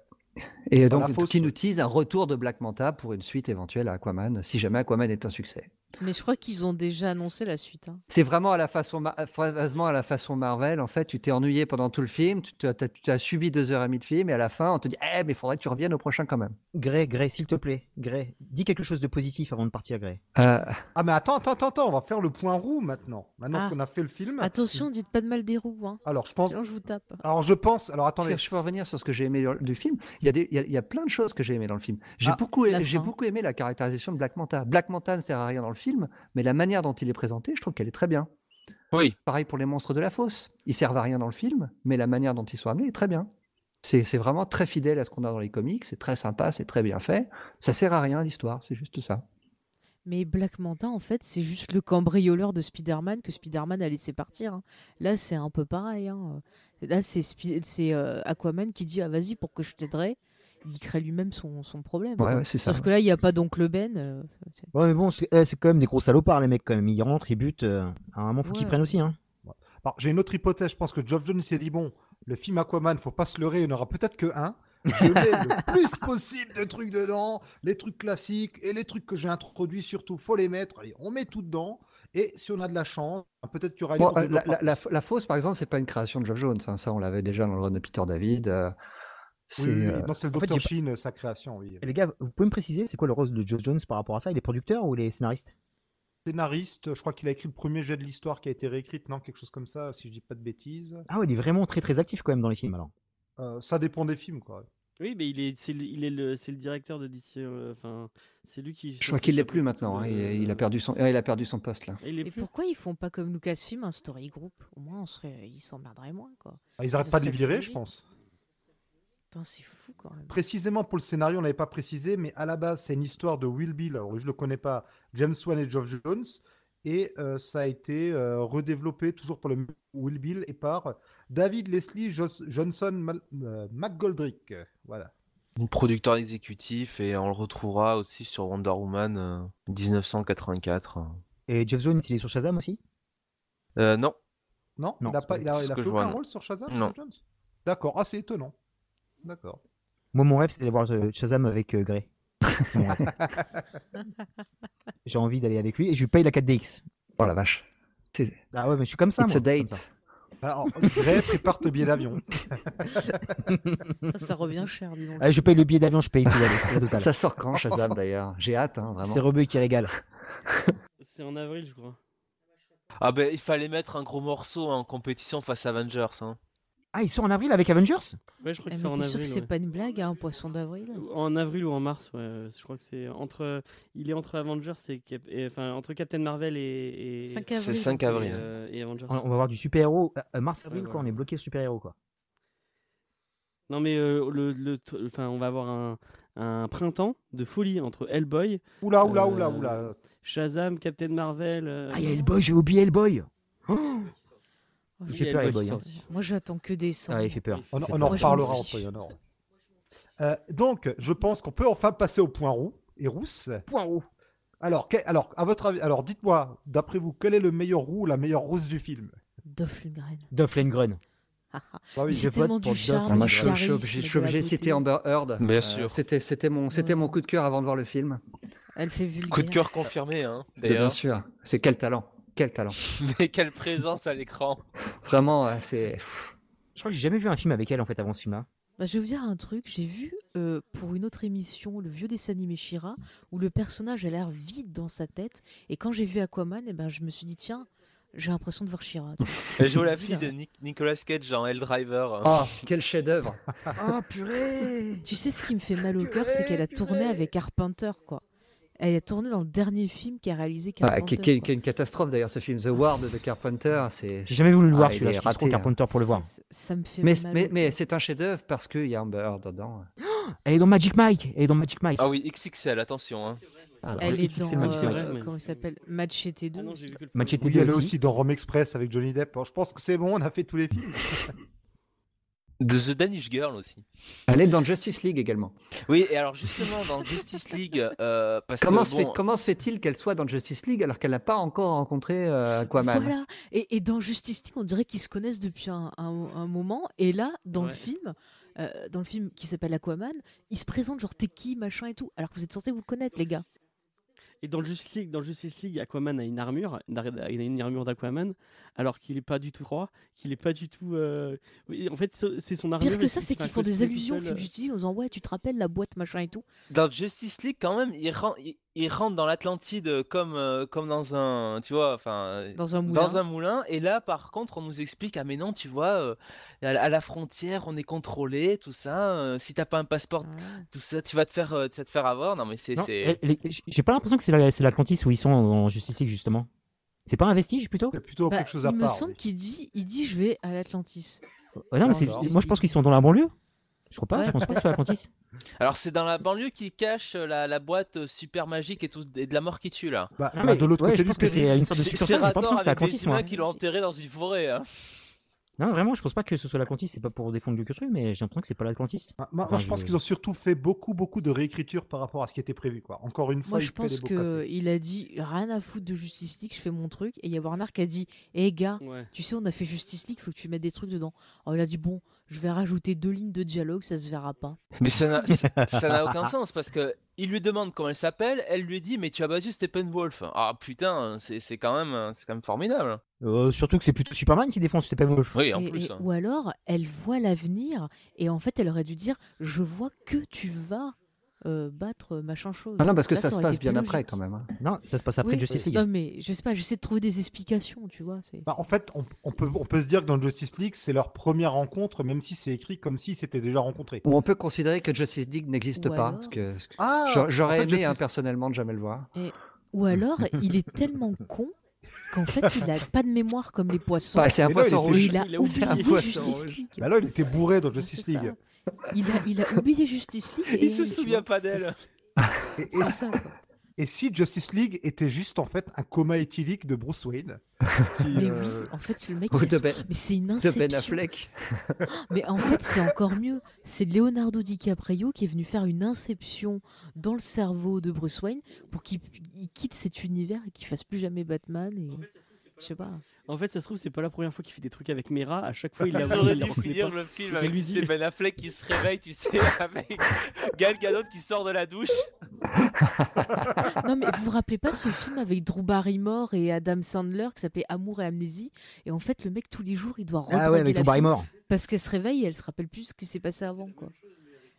Et Dans donc, qui nous tease un retour de Black Manta pour une suite éventuelle à Aquaman, si jamais Aquaman est un succès. Mais je crois qu'ils ont déjà annoncé la suite. hein. C'est vraiment à la façon, vraiment à la façon Marvel. En fait, tu t'es ennuyé pendant tout le film, tu as subi deux heures et demie de film, et à la fin, on te dit, eh, mais il faudrait que tu reviennes au prochain quand même. Grey, Grey, s'il te plaît. Grey, dis quelque chose de positif avant de partir, Grey. Euh, Ah mais attends, attends, attends, attends, on va faire le point roux maintenant. Maintenant Ah. qu'on a fait le film. Attention, dites pas de mal des roues. Hein. Alors je pense. Sinon, je vous tape. Alors je pense. Alors attendez. je peux revenir sur ce que j'ai aimé du film. Il y, a des, il, y a, il y a plein de choses que j'ai aimé dans le film. J'ai Ah, beaucoup, aimé- j'ai beaucoup aimé la caractérisation de Black Manta. Black Manta ne sert à rien dans le film, mais la manière dont il est présenté, je trouve qu'elle est très bien. Oui. Pareil pour les monstres de la fosse. Ils servent à rien dans le film, mais la manière dont ils sont amenés est très bien. C'est vraiment très fidèle à ce qu'on a dans les comics, c'est très sympa, c'est très bien fait. Ça sert à rien l'histoire, c'est juste ça. Mais Black Manta, en fait, c'est juste le cambrioleur de Spider-Man que Spider-Man a laissé partir. hein. Là, c'est un peu pareil. hein. Là, c'est, euh, Aquaman qui dit Ah, vas-y, pour que je t'aiderai. Il crée lui-même son, son problème. Ouais, ouais, c'est ça. Sauf que là, il n'y a pas d'oncle Ben. euh, c'est- Ouais, mais bon, c'est eh, c'est quand même des gros salopards, les mecs, quand même. Ils rentrent, ils butent. euh, à un moment, faut qu'ils Ouais. prennent aussi, hein. Alors, j'ai une autre hypothèse. Je pense que Geoff Jones s'est dit bon, le film Aquaman, faut pas se leurrer, il n'y en aura peut-être que un. Je mets le plus possible de trucs dedans, les trucs classiques et les trucs que j'ai introduits surtout, faut les mettre. Allez, on met tout dedans. Et si on a de la chance, peut-être qu'il y aura une Bon, autre euh, la, la, la, la fosse, par exemple, c'est pas une création de Geoff Jones. hein. Ça, on l'avait déjà dans le run de Peter David. euh, c'est Oui, oui, oui. euh, c'est le en fait, Dr. j'ai Sheen, sa création, oui. Et les gars, vous pouvez me préciser, c'est quoi le rôle de Joe Jones par rapport à ça? Il est producteur ou il est scénariste? Scénariste, je crois qu'il a écrit le premier jet de l'histoire qui a été réécrite, non Quelque chose comme ça, si je dis pas de bêtises. Ah ouais, il est vraiment très très actif quand même dans les films alors. Euh, ça dépend des films, quoi. Oui, mais il est, c'est le, il est le, c'est le directeur de DC. euh, Enfin, c'est lui qui. Je crois qu'il l'est plus maintenant. hein. Il, il a perdu son, ah, il a perdu son poste là. Et plus. pourquoi ils font pas comme Lucasfilm un story group? Au moins, on serait... ils s'emmerderaient moins. Quoi. Ah, Ils arrêtent Ça pas de les virer, je pense. Putain, c'est fou quand même. Précisément pour le scénario, on n'avait pas précisé, mais à la base, c'est une histoire de Will Bill. Alors, je le connais pas, James Wan et Geoff Jones. Et euh, ça a été euh, redéveloppé toujours pour le Will Bill et par David Leslie Jos- Johnson Mal- euh, McGoldrick. Voilà. Producteur exécutif et on le retrouvera aussi sur Wonder Woman euh, 1984. Et Jeff Jones, il est sur Shazam aussi? Euh, non, Non, Non, il n'a pas, il a, il fait aucun rôle sur Shazam, Non. Geoff Jones? D'accord, ah, c'est étonnant. D'accord. Moi, mon rêve, c'était d'aller voir euh, Shazam avec euh, Grey. C'est mon rêve. J'ai envie d'aller avec lui et je lui paye la 4DX. Oh la vache. C'est Ah ouais, mais je suis comme ça, it's moi. a comme ça. date. Alors, Gray, prépare tes billets d'avion. Ça, ça revient cher, dis donc. Ah, je paye le billet d'avion, je paye tout la, la totale. Ça sort quand Shazam d'ailleurs? J'ai hâte, hein, C'est vraiment. Rebeu qui régale. C'est en avril, je crois. Ah ben il fallait mettre un gros morceau en compétition face à Avengers. Hein. Ah, ils sont en avril avec Avengers? Ouais, je crois Eh, que c'est en t'es sûr avril. que c'est ouais. pas une blague, hein, un poisson d'avril? En avril ou en mars, ouais. Je crois que c'est entre. Il est entre Avengers et, Cap- et- enfin entre Captain Marvel et. et 5 C'est avril. 5 et, avril. euh, et Avengers. On on va voir du super-héros. Euh, Mars-avril, Ouais, quoi. On est bloqué super-héros, quoi. Non mais euh, le, le, enfin on va avoir un, un printemps de folie entre Hellboy, Oula, oula, Euh, oula, oula. Shazam, Captain Marvel. euh, Ah, il y a Hellboy, j'ai oublié Hellboy. Il fait peur, Hellboy, hein. Moi, j'attends que des Ah, il fait peur. On, Il fait on peur. en reparlera entre. Euh, donc, je pense qu'on peut enfin passer au point roux et rousse. Point roux. Alors, que- alors, à votre avis, alors dites-moi, d'après vous, quel est le meilleur roux, la meilleure rousse du film? Dolph Lundgren. Dolph Lundgren. Ah Mais oui, je c'est vote pour charme, Ah, je, suis- obligé, de citer Amber Heard. Bien Euh, sûr. C'était, c'était mon, c'était mon coup de cœur avant de voir le film. Elle fait vulgaire. Coup de cœur confirmé, hein, Bien sûr. C'est quel talent? Quel talent. Mais quelle présence à l'écran. Vraiment, euh, c'est. Je crois que j'ai jamais vu un film avec elle, en fait, avant ce film-là. Bah, je vais vous dire un truc, j'ai vu euh, pour une autre émission le vieux dessin animé Shira où le personnage a l'air vide dans sa tête et quand j'ai vu Aquaman, eh ben, je me suis dit tiens, j'ai l'impression de voir Shira. Elle joue la fille de Nic- Nicolas Cage en Helldriver. Oh, quel chef-d'œuvre. Oh, purée Tu sais ce qui me fait mal au cœur, c'est qu'elle a tourné avec Carpenter quoi. Elle a tourné dans le dernier film qu'a réalisé Ah, Carpenter. qui, qui- est une catastrophe d'ailleurs, ce film. The Ward de Carpenter. J'ai jamais voulu le Ah, voir, il celui-là. est Je trop raté, hein. Carpenter pour le voir. Ça, me fait Mais, mal. mais, c'est un chef-d'œuvre parce qu'il y a Amber dedans. Elle est dans Magic Mike. Elle est dans Magic Mike. Ah oui, XXL, attention. Hein. Alors, Elle le est dans euh, mais- comment il s'appelle? Machete 2. Ah non, j'ai vu que le Machete oui, 2 elle est aussi. aussi dans Rome Express avec Johnny Depp. Alors, je pense que c'est bon, on a fait tous les films. De The Danish Girl aussi. Elle est dans Justice League également. Oui, et alors justement, dans Justice League, euh, parce Comment, que se bon, fait, comment se fait-il qu'elle soit dans Justice League alors qu'elle n'a pas encore rencontré euh, Aquaman Voilà. Et, et dans Justice League, on dirait qu'ils se connaissent depuis un, un- un moment. Et là, dans le film, euh, dans le film qui s'appelle Aquaman, ils se présentent genre t'es qui, machin et tout. Alors que vous êtes censés vous connaître, les gars. Et dans Justice League, dans Justice League, Aquaman a une armure, il a une armure d'Aquaman, alors qu'il est pas du tout roi, qu'il est pas du tout. euh, en fait, c'est son armure. Pire que ça, c'est qu'ils font des allusions au seul, film euh, Justice League en disant ouais, tu te rappelles la boîte, machin et tout. dans Justice League, quand même, il, ren- il, il rentre dans l'Atlantide comme, euh, comme dans un, tu vois, enfin, Dans un moulin. dans un moulin. Et là, par contre, on nous explique, ah mais non, tu vois, euh, à, la- à la frontière, on est contrôlé, tout ça. euh, si t'as pas un passeport, Ouais. tout ça, tu vas te faire, euh, tu vas te faire avoir. Non mais c'est, j- J'ai pas l'impression que c'est la- c'est l'Atlantis où ils sont en Justice League, justement. C'est pas un vestige, plutôt? C'est plutôt Bah, quelque chose à il me part. semble oui. qu'il dit, il dit, je vais à l'Atlantis. Ouais, non, mais moi, je pense qu'ils sont dans la banlieue. Je crois pas, Ouais. je pense pas que ce soit l'Atlantis. Alors c'est dans la banlieue qui cache euh, la, la boîte euh, super magique et tout et de la mort qui tue là. Bah, Ah, bah, de l'autre ouais, côté je pense que c'est une sorte de Saiyan, j'ai pas l'impression que c'est Atlantis, les moi. qui l'ont enterré dans une forêt. Hein. Non, vraiment, je pense pas que ce soit l'Atlantis, c'est pas pour défendre le truc, mais j'ai l'impression que c'est pas l'Atlantis. Moi, moi, Enfin, je pense qu'ils ont surtout fait beaucoup, beaucoup de réécriture par rapport à ce qui était prévu. Quoi. Encore une fois, Moi, je pense qu'il a dit rien à foutre de Justice League, je fais mon truc. Et il y a Warner qui a dit Hé gars, Ouais. tu sais, on a fait Justice League, faut que tu mettes des trucs dedans. Alors il a dit Bon, je vais rajouter deux lignes de dialogue, ça se verra pas. Mais ça n'a ça- ça n'a aucun sens parce que il lui demande comment elle s'appelle, elle lui dit mais tu as battu Steppenwolf. Ah putain, c'est c'est quand même c'est quand même formidable. Euh, surtout que c'est plutôt Superman qui défonce Steppenwolf. Oui, en Et- plus. et- hein. ou alors, elle voit l'avenir, et en fait, elle aurait dû dire Je vois que tu vas euh, battre machin chose. Ah non, parce que Là, ça se passe bien après quand même. hein. Non, ça se passe après Oui, Justice League. Non, mais je sais pas, j'essaie de trouver des explications, tu vois. c'est- Bah, en fait, on, on peut, on peut se dire que dans Justice League, c'est leur première rencontre, même si c'est écrit comme s'ils s'étaient déjà rencontrés. Ou on peut considérer que Justice League n'existe pas. alors- Parce que, parce que Ah, j'a- j'aurais en fait, aimé hein, personnellement de jamais le voir. Ou alors, il est tellement con qu'en fait, il a pas de mémoire comme les poissons. Bah, c'est un poisson rouge. il a Il a oublié Justice. League. Bah là, il était bourré dans Justice. League. Il a, il a oublié Justice League. et Il se souvient pas d'elle. Et, et- C'est ça, quoi. Et si Justice League était juste en fait un coma éthylique de Bruce Wayne qui, Mais euh, oui, en fait, le mec. A de Ben, Mais c'est une de inception. Ben Affleck. Mais en fait, c'est encore mieux. C'est Leonardo DiCaprio qui est venu faire une inception dans le cerveau de Bruce Wayne pour qu'il il quitte cet univers et qu'il fasse plus jamais Batman. Et... Je sais pas. En fait, ça se trouve, c'est pas la première fois qu'il fait des trucs avec Mera. À chaque fois, il il la dû finir le film avec lui tu dit- sais, Ben Affleck qui se réveille, tu sais, avec Gal Gadot qui sort de la douche. Non, mais vous vous rappelez pas ce film avec Drew Barrymore et Adam Sandler qui s'appelait Amour et Amnésie? Et en fait, le mec, tous les jours, il doit Ah ouais, avec fille Barrymore. parce qu'elle se réveille et elle se rappelle plus ce qui s'est passé avant, quoi.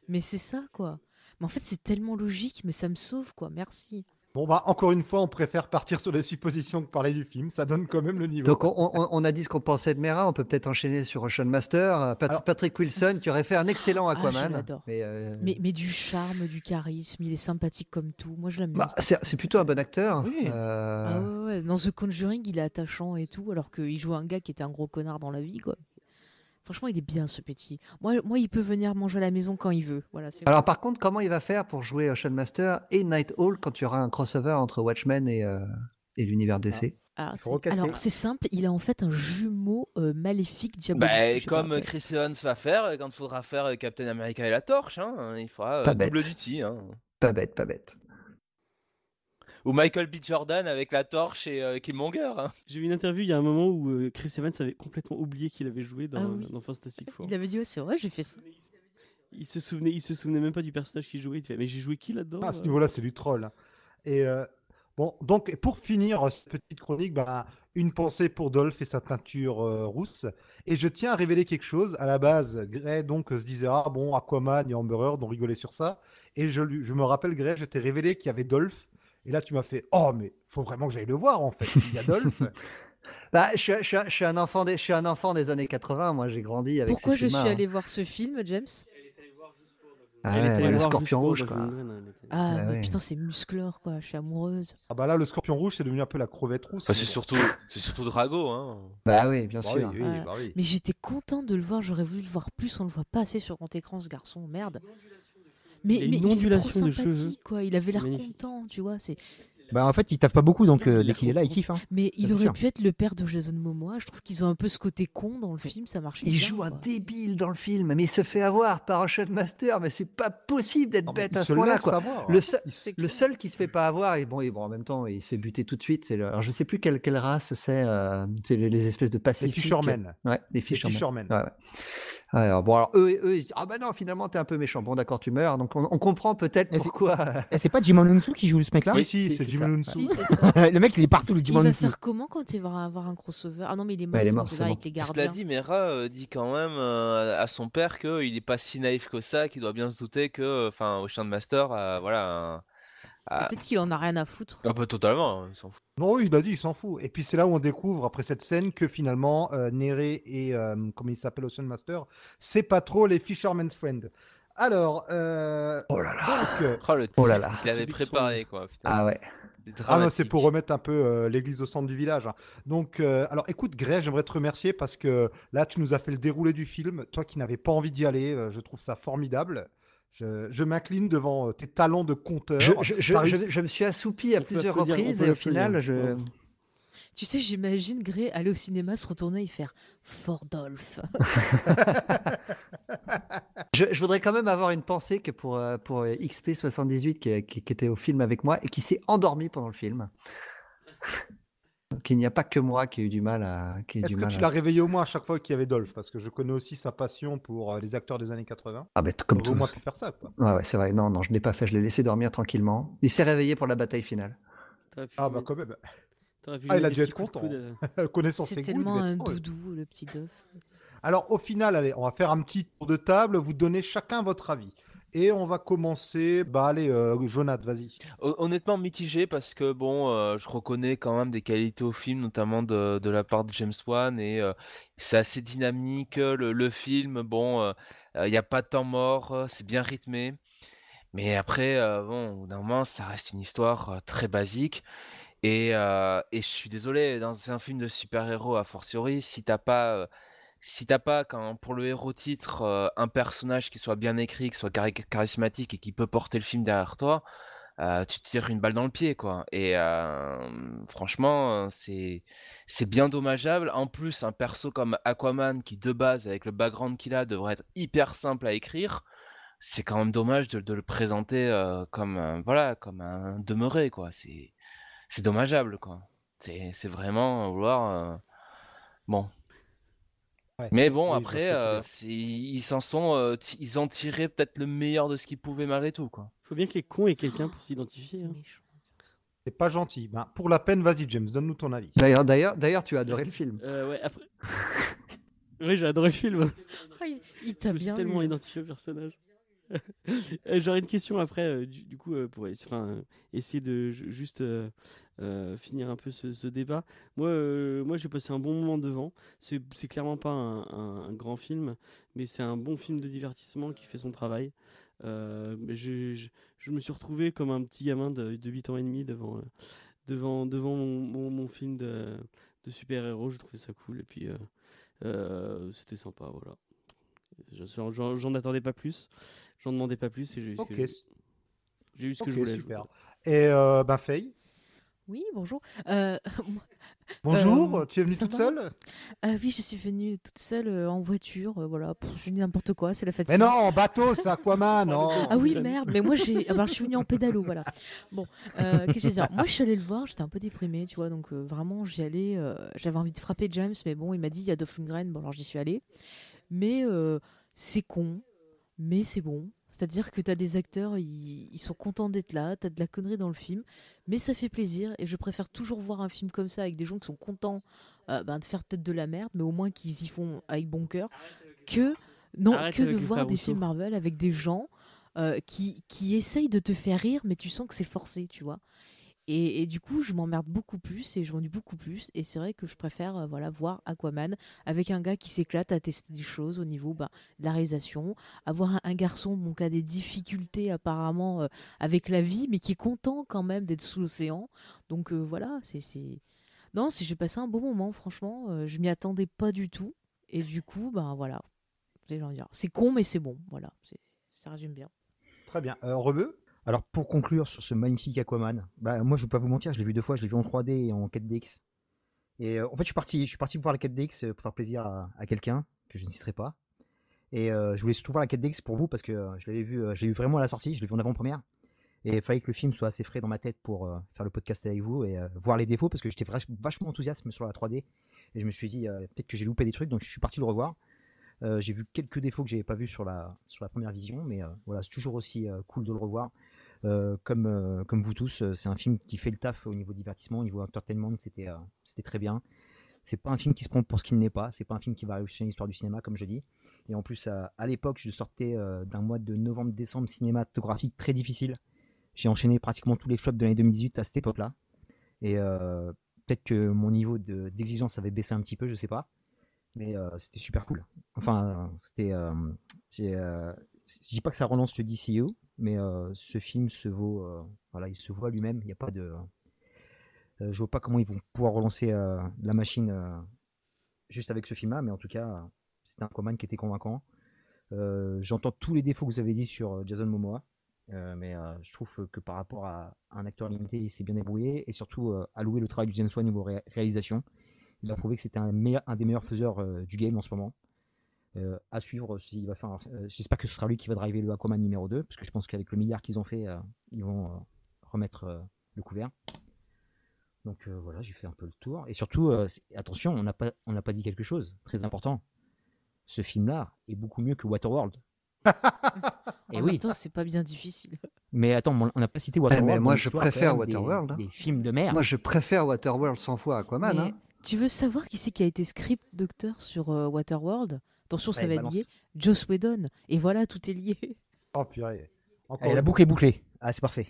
Mais c'est ça, quoi. Mais en fait, c'est tellement logique, mais ça me sauve, quoi. Merci. Bon, bah, encore une fois, on préfère partir sur les suppositions que parler du film. Ça donne quand même le niveau. Donc on, on- on a dit ce qu'on pensait de Mera, on peut peut-être enchaîner sur Ocean Master, euh, Pat- Alors- Patrick Wilson qui aurait fait un excellent Ah, je Aquaman. mais, euh, Mais, mais du charme, du charisme, il est sympathique comme tout. Moi, je l'aime bien. bah, c'est c'est plutôt un bon acteur. Oui. Euh, Ah ouais, ouais. Dans The Conjuring, il est attachant et tout, alors qu'il joue un gars qui était un gros connard dans la vie, quoi. Franchement, il est bien ce petit. Moi, moi, il peut venir manger à la maison quand il veut. Voilà, Alors par contre, comment il va faire pour jouer Ocean Master et Night Hall quand il y aura un crossover entre Watchmen et, euh, et l'univers DC Ah, recaster. Alors, c'est simple, il a en fait un jumeau euh, maléfique diabolique. Bah, comme pas. Chris Evans va faire quand il faudra faire euh, Captain America et la torche, hein, il fera euh, Pas double bête. duty. Hein. Pas bête, pas bête. Ou Michael B. Jordan avec la torche et euh, Killmonger. hein. J'ai vu une interview il y a un moment où euh, Chris Evans avait complètement oublié qu'il avait joué dans, Ah oui. dans Fantastic Four. Il avait dit, ouais, c'est vrai, j'ai fait ça. Il se souvenait, il se souvenait même pas du personnage qu'il jouait. Il fait, mais j'ai joué qui là-dedans À ce euh niveau-là, c'est du troll. hein. Et euh, bon, donc pour finir cette petite chronique, bah, une pensée pour Dolph et sa teinture euh, rousse. Et je tiens à révéler quelque chose. À la base, Gray donc se disait ah bon Aquaman et Amber Heard ont rigolé sur ça. Et je, je me rappelle Gray, je t'ai révélé qu'il y avait Dolph. Et là, tu m'as fait oh mais faut vraiment que j'aille le voir en fait. S'il y a Dolph. Bah, je, suis- je suis- je suis un enfant des, je suis un enfant des années 80. Moi, j'ai grandi avec Pourquoi ces je suis hein. allé voir ce film, James? Ah ouais, le scorpion rouge, quoi. Ah, Bah mais ouais. putain, c'est musclor, quoi. Je suis amoureuse. ah bah là, le scorpion rouge, c'est devenu un peu la crevette rousse. Enfin, c'est surtout, c'est surtout Drago. Hein. Bah oui, bien Bah sûr. oui, oui, Ouais. bah oui. Mais j'étais contente de le voir, j'aurais voulu le voir plus, on le voit pas assez sur grand écran, ce garçon, merde. Mais, mais il est trop ondulation de cheveux. sympathique, quoi. Il avait l'air content, tu vois. C'est... Bah en fait, il taffe pas beaucoup, donc euh, dès qu'il est là, il kiffe. Hein. Mais il aurait sûr. pu être le père de Jason Momoa. Je trouve qu'ils ont un peu ce côté con dans le film, ça marche Il bien. joue un débile dans le film, mais il se fait avoir par Ocean Master. Mais c'est pas possible d'être bête il à ce point-là. Le seul, Il se- le seul qui se fait pas avoir, et bon, et bon, en même temps, il se fait buter tout de suite. C'est le, alors je sais plus quelle, quelle race c'est. euh, c'est les, les espèces de Les pacifiques. Fishermen. Ouais, les Les Fishermen. Fishermen. Ouais, ouais. Alors, bon, alors eux, eux, ils se disent, ah bah non, finalement, t'es un peu méchant. Bon, d'accord, tu meurs. Donc on, on comprend peut-être Mais c'est- pourquoi. C'est pas Jimon Unsu qui joue ce mec-là Oui, si, Oui, c'est c'est Jim ça. Lunsu. Si, c'est ça. Le mec, il est partout, le Il Jimon va Unsu. faire comment quand il va avoir un crossover? Ah non, mais il est mort, Bah, il est mort, c'est avec bon. les gardiens. dit, Mera euh, dit quand même euh, à son père qu'il est pas si naïf que ça, qu'il doit bien se douter que, enfin, au Chien de Master, euh, voilà. un- Peut-être qu'il en a rien à foutre. Ah bah totalement, hein, il s'en fout. Non, oui, il a dit, il s'en fout. Et puis c'est là où on découvre, après cette scène, que finalement, euh, Néré et, euh, comment il s'appelle, Ocean Master, c'est pas trop les Fisherman's Friend. Alors, euh, Oh là là. donc, euh, Oh, le Oh là là. qu'il avait préparé, quoi. putain. Ah ouais. C'est ah non, c'est pour remettre un peu euh, l'église au centre du village. hein. Donc, euh, alors écoute, Grey, j'aimerais te remercier parce que là, tu nous as fait le déroulé du film. Toi qui n'avais pas envie d'y aller, euh, je trouve ça formidable. Je, je m'incline devant euh, tes talents de conteur. Je, je- je- T'as je- réussi- je me suis assoupi à On plusieurs reprises et au final, je. Tu sais, j'imagine Grey aller au cinéma, se retourner et faire Fordolf. Je, je voudrais quand même avoir une pensée que pour, euh, pour euh, XP78 qui, qui- qui était au film avec moi et qui s'est endormi pendant le film. Donc il n'y a pas que moi qui ai eu du mal à. Est-ce que tu à- l'as réveillé au moins à chaque fois qu'il y avait Dolph? Parce que je connais aussi sa passion pour euh, les acteurs des années 80. Ah, bah, t- comme tout. au moins pu faire ça, quoi. Ouais, ouais, c'est vrai. Non, non, je ne l'ai pas fait. Je l'ai laissé dormir tranquillement. Il s'est réveillé pour la bataille finale. Ah, bah quand même. Ah, il a dû être de content. coude, euh. Connaissant C'est ses goûts, il tellement un être doudou, le petit Dolph. Alors, au final, allez, on va faire un petit tour de table. Vous donnez chacun votre avis. Et on va commencer. Bah, allez, euh, Jonathan, vas-y. Hon- Honnêtement mitigé parce que bon, euh, je reconnais quand même des qualités au film, notamment de, la part de James Wan et euh, c'est assez dynamique. Le, film, bon, il n'y a pas de temps mort, euh, c'est bien rythmé. Mais après, euh, bon, d'un moment, ça reste une histoire euh, très basique. Et, euh, et je suis désolé, dans un film de super-héros, a fortiori, si t'as pas, euh, si t'as pas quand, pour le héros titre euh, un personnage qui soit bien écrit, qui soit chari- charismatique et qui peut porter le film derrière toi, euh, tu te tires une balle dans le pied, quoi. Et euh, franchement, c'est c'est bien dommageable. En plus, un perso comme Aquaman, qui de base, avec le background qu'il a, devrait être hyper simple à écrire, c'est quand même dommage de, le présenter comme voilà, comme un demeuré, quoi. C'est c'est dommageable, quoi. C'est vraiment vouloir. Bon. Ouais. Mais bon, Oui, après, euh, ils s'en sont, euh, ils ont tiré peut-être le meilleur de ce qu'ils pouvaient malgré tout, quoi. Faut bien que les cons aient quelqu'un pour s'identifier. C'est hein. C'est pas gentil. Ben, pour la peine, vas-y, James, donne-nous ton avis. D'ailleurs, d'ailleurs, d'ailleurs, tu as adoré le film. Euh, ouais, après. oui, j'ai adoré le film. Ah, il il t'a bien tellement eu. identifié au personnage. J'aurais une question après, du, du coup, pour enfin, essayer de ju- juste euh, finir un peu ce, ce débat. Moi, euh, moi j'ai passé un bon moment devant. C'est clairement pas un, un- un grand film, mais c'est un bon film de divertissement qui fait son travail. Euh, je, je me suis retrouvé comme un petit gamin de, de 8 ans et demi devant, devant, devant mon, mon- mon film de, de super-héros. Je trouvais ça cool et puis c'était sympa, voilà. J'en- attendais pas plus, j'en demandais pas plus et j'ai eu ce Ok, que, j'ai eu ce que je voulais. super. Et euh, ben, Faye, Oui, bonjour. Euh, bonjour, Euh, tu es venue toute seule? Ah oui, je suis venue toute seule euh, en voiture. euh, voilà, Pff, je dis n'importe quoi, c'est la fatigue. Mais non, en bateau, c'est Aquaman, non Ah oui, merde, mais moi j'ai. ah bah, je suis venue en pédalo, voilà. Bon, euh, qu'est-ce que je vais dire? Moi je suis allée le voir, j'étais un peu déprimée, tu vois, donc euh, vraiment j'y allais. euh, J'avais envie de frapper James, mais bon, il m'a dit il y a Dolph Lundgren, bon alors j'y suis allée. Mais euh, c'est con, mais c'est bon. C'est-à-dire que tu as des acteurs, ils, ils sont contents d'être là, tu as de la connerie dans le film, mais ça fait plaisir et je préfère toujours voir un film comme ça avec des gens qui sont contents euh, ben, de faire peut-être de la merde, mais au moins qu'ils y font avec bon cœur, que, non, Arrête que de voir des films Marvel avec des gens euh, qui, qui essayent de te faire rire, mais tu sens que c'est forcé, tu vois. Et, du coup, je m'emmerde beaucoup plus et je m'ennuie beaucoup plus. Et c'est vrai que je préfère euh, voilà, voir Aquaman avec un gars qui s'éclate à tester des choses au niveau bah, de la réalisation, avoir un, garçon bon, qui a des difficultés apparemment euh, avec la vie, mais qui est content quand même d'être sous l'océan. Donc euh, voilà, c'est. Non, j'ai passé un bon moment, franchement. je m'y attendais pas du tout. Et du coup, ben voilà. C'est con, mais c'est bon. Voilà, ça résume bien. Très bien. Rebeu? Alors pour conclure sur ce magnifique Aquaman, bah moi je vais pas vous mentir, je l'ai vu deux fois, je l'ai vu en 3D et en 4DX. Et euh, en fait je suis parti, je suis parti voir la 4DX euh, pour faire plaisir à, quelqu'un que je ne citerai pas. Et euh, je voulais surtout voir la 4DX pour vous parce que je l'avais vu, vu vraiment à la sortie, je l'ai vu en avant-première. Et il fallait que le film soit assez frais dans ma tête pour faire le podcast avec vous et voir les défauts parce que j'étais vach- vachement enthousiaste sur la 3D. Et je me suis dit peut-être que j'ai loupé des trucs, donc je suis parti le revoir. J'ai vu quelques défauts que j'avais pas vus sur la, première vision, mais voilà, c'est toujours aussi cool de le revoir. Euh, comme, euh, comme vous tous, euh, c'est un film qui fait le taf au niveau divertissement, au niveau entertainment, c'était c'était très bien. C'est pas un film qui se prend pour ce qu'il n'est pas, c'est pas un film qui va révolutionner l'histoire du cinéma, comme je dis. Et en plus, à, l'époque, je sortais d'un mois de novembre-décembre cinématographique très difficile. J'ai enchaîné pratiquement tous les flops de l'année 2018 à cette époque-là. Et peut-être que mon niveau de- d'exigence avait baissé un petit peu, je sais pas. Mais c'était super cool. Enfin, c'était. euh, je dis pas que ça relance le DCU, mais euh, ce film se vaut. euh, il se voit lui-même. Il n'y a pas de. euh, je vois pas comment ils vont pouvoir relancer la machine juste avec ce film-là, mais en tout cas, c'était un Aquaman qui était convaincant. J'entends tous les défauts que vous avez dit sur Jason Momoa, mais je trouve que par rapport à un acteur limité, il s'est bien débrouillé et surtout à louer le travail du James Wan niveau ré- réalisation. Il a prouvé que c'était un, des meilleurs faiseurs du game en ce moment. Euh, à suivre s'il va faire. euh, J'espère que ce sera lui qui va driver le Aquaman numéro 2, parce que je pense qu'avec le milliard qu'ils ont fait, euh, ils vont euh, remettre euh, le couvert. Donc euh, voilà, j'ai fait un peu le tour. Et surtout, euh, attention, on n'a pas, on n'a pas dit quelque chose très important. Ce film-là est beaucoup mieux que Waterworld. Et En oui, même temps, c'est pas bien difficile. mais attends, on n'a pas cité Eh, Waterworld. mais dans moi, je préfère des- Waterworld, hein. Des, films de mer. Moi, je préfère Waterworld 100 fois Aquaman. Mais hein. Tu veux savoir qui c'est qui a été script docteur sur euh, Waterworld? Attention, ça Ouais, va être balance. lié. Joss Whedon. Et voilà, tout est lié. Oh purée. Encore Allez, la boucle est bouclée. Ah, c'est parfait.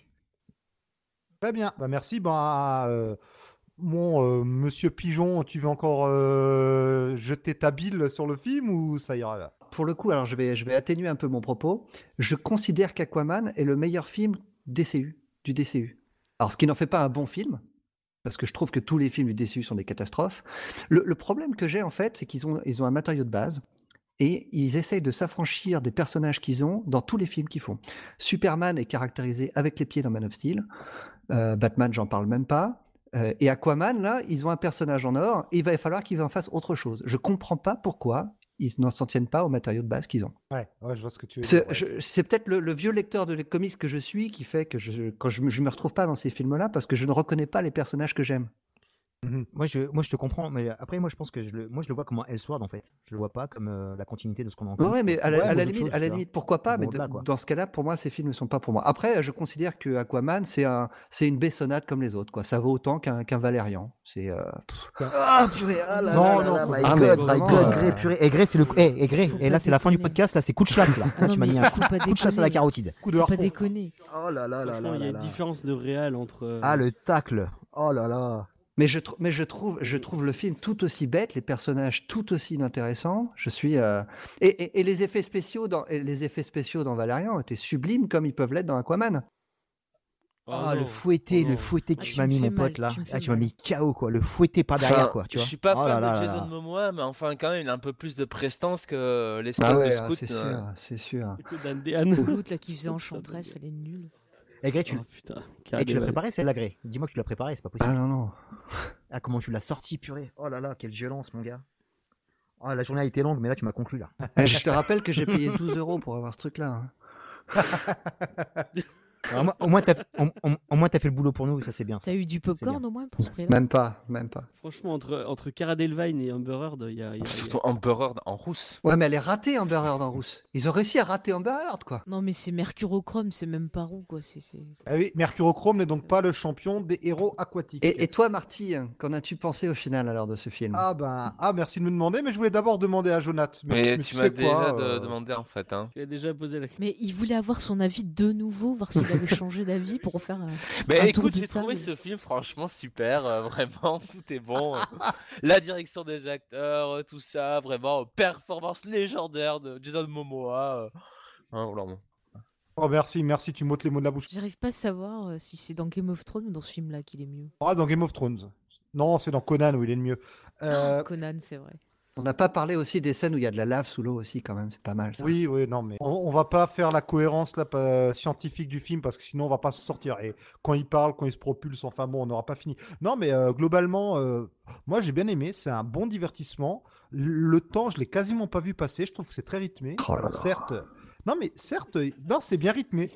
Très bien. Bah, merci. Bah, euh, mon euh, monsieur Pigeon, tu veux encore euh, jeter ta bile sur le film ou ça ira là? Pour le coup, alors je vais, je vais atténuer un peu mon propos. Je considère qu'Aquaman est le meilleur film DCU, du DCU. Alors, ce qui n'en fait pas un bon film, parce que je trouve que tous les films du DCU sont des catastrophes. Le, le problème que j'ai, en fait, c'est qu'ils ont, ils ont un matériau de base et ils essayent de s'affranchir des personnages qu'ils ont dans tous les films qu'ils font. Superman est caractérisé avec les pieds dans Man of Steel. Euh, Batman, j'en parle même pas. Euh, et Aquaman, là, ils ont un personnage en or et il va falloir qu'ils en fassent autre chose. Je comprends pas pourquoi ils n'en s'en tiennent pas au matériau de base qu'ils ont. Ouais, ouais, je vois ce que tu veux C'est dire. ouais. c'est peut-être le, le vieux lecteur de les comics que je suis qui fait que je, quand je, je me retrouve pas dans ces films-là parce que je ne reconnais pas les personnages que j'aime. Moi je, moi, je te comprends, mais après, moi, je pense que je le, moi, je le vois comme un Elseworld, en fait. Je le vois pas comme euh, la continuité de ce qu'on a en Ouais, mais à la, Ouais, à aux la autres limite, choses, à la limite, pourquoi pas Mais de- dans ce cas-là, pour moi, ces films ne sont pas pour moi. Après, je considère que Aquaman, c'est un, c'est une baissonnade comme les autres. Quoi. Ça vaut autant qu'un qu'un Valérian. C'est. euh. Ah purée, ah là Non, là non, là my God, my God, euh, Grey, purée. Et Grey, c'est le. Eh, et Grey, là, c'est la fin du podcast, là, c'est coup de chlasse, là. Ah Là, tu m'as mis un coup de chasse à la carotide. Coup de Faut pas déconner. Oh là là là là il y a une différence de réel entre. Ah, le tacle. Oh là là. Mais je, mais je trouve, je trouve le film tout aussi bête, les personnages tout aussi inintéressants. Je suis euh, et, et- et les effets spéciaux dans et les effets spéciaux dans Valérian étaient sublimes comme ils peuvent l'être dans Aquaman. oh Ah, le fouetté, oh le fouetté que Ah, tu tu m'as mis, mon mal, pote, là. tu Ah, tu m'as mis KO, quoi. Le fouetté par derrière, Enfin, quoi. Tu je vois. suis pas Oh fan là de Jason là. Momoa, mais enfin quand même il a un peu plus de prestance que Ah de ouais, scout. c'est euh. sûr, c'est sûr. Que. L'autre là qui faisait Enchantress, elle est nulle. Eh, tu, Oh putain. eh, tu l'as Carrément. préparé, celle-là, Grey. Dis-moi que tu l'as préparé, c'est pas possible. Ah non non. Ah, comment tu l'as sorti, purée? Oh là là, quelle violence, mon gars. Oh, la journée a été longue, mais là, tu m'as conclu, là. Eh, je te rappelle que j'ai payé 12 euros pour avoir ce truc-là. hein. Alors, au moins- moins, t'as fait le boulot pour nous, ça, c'est bien. ça. T'as eu du popcorn au moins pour ce prix-là Même pas, même pas. Franchement, entre, entre Cara Delevingne et Amber Heard, il y a. y a- il y a- Surtout Amber Heard en rousse. Ouais, mais elle est ratée Amber Heard en rousse. Ils ont réussi à rater Amber Heard, quoi. Non, mais c'est mercurochrome, c'est même pas roux, quoi. C'est. Ah oui, Mercurochrome n'est donc pas le champion des héros aquatiques. Et, et toi, Marty, qu'en as-tu pensé au final alors de ce film? Ah ben, ah merci de me demander, mais je voulais d'abord demander à Jonath. Mais, tu tu m'as déjà euh, demandé en fait. Hein. Tu as déjà posé la question. Mais il voulait avoir son avis de nouveau, voir s'il avait changé d'avis pour faire un. Mais Un écoute, j'ai trouvé ce film franchement super, euh, vraiment, tout est bon. euh. La direction des acteurs, euh, tout ça, vraiment, euh, performance légendaire de Jason Momoa. euh. Hein. Oh merci, merci, tu m'ôtes les mots de la bouche. J'arrive pas à savoir euh, si c'est dans Game of Thrones ou dans ce film-là qu'il est mieux. Ah, dans Game of Thrones. Non, c'est dans Conan où il est le mieux. Euh, Ah, Conan, c'est vrai. On n'a pas parlé aussi des scènes où il y a de la lave sous l'eau aussi, quand même. C'est pas mal, ça. Oui, oui, non, mais on, on va pas faire la cohérence là, scientifique du film parce que sinon on va pas s'en sortir. Et quand il parle, quand il se propulse, enfin bon, on n'aura pas fini. Non, mais euh, globalement, euh, moi j'ai bien aimé. C'est un bon divertissement. Le temps, je l'ai quasiment pas vu passer. Je trouve que c'est très rythmé. Oh là Alors, là. certes, non, mais certes, non, c'est bien rythmé.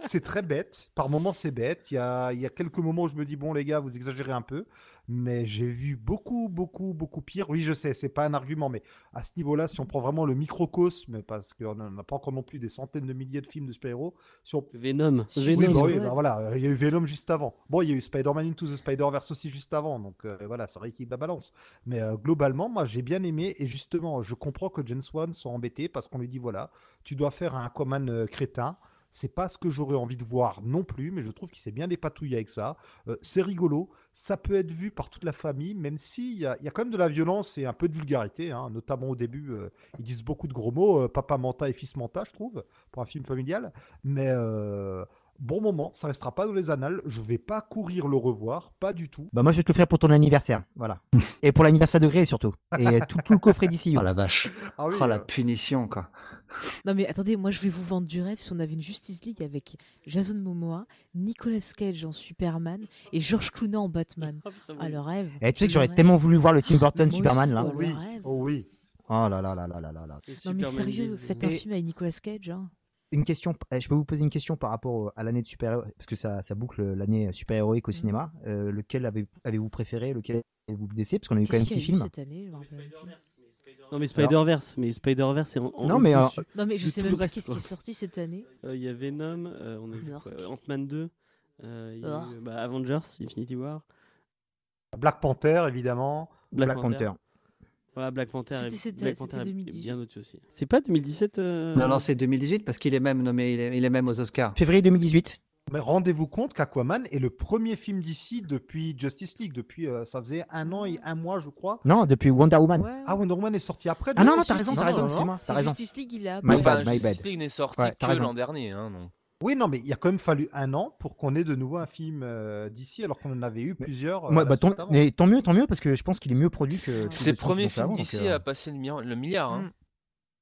C'est très bête. Par moments, c'est bête. Il y a, il y a quelques moments où je me dis bon les gars, vous exagérez un peu. Mais j'ai vu beaucoup, beaucoup, beaucoup pire. Oui, je sais, c'est pas un argument, mais à ce niveau-là, si on prend vraiment le microcosme, parce qu'on n'a pas encore non plus des centaines de milliers de films de super-héros, si on... Venom. Oui, Venom. bah c'est oui, vrai. bah voilà, euh, il y a eu Venom juste avant. Bon, il y a eu Spider-Man Into the Spider-Verse aussi juste avant, donc euh, voilà, ça rééquilibre la balance. Mais euh, globalement, moi, j'ai bien aimé, et justement, je comprends que James Wan soit embêté, parce qu'on lui dit, voilà, tu dois faire un Aquaman euh, crétin, c'est pas ce que j'aurais envie de voir non plus, mais je trouve qu'il s'est bien dépatouillé avec ça. Euh, c'est rigolo, ça peut être vu par toute la famille, même s'il y a, il y a quand même de la violence et un peu de vulgarité, hein, notamment au début, euh, ils disent beaucoup de gros mots, euh, papa menta et fils menta, je trouve, pour un film familial. Mais euh, bon moment, ça restera pas dans les annales, je vais pas courir le revoir, pas du tout. Bah, moi, je vais te le faire pour ton anniversaire. Voilà. Et pour l'anniversaire de Grey, surtout. Et tout, tout le coffret d'ici. Oh la vache. Ah oui, Oh la euh, punition, quoi. Non mais attendez, moi je vais vous vendre du rêve si on avait une Justice League avec Jason Momoa, Nicolas Cage en Superman et George Clooney en Batman. Oh, putain, Ah le rêve. Et tu sais que j'aurais tellement voulu voir le Tim Burton Moi Superman aussi, là. ouais. oui. Oh oui. Oh là là là là là là là. Non mais sérieux, faites un Et- film avec Nicolas Cage. Hein. Une question, eh, je peux vous poser une question par rapport à l'année de super parce que ça, ça boucle l'année super-héroïque au Mhm. cinéma. Euh, lequel avez- avez-vous préféré? Lequel avez-vous décès Parce qu'on a eu quand même six films. cette année je. Non, mais Spider-Verse. Mais Spider-Verse, c'est en, en- Non, mais. Non mais je sais tout même pas qu'est-ce qui est sorti cette année. Euh, Il y a Venom, euh, on a vu York. quoi, Ant-Man 2, euh, il y a eu, bah, Avengers, Infinity War, Black Panther, évidemment. Black, Black Panther. Panther. Voilà, Black Panther. C'était- est- c'était- Black c'était Panther est 2018. bien au-dessus aussi. C'est pas 2017 euh, Non, non, c'est 2018 parce qu'il est même nommé, il est, il est même aux Oscars. Février 2018. Mais rendez-vous compte qu'Aquaman est le premier film d'ici depuis Justice League. Depuis, euh, ça faisait un an et un mois, je crois. Non, depuis Wonder Woman. Ouais. Ah, Wonder Woman est sorti après. Ah non, non, t'as raison, t'as raison, excuse-moi. Justice League, il a. My Enfin, bad, my Justice bad. League n'est sorti Ouais, t'as que raison. l'an dernier. Hein. Oui, non, mais il a quand même fallu un an pour qu'on ait de nouveau un film euh, d'ici, alors qu'on en avait eu plusieurs. euh, Ouais, bah, mais tant mieux, tant mieux, parce que je pense qu'il est mieux produit que. C'est le films premier film d'ici euh, à passer le milliard. Le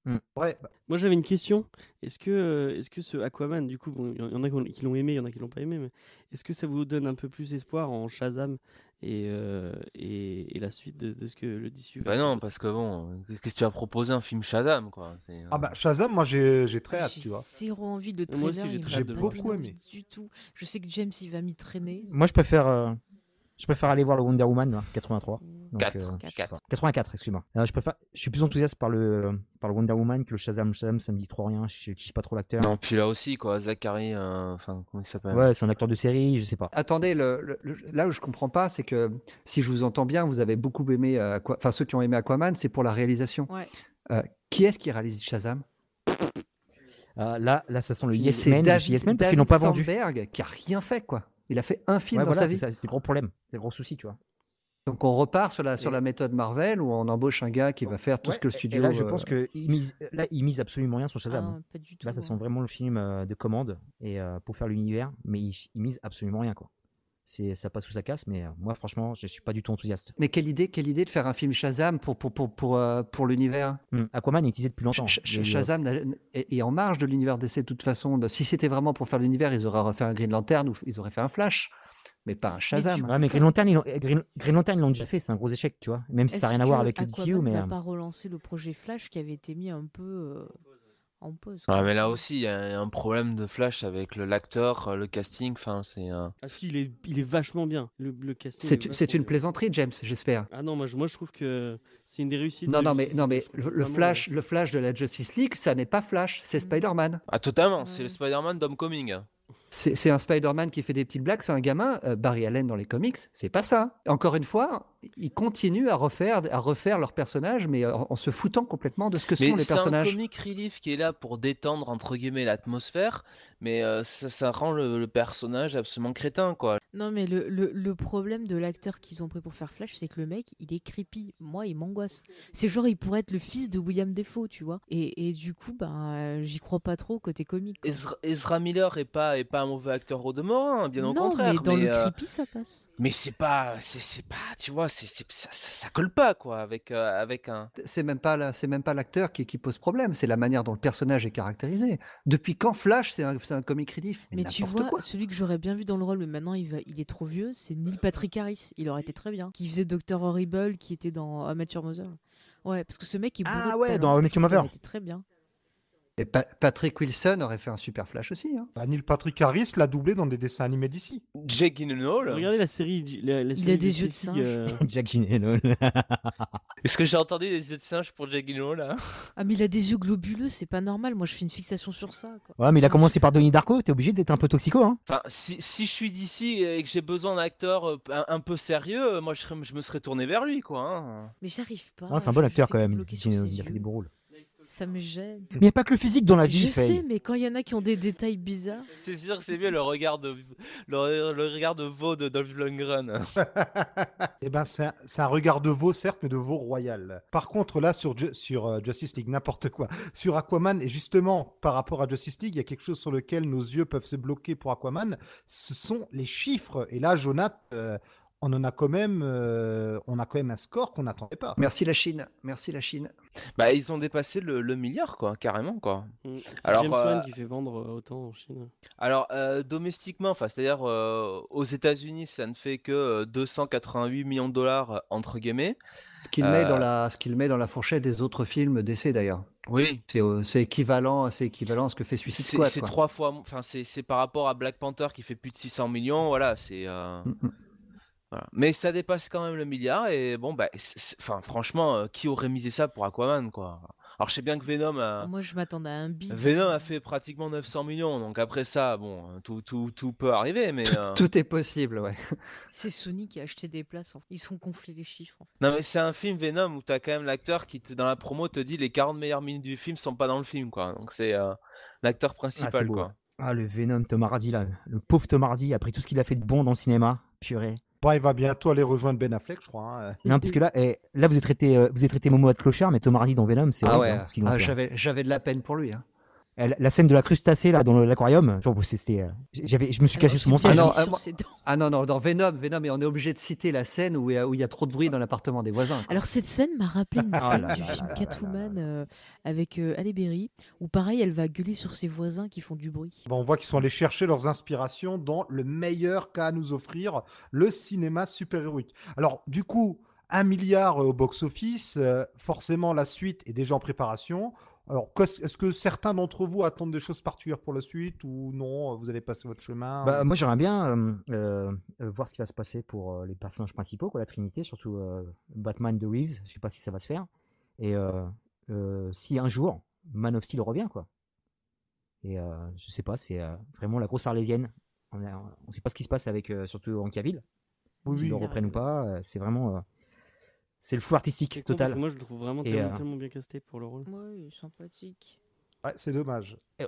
hein. Ouais, bah, Moi j'avais une question. Est-ce que, euh, est-ce que ce Aquaman, du coup, bon, il y en a qui l'ont- aimé, il y en a qui l'ont pas aimé, mais est-ce que ça vous donne un peu plus espoir en Shazam et, euh, et, et la suite de, de ce que le DCU va Bah non, parce que bon, qu'est-ce que tu vas proposer un film Shazam quoi? Euh, Ah bah Shazam, moi j'ai j'ai très hâte, J'ai tu vois. zéro envie de le Moi trailer. aussi, j'ai Beaucoup Du tout. Je sais que James il va m'y traîner. Moi, je préfère, euh, je préfère aller voir le Wonder Woman, là, 83. Donc, Quatre. euh, je sais Quatre. pas. 84, excuse-moi. Euh, je préfère, je suis plus enthousiaste par le, par le Wonder Woman que le Shazam. Shazam, ça me dit trop rien. Je kiffe pas trop l'acteur. Non, puis là aussi quoi, Zachary, euh, enfin comment il s'appelle? Ouais, c'est un acteur de série, je sais pas. Attendez, le, le- le- là où je comprends pas, c'est que si je vous entends bien, vous avez beaucoup aimé, euh, Aqua- enfin ceux qui ont aimé Aquaman, c'est pour la réalisation. Ouais. Euh, qui est-ce qui réalise Shazam? Euh, là, là, ça sent le Yes Man, Yes Man parce qu'ils n'ont pas vendu. Sandberg qui a rien fait quoi. Il a fait un film Ouais, dans voilà, sa c'est vie. c'est le gros problème, c'est le gros souci, tu vois. Donc on repart sur la, sur la méthode Marvel où on embauche un gars qui va faire tout Ouais, ce que le studio. Et là, je euh, pense que il mise, là, il mise absolument rien sur Shazam. Ah, pas du tout. Là, ça sent vraiment le film euh, de commande et euh, pour faire l'univers, mais il, il mise absolument rien, quoi. C'est, ça passe sous sa casse, mais euh, moi, franchement, je suis pas du tout enthousiaste. Mais quelle idée, quelle idée de faire un film Shazam pour pour pour pour, euh, pour l'univers? Hmm, Aquaman est utilisé depuis longtemps. Sh- Sh- eu, euh, Shazam est, est en marge de l'univers DC de toute façon. Si c'était vraiment pour faire l'univers, ils auraient refait un Green Lantern ou ils auraient fait un Flash, mais pas un Shazam. Ouais, mais Green Lantern, ils l'ont, Green, Green Lantern, ils l'ont déjà fait, c'est un gros échec, tu vois. Même si ça n'a rien à voir avec le DCU, mais. va euh, pas relancer le projet Flash qui avait été mis un peu euh, en pause. Ah quoi. mais là aussi, il y a un problème de Flash avec le l'acteur, euh, le casting, enfin c'est... euh, Ah si, il est, il est vachement bien. Le, le casting. C'est une bien. plaisanterie, James, j'espère. Ah non, moi je, moi, je trouve que c'est une des réussites. Non, de non, mais, non, mais le, Flash, le Flash de la Justice League, ça n'est pas Flash, c'est Mm. Spider-Man. Ah totalement, c'est le Spider-Man d'Homecoming. C'est un Spider-Man qui fait des petites blagues, c'est un gamin. euh, Barry Allen dans les comics, c'est pas ça. Encore une fois, ils continuent à refaire, à refaire leurs personnages, mais en, en se foutant complètement de ce que Mais sont les c'est un personnages. comic relief qui est là pour détendre entre guillemets l'atmosphère, mais euh, ça, ça rend le, le personnage absolument crétin quoi. Non, mais le, le, le problème de l'acteur qu'ils ont pris pour faire Flash, c'est que le mec, il est creepy. Moi, il m'angoisse. C'est genre, il pourrait être le fils de William Defoe, tu vois. Et, et du coup, ben, euh, j'y crois pas trop côté comique. Ezra, Ezra Miller est pas est pas un mauvais acteur au demeurant, hein, bien au non, contraire. mais dans le euh, creepy, ça passe. mais c'est pas c'est c'est pas tu vois c'est c'est ça, ça, ça colle pas quoi avec euh, avec un C'est même pas la- c'est même pas l'acteur qui, qui pose problème, c'est la manière dont le personnage est caractérisé. Depuis quand Flash, c'est un, c'est un comic relief? Mais tu vois, quoi. celui que j'aurais bien vu dans le rôle, mais maintenant il, va, il est trop vieux, c'est Neil Patrick Harris. Il aurait été très bien. Qui faisait Dr. Horrible, qui était dans Amateur Mother. Ouais, parce que ce mec est Ah de ouais, talent. dans How I Met Je Your trouve qu'il Mother. aurait été très bien. Et Pa- Patrick Wilson aurait fait un super Flash aussi. hein. Bah, Neil Patrick Harris l'a doublé dans des dessins animés d'ici. Jake Gyllenhaal. Regardez la série. La, la Il a des yeux de singe. euh, Jack Gyllenhaal. Est-ce que j'ai entendu des yeux de singe pour Jake Gyllenhaal là? Ah, mais il a des yeux globuleux, c'est pas normal. Moi, je fais une fixation sur ça. Quoi. ouais, mais il a commencé par Donnie Darko, t'es obligé d'être un peu toxico, hein. Enfin, si, si je suis d'ici et que j'ai besoin d'un acteur euh, un, un peu sérieux, euh, moi je, serais- je me serais tourné vers lui quoi. hein. Mais j'arrive pas. C'est un bon acteur quand même. Il a fait des beaux rôles. Ça me gêne. Mais il n'y a pas que le physique dans la vie, Je sais, mais quand il y en a qui ont des détails bizarres. C'est sûr que c'est mieux le regard de le, le regard de veau de Dolph Lundgren. Eh ben, c'est un, c'est un regard de veau, certes, mais de veau royal. Par contre, là, sur, sur euh, Justice League, n'importe quoi. Sur Aquaman, et justement, par rapport à Justice League, il y a quelque chose sur lequel nos yeux peuvent se bloquer pour Aquaman. Ce sont les chiffres. Et là, Jonathan, euh, on en a quand même, euh, on a quand même un score qu'on n'attendait pas. Merci la Chine. Merci la Chine. Bah, ils ont dépassé le, le milliard, quoi, carrément, quoi. Mm. C'est Alors, James euh, Wan qui fait vendre euh, autant en Chine. Alors, euh, domestiquement, enfin, c'est-à-dire euh, aux États-Unis, ça ne fait que euh, 288 millions de dollars, entre guillemets. Ce qu'il met, dans la, ce qu'il met dans la fourchette des autres films d'essai d'ailleurs. Oui, C'est, euh, c'est équivalent, c'est équivalent à ce que fait Suicide c'est Squad. c'est quoi. trois fois, enfin, c'est c'est par rapport à Black Panther qui fait plus de 600 millions, voilà, c'est. euh, Mm, mm. Voilà. Mais ça dépasse quand même le milliard, et bon, bah, c'est- c'est- enfin, franchement, euh, qui aurait misé ça pour Aquaman, quoi? Alors, je sais bien que Venom a. Moi, je m'attendais à un bid. Venom a fait pratiquement 900 millions, donc après ça, bon, euh, tout, tout, tout peut arriver, mais. Tout, euh, tout est possible, ouais. C'est Sony qui a acheté des places. en fait. Ils se font gonfler les chiffres. en fait. Non mais c'est un film Venom où t'as quand même l'acteur qui dans la promo te dit les 40 meilleures minutes du film sont pas dans le film quoi. Donc c'est euh, l'acteur Ah, principal c'est beau. quoi. Ah, le Venom Tom Hardy, là. Le pauvre Tom Hardy, après tout ce qu'il a fait de bon dans le cinéma. Purée. Bon, il va bientôt aller rejoindre Ben Affleck, je crois. hein. Non, parce que là, eh, là vous êtes traité, euh, vous êtes traité Momo de clochard, mais Tom Hardy dans Venom, c'est Ah horrible, ouais, hein, ce ah, j'avais, j'avais de la peine pour lui. hein. Eh, La, scène de la crustacée là dans l'aquarium, c'était, euh, j'avais, je me suis caché Alors, sous mon siège. Ah non, brillé ah. Ah non, non, dans Venom, Venom, et on est obligé de citer la scène où il y a, où il y a trop de bruit dans l'appartement des voisins. quoi. Alors cette scène m'a rappelé une Ah scène là du là film là là Catwoman euh, avec euh, Halle Berry, où pareil, elle va gueuler sur ses voisins qui font du bruit. Bon, on voit qu'ils sont allés chercher leurs inspirations dans le meilleur qu'a à nous offrir le cinéma super-héroïque. Alors, du coup, un milliard euh, au box-office, euh, forcément la suite est déjà en préparation. Alors, est-ce que certains d'entre vous attendent des choses particulières pour la suite ou non Vous allez passer votre chemin Bah, moi j'aimerais bien euh, euh, voir ce qui va se passer pour euh, les personnages principaux, quoi, la Trinité, surtout Batman de Reeves. Je sais pas si ça va se faire. Et si un jour Man of Steel revient, quoi. Et je sais pas, c'est vraiment la grosse arlésienne. On ne sait pas ce qui se passe avec surtout en Cavill. Oui, S'ils oui. le reprennent ou pas, c'est vraiment c'est le flou artistique total. Moi je le trouve vraiment tellement, euh, tellement bien casté pour le rôle. Ouais, sympathique. Ouais, c'est dommage. Euh,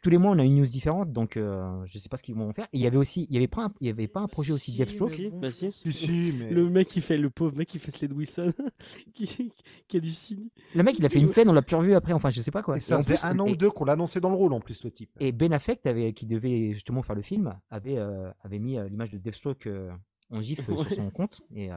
tous les mois on a une news différente, donc euh, je sais pas ce qu'ils vont en faire. Et il y avait aussi, il y avait pas, un, il y avait pas un projet aussi Si, Deathstroke. Si, bon, bah je si. pense- Si, si, mais. Le mec qui fait, le pauvre mec qui fait Slade Wilson, qui, qui a du signe. Le mec, il a fait une scène, on l'a plus revu après. Enfin, je sais pas quoi. Et ça faisait plus, un an ou deux qu'on l'annonçait dans le rôle en plus, le type. et Ben Affleck, avait, qui devait justement faire le film, avait, euh, avait mis euh, l'image de Deathstroke euh, en gif sur son compte. Et euh,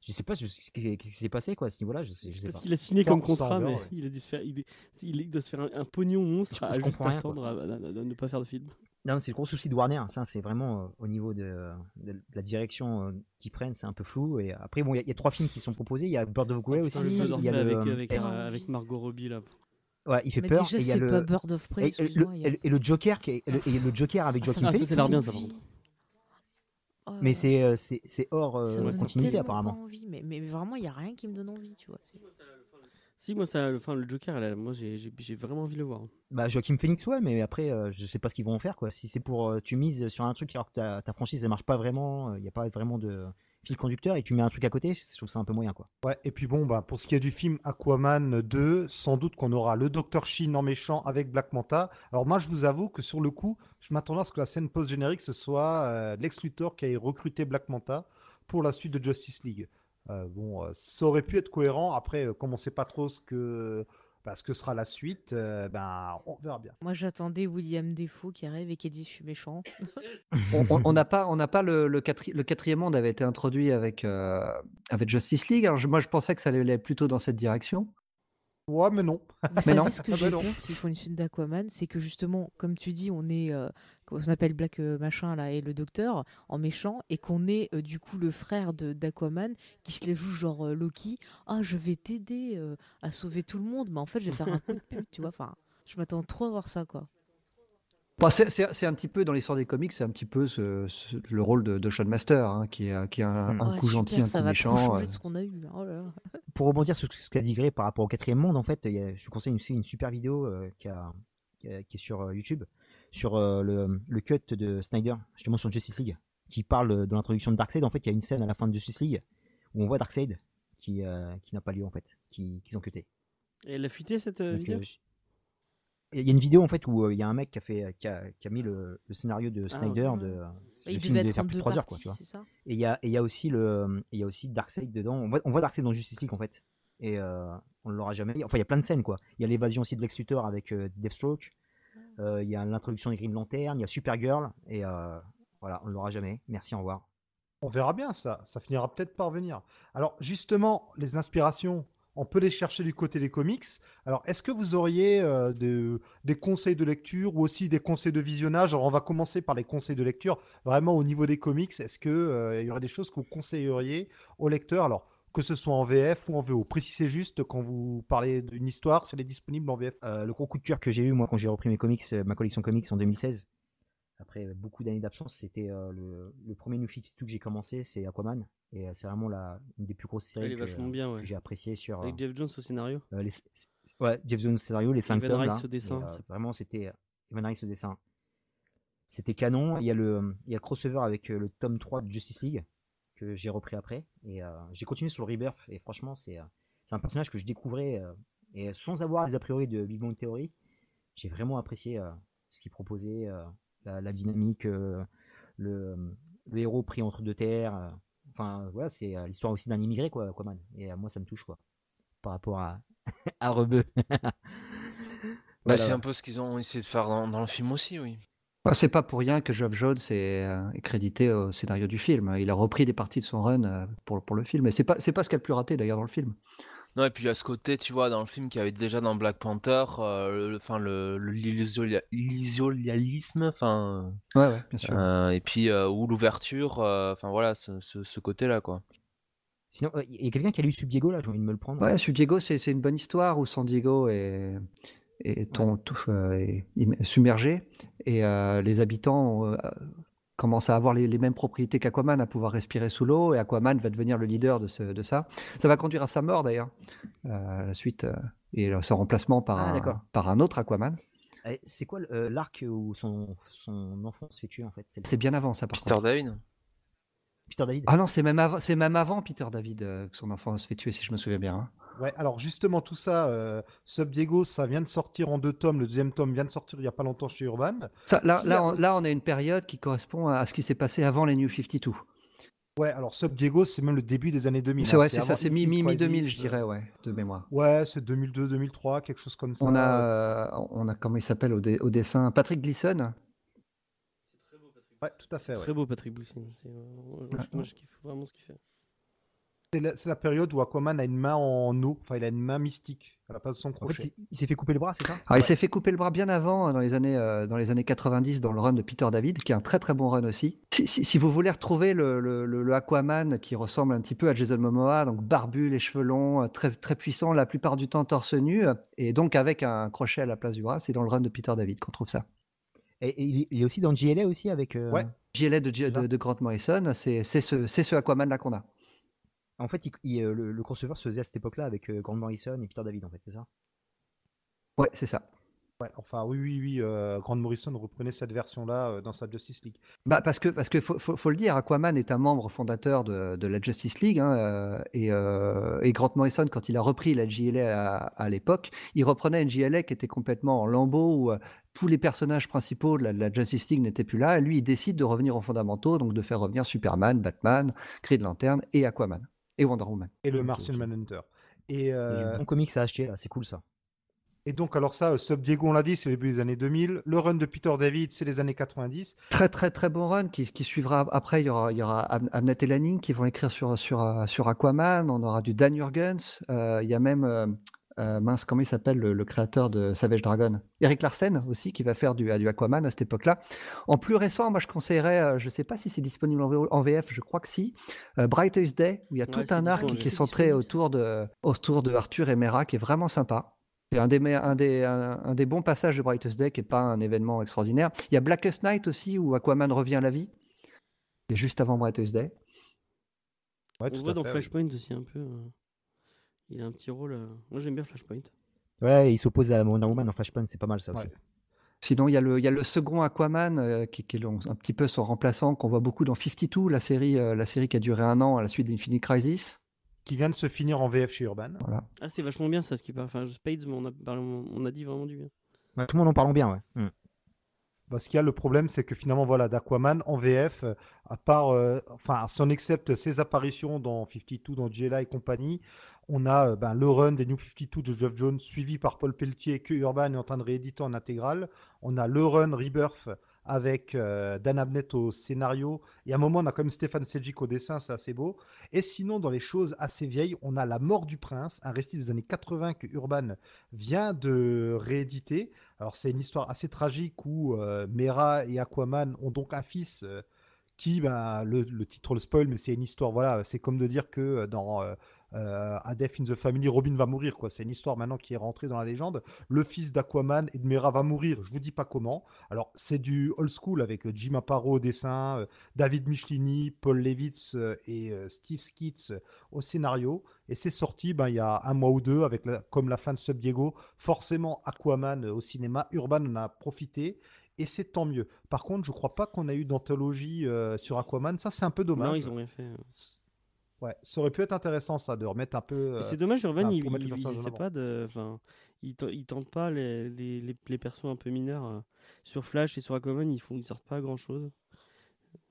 je sais pas je qu'est-ce qui s'est passé quoi à ce niveau-là. Je sais, je sais Parce pas. qu'il a signé Ça, comme contrat, mais ouais. il a dû se faire, il, est- il doit se faire un, un pognon monstre Je- à je juste rien, attendre à, à- à- à ne pas faire de film. Non, c'est le gros souci de Warner. Ça, c'est vraiment euh, au niveau de, de la direction euh, qu'ils prennent, c'est un peu flou. Et après, bon, il y, y a trois films qui sont proposés. Il y a Bird of Prey Putain, aussi. Il y a le, avec, avec, et- euh, avec Margot Robbie là. ouais, il fait Mais peur. déjà, et il y a c'est le, pas Bird of Prey, et, et le, et le- et le Joker qui est, et le, et le Joker avec Ah, ça, Joaquin ça, Phoenix. ça a l'air bien, ça, par contre. Oh là Mais c'est euh, c'est c'est hors euh, continuité apparemment. pas envie, mais, mais vraiment, il y a rien qui me donne envie, tu vois. Si, moi, ça, enfin, le Joker, là, moi, j'ai vraiment envie de le voir. Bah Joaquin Phoenix ouais mais après euh, je sais pas ce qu'ils vont en faire quoi. Si c'est pour euh, tu mises sur un truc alors que ta, ta franchise elle marche pas vraiment, il y a pas vraiment de fil conducteur et tu mets un truc à côté, je trouve ça un peu moyen quoi. Ouais, et puis bon, bah, pour ce qui est du film Aquaman 2, sans doute qu'on aura le Dr. Sheen en méchant avec Black Manta. Alors moi, je vous avoue que sur le coup, je m'attendais à ce que la scène post-générique, ce soit euh, Lex Luthor qui ait recruté Black Manta pour la suite de Justice League. Euh, bon, euh, ça aurait pu être cohérent. Après, comme on sait pas trop ce que, bah, ce que sera la suite, euh, ben, on verra bien. Moi, j'attendais William Defoe qui arrive et qui dit Je suis méchant. On- on on n'a pas, on n'a pas le, le, quatri- le quatrième monde avait été introduit avec, euh, avec Justice League. Alors je- moi, je pensais que ça allait plutôt dans cette direction. Ouais, mais non. Vous Mais savez non. ce que Ah bah j'ai s'ils font une suite d'Aquaman, c'est que justement, comme tu dis, on est, euh, on appelle Black euh, machin là et le docteur en méchant, et qu'on est euh, du coup le frère de d'Aquaman qui se les joue genre euh, Loki. Ah, je vais t'aider à sauver tout le monde, mais en fait, je vais faire un coup de pute, tu vois. Enfin, je m'attends trop à voir ça, quoi. Bon, c'est- c'est c'est un petit peu dans l'histoire des comics, c'est un petit peu ce- ce- le rôle de, de Sean Master, hein, qui est, qui est un, Hmm. un Ouais, coup super, gentil, un ça coup va méchant. euh. de ce qu'on a eu. hein. Oh là là. Pour rebondir sur ce qu'a dit Gré par rapport au quatrième monde en fait, il y a- je vous conseille aussi une super vidéo euh, qui, a- qui a- qui est sur euh, YouTube sur euh, le, le cut de Snyder justement sur Justice League qui parle de l'introduction de Darkseid. En fait, il y a une scène à la fin de Justice League où on voit Darkseid qui, euh, qui n'a pas lieu en fait, qui- qu'ils ont cuté. Et elle a fuité cette Donc, vidéo? euh, je- Il y a une vidéo en fait où euh, il y a un mec qui a fait qui a, qui a mis le, le scénario de Ah, Snyder ok. de Il le film devait faire plus de deux 3 heures quoi, tu vois. Et il y a, et il y a aussi le, il y a aussi Darkseid dedans. On voit, on voit Darkseid dans Justice League en fait. Et euh, on ne l'aura jamais. Enfin, il y a plein de scènes quoi. Il y a l'évasion aussi de Lex Luthor avec euh, Deathstroke. Euh, il y a l'introduction des Green Lantern. Il y a Supergirl. Et euh, voilà, on ne l'aura jamais. Merci, au revoir. On verra bien ça. Ça finira peut-être par venir. Alors, justement, les inspirations, on peut les chercher du côté des comics. Alors, est-ce que vous auriez euh, de- des conseils de lecture ou aussi des conseils de visionnage? Alors, on va commencer par les conseils de lecture. Vraiment, au niveau des comics, est-ce que euh, y aurait des choses que vous conseilleriez aux lecteurs? Alors, que ce soit en VF ou en VO. Précisez juste quand vous parlez d'une histoire, si elle est disponible en VF. Euh, le gros coup de cœur que j'ai eu moi quand j'ai repris mes comics, ma collection comics en 2016, après beaucoup d'années d'absence, c'était euh, le, le premier New 52 que j'ai commencé, c'est Aquaman, et euh, c'est vraiment la, une des plus grosses séries Elle est que, vachement bien, ouais. que j'ai apprécié sur Avec Jeff Jones au scénario. euh, les, ouais, Jeff Jones scénario, les 5 Evan tomes Rice au dessin, et, vraiment c'était Evan Rice au dessin. C'était canon. Il y a le, il y a le crossover avec le tome 3 de Justice League que j'ai repris après. Et j'ai continué sur le Rebirth. Et franchement, c'est c'est un personnage que je découvrais. et sans avoir les a priori de Big Bang Theory, j'ai vraiment apprécié ce qu'il proposait, la, la dynamique, euh, le, le héros pris entre deux terres. euh, enfin, voilà, c'est euh, l'histoire aussi d'un immigré, quoi, Aquaman. Et euh, moi, ça me touche, quoi. Par rapport à, à Rebeu. Bah, c'est un peu ce qu'ils ont essayé de faire dans, dans le film aussi, oui. Ah, c'est pas pour rien que Geoff Jones est, euh, est crédité au scénario du film. Il a repris des parties de son run euh, pour, pour le film. Et c'est pas, c'est pas ce qu'il a le plus raté d'ailleurs dans le film. Non, et puis il y a ce côté, tu vois, dans le film qu'il y avait déjà dans Black Panther, euh, le, enfin, le, le- l'illusolia- l'illusionnalisme, enfin, Ouais, ouais, bien sûr. euh, et puis, euh, ou l'ouverture, euh, enfin voilà, ce, ce, ce côté-là, quoi. Sinon, euh, il y a quelqu'un qui a lu Subdiego, là, j'ai envie de me le prendre. Ouais, Sub Diego, c'est c'est une bonne histoire où San Diego est, est, ton- tout, euh, est submergé et euh, les habitants commencent à avoir les, les mêmes propriétés qu'Aquaman, à pouvoir respirer sous l'eau et Aquaman va devenir le leader de, ce- de ça. Ça va conduire à sa mort d'ailleurs, euh, la suite, euh, et son remplacement par, Ah, un, par un autre Aquaman. C'est quoi euh, l'arc où son, son enfant se fait tuer, en fait? C'est bien avant ça par Peter contre. David Peter David Ah non, c'est même, avant- c'est même avant Peter David euh, que son enfant se fait tuer, si je me souviens bien. hein. Ouais, alors justement, tout ça, euh, Sub Diego, ça vient de sortir en deux tomes. Le deuxième tome vient de sortir il n'y a pas longtemps chez Urban. Ça, là, là, a- on, là, on a une période qui correspond à ce qui s'est passé avant les New 52. Ouais, alors Sub Diego, c'est même le début des années 2000. C'est hein, ouais, c'est ça, c'est Infinite mi, mi, mi Crisis, 2000, je dirais, ouais, de mémoire. Ouais, c'est 2002, 2003, quelque chose comme ça. On a, euh, on a comment il s'appelle au, dé- au dessin Patrick Gleason. Ouais, tout à fait. ouais. Très beau Patrick. C'est, euh, moi, je- Ouais. moi, je kiffe vraiment ce qu'il fait. C'est la, période où Aquaman a une main en eau, enfin il a une main mystique à la place de son En fait, crochet. c'est- il s'est fait couper le bras, c'est ça? Alors, il s'est fait couper le bras bien avant, euh, dans les années, euh, dans les années 90, dans le run de Peter David, qui est un très très bon run aussi. Si, si- si vous voulez retrouver le, le- le- le Aquaman qui ressemble un petit peu à Jason Momoa, donc barbu, les cheveux longs, euh, très, très puissant, la plupart du temps torse nu, euh, et donc avec un crochet à la place du bras, c'est dans le run de Peter David qu'on trouve ça. Et, et il est- aussi dans JLA aussi avec. euh, Ouais. JLA de, Grant Morrison, c'est ce, c'est ce Aquaman là qu'on a. En fait, il- il, euh, le, le crossover se faisait à cette époque-là avec euh, Grant Morrison et Peter David, en fait, c'est ça? Ouais, c'est ça. Ouais, enfin oui, oui, oui. euh, Grant Morrison reprenait cette version-là euh, dans sa Justice League. Bah parce que parce que faut, faut, faut le dire, Aquaman est un membre fondateur de, de la Justice League hein, euh, et, euh, et Grant Morrison quand il a repris la JLA à, à l'époque, il reprenait une JLA qui était complètement en lambeaux où euh, tous les personnages principaux de la, de la Justice League n'étaient plus là. Et lui, il décide de revenir aux fondamentaux, donc de faire revenir Superman, Batman, Green Lantern et Aquaman et Wonder Woman. Et le Martian. Manhunter. Et, Il y a euh, du bon comics à acheter, là, c'est cool ça. et donc alors ça, euh, Sub Diego, on l'a dit, c'est le début des années 2000. Le run de Peter David, c'est les années 90. Très très très bon run qui, qui suivra après. Il y aura, il y aura et Lanning qui vont écrire sur, sur, euh, sur Aquaman. On aura du Dan Jurgens. Euh, il y a même euh, euh, mince comment il s'appelle le, le créateur de Savage Dragon? Eric Larsen aussi qui va faire du, du Aquaman à cette époque-là. En plus récent, moi je conseillerais, euh, je sais pas si c'est disponible en, VF, je crois que si. euh, Brightest Day où il y a Ouais, tout un arc qui est centré autour de autour de Arthur et Mera qui est vraiment sympa. C'est un des, me- un, des, un, un des bons passages de Brightest Day qui n'est pas un événement extraordinaire. Il y a Blackest Night aussi où Aquaman revient à la vie. C'est juste avant Brightest Day. Ouais, On voit dans fait, oui. Flashpoint aussi un peu. Il a un petit rôle. euh, Moi j'aime bien Flashpoint. Ouais, il s'oppose à Wonder Woman dans Flashpoint, c'est pas mal ça aussi. Ouais. Sinon, il y a le, il y a le second Aquaman euh, qui, qui est un petit peu son remplaçant qu'on voit beaucoup dans 52, la série, euh, la série qui a duré un an à la suite d'Infinite Crisis. Qui vient de se finir en VF chez Urban. Ah, c'est vachement bien ça ce qui parle. Enfin, Spades, mais on a, on a dit vraiment du bien. Ouais, tout le monde en parle bien, ouais. Mm. Parce qu'il y a le problème, c'est que finalement, voilà, d'Aquaman en VF, euh, à part, euh, enfin, si on ses apparitions dans 52, dans JLA et compagnie, on a euh, ben, le run des New 52 de Geoff Jones, suivi par Paul Pelletier, que Urban est en train de rééditer en intégrale. On a le run Rebirth avec euh, Dan Abnett au scénario. Et à un moment, on a quand même Stéphane Sejic au dessin, c'est assez beau. Et sinon, dans les choses assez vieilles, on a La mort du prince, un récit des années 80 que Urban vient de rééditer. Alors, c'est une histoire assez tragique où euh, Mera et Aquaman ont donc un fils. euh, qui, bah, le, titre le spoil, mais c'est une histoire, voilà, c'est comme de dire que euh, dans euh, euh, A Death in the Family, Robin va mourir, quoi. C'est une histoire maintenant qui est rentrée dans la légende. Le fils d'Aquaman et de Mera va mourir, je vous dis pas comment. Alors, c'est du old school avec euh, Jim Aparo au dessin, David Michelini, Paul Levitz et Steve Skitz au scénario. Et c'est sorti ben, il y a un mois ou deux, avec comme la fin de Sub Diego. Forcément, Aquaman au cinéma. Urban en a profité. Et c'est tant mieux. Par contre, je crois pas qu'on a eu d'anthologie euh, sur Aquaman. Ça, c'est un peu dommage. Non, ils ont rien fait. Ouais, ça aurait pu être intéressant, ça, de remettre un peu. Euh, c'est dommage, Urban, enfin, il, il, avant. pas de. Enfin, il, il tente pas les, les, les, les persos un peu mineurs. euh. Sur Flash et sur Aquaman, ils, font, ils sortent pas grand chose.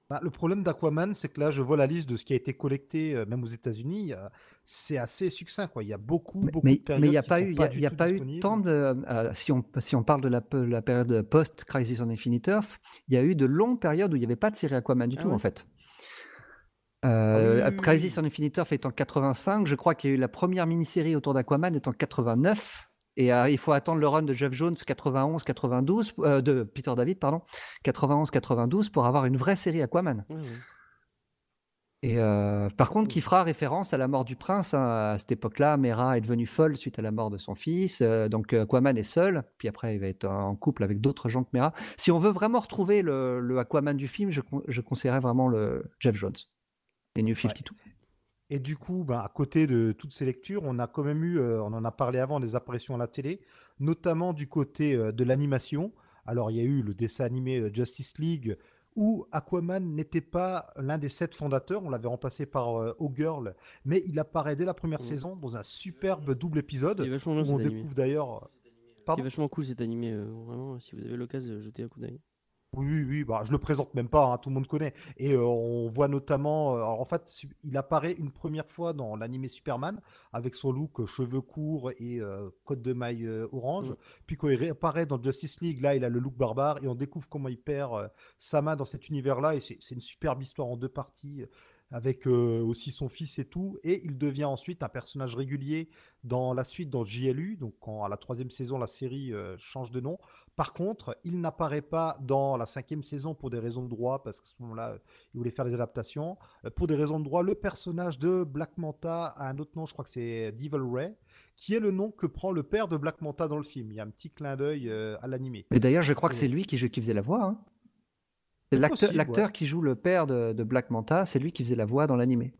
Bah, le problème d'Aquaman, c'est que là, je vois la liste de ce qui a été collecté, euh, même aux États-Unis. euh, c'est assez succinct, quoi. Il y a beaucoup, beaucoup Mais de périodes mais il n'y a pas eu, il y a, pas eu tant de. euh, si, on, si on parle de la, période post-Crisis on Infinite Earth, il y a eu de longues périodes où il n'y avait pas de série Aquaman du Ah tout, ouais? en fait. Ah oui, Crisis on Infinite Earth est en 85. Je crois qu'il y a eu la première mini-série autour d'Aquaman est en 89. Et euh, il faut attendre le run de Jeff Jones 91-92, euh, de Peter David, pardon, 91-92 pour avoir une vraie série Aquaman. Et euh, par contre, qui fera référence à la mort du prince. hein. À cette époque-là, Mera est devenue folle suite à la mort de son fils. euh, donc Aquaman est seul. Puis après, il va être en couple avec d'autres gens que Mera. Si on veut vraiment retrouver le, le Aquaman du film, je conseillerais vraiment le Jeff Jones. Les New 52. Et du coup, ben, à côté de toutes ces lectures, on a quand même eu, euh, on en a parlé avant, des apparitions à la télé, notamment du côté euh, de l'animation. Alors, il y a eu le dessin animé euh, Justice League, où Aquaman n'était pas l'un des sept fondateurs, on l'avait remplacé par euh, O'Girl, mais il apparaît dès la première Mhm. saison dans un superbe double épisode, Il est vachement où on découvre d'ailleurs... Il est Pardon vachement cool cet animé. vraiment, si vous avez l'occasion de jeter un coup d'œil. Oui, oui, oui, bah, je le présente même pas, hein, tout le monde connaît. Et euh, on voit notamment, euh, alors, en fait, il apparaît une première fois dans l'animé Superman avec son look euh, cheveux courts et côte de maille orange. Mhm. Puis quand il réapparaît dans Justice League, là, il a le look barbare et on découvre comment il perd sa main dans cet univers-là. Et c'est une superbe histoire en deux parties. Avec euh, aussi son fils et tout, et il devient ensuite un personnage régulier dans la suite dans JLU. Donc, quand à la troisième saison, la série euh, change de nom. Par contre, il n'apparaît pas dans la cinquième saison pour des raisons de droit, parce qu'à ce moment-là, euh, il voulait faire des adaptations. Euh, Pour des raisons de droit, le personnage de Black Manta a un autre nom, je crois que c'est Devil Ray, qui est le nom que prend le père de Black Manta dans le film. Il y a un petit clin d'œil à l'animé. Et d'ailleurs, je crois que c'est lui qui, qui faisait la voix. hein. C'est l'acteur possible, l'acteur ouais. qui joue le père de, de Black Manta, c'est lui qui faisait la voix dans l'animé.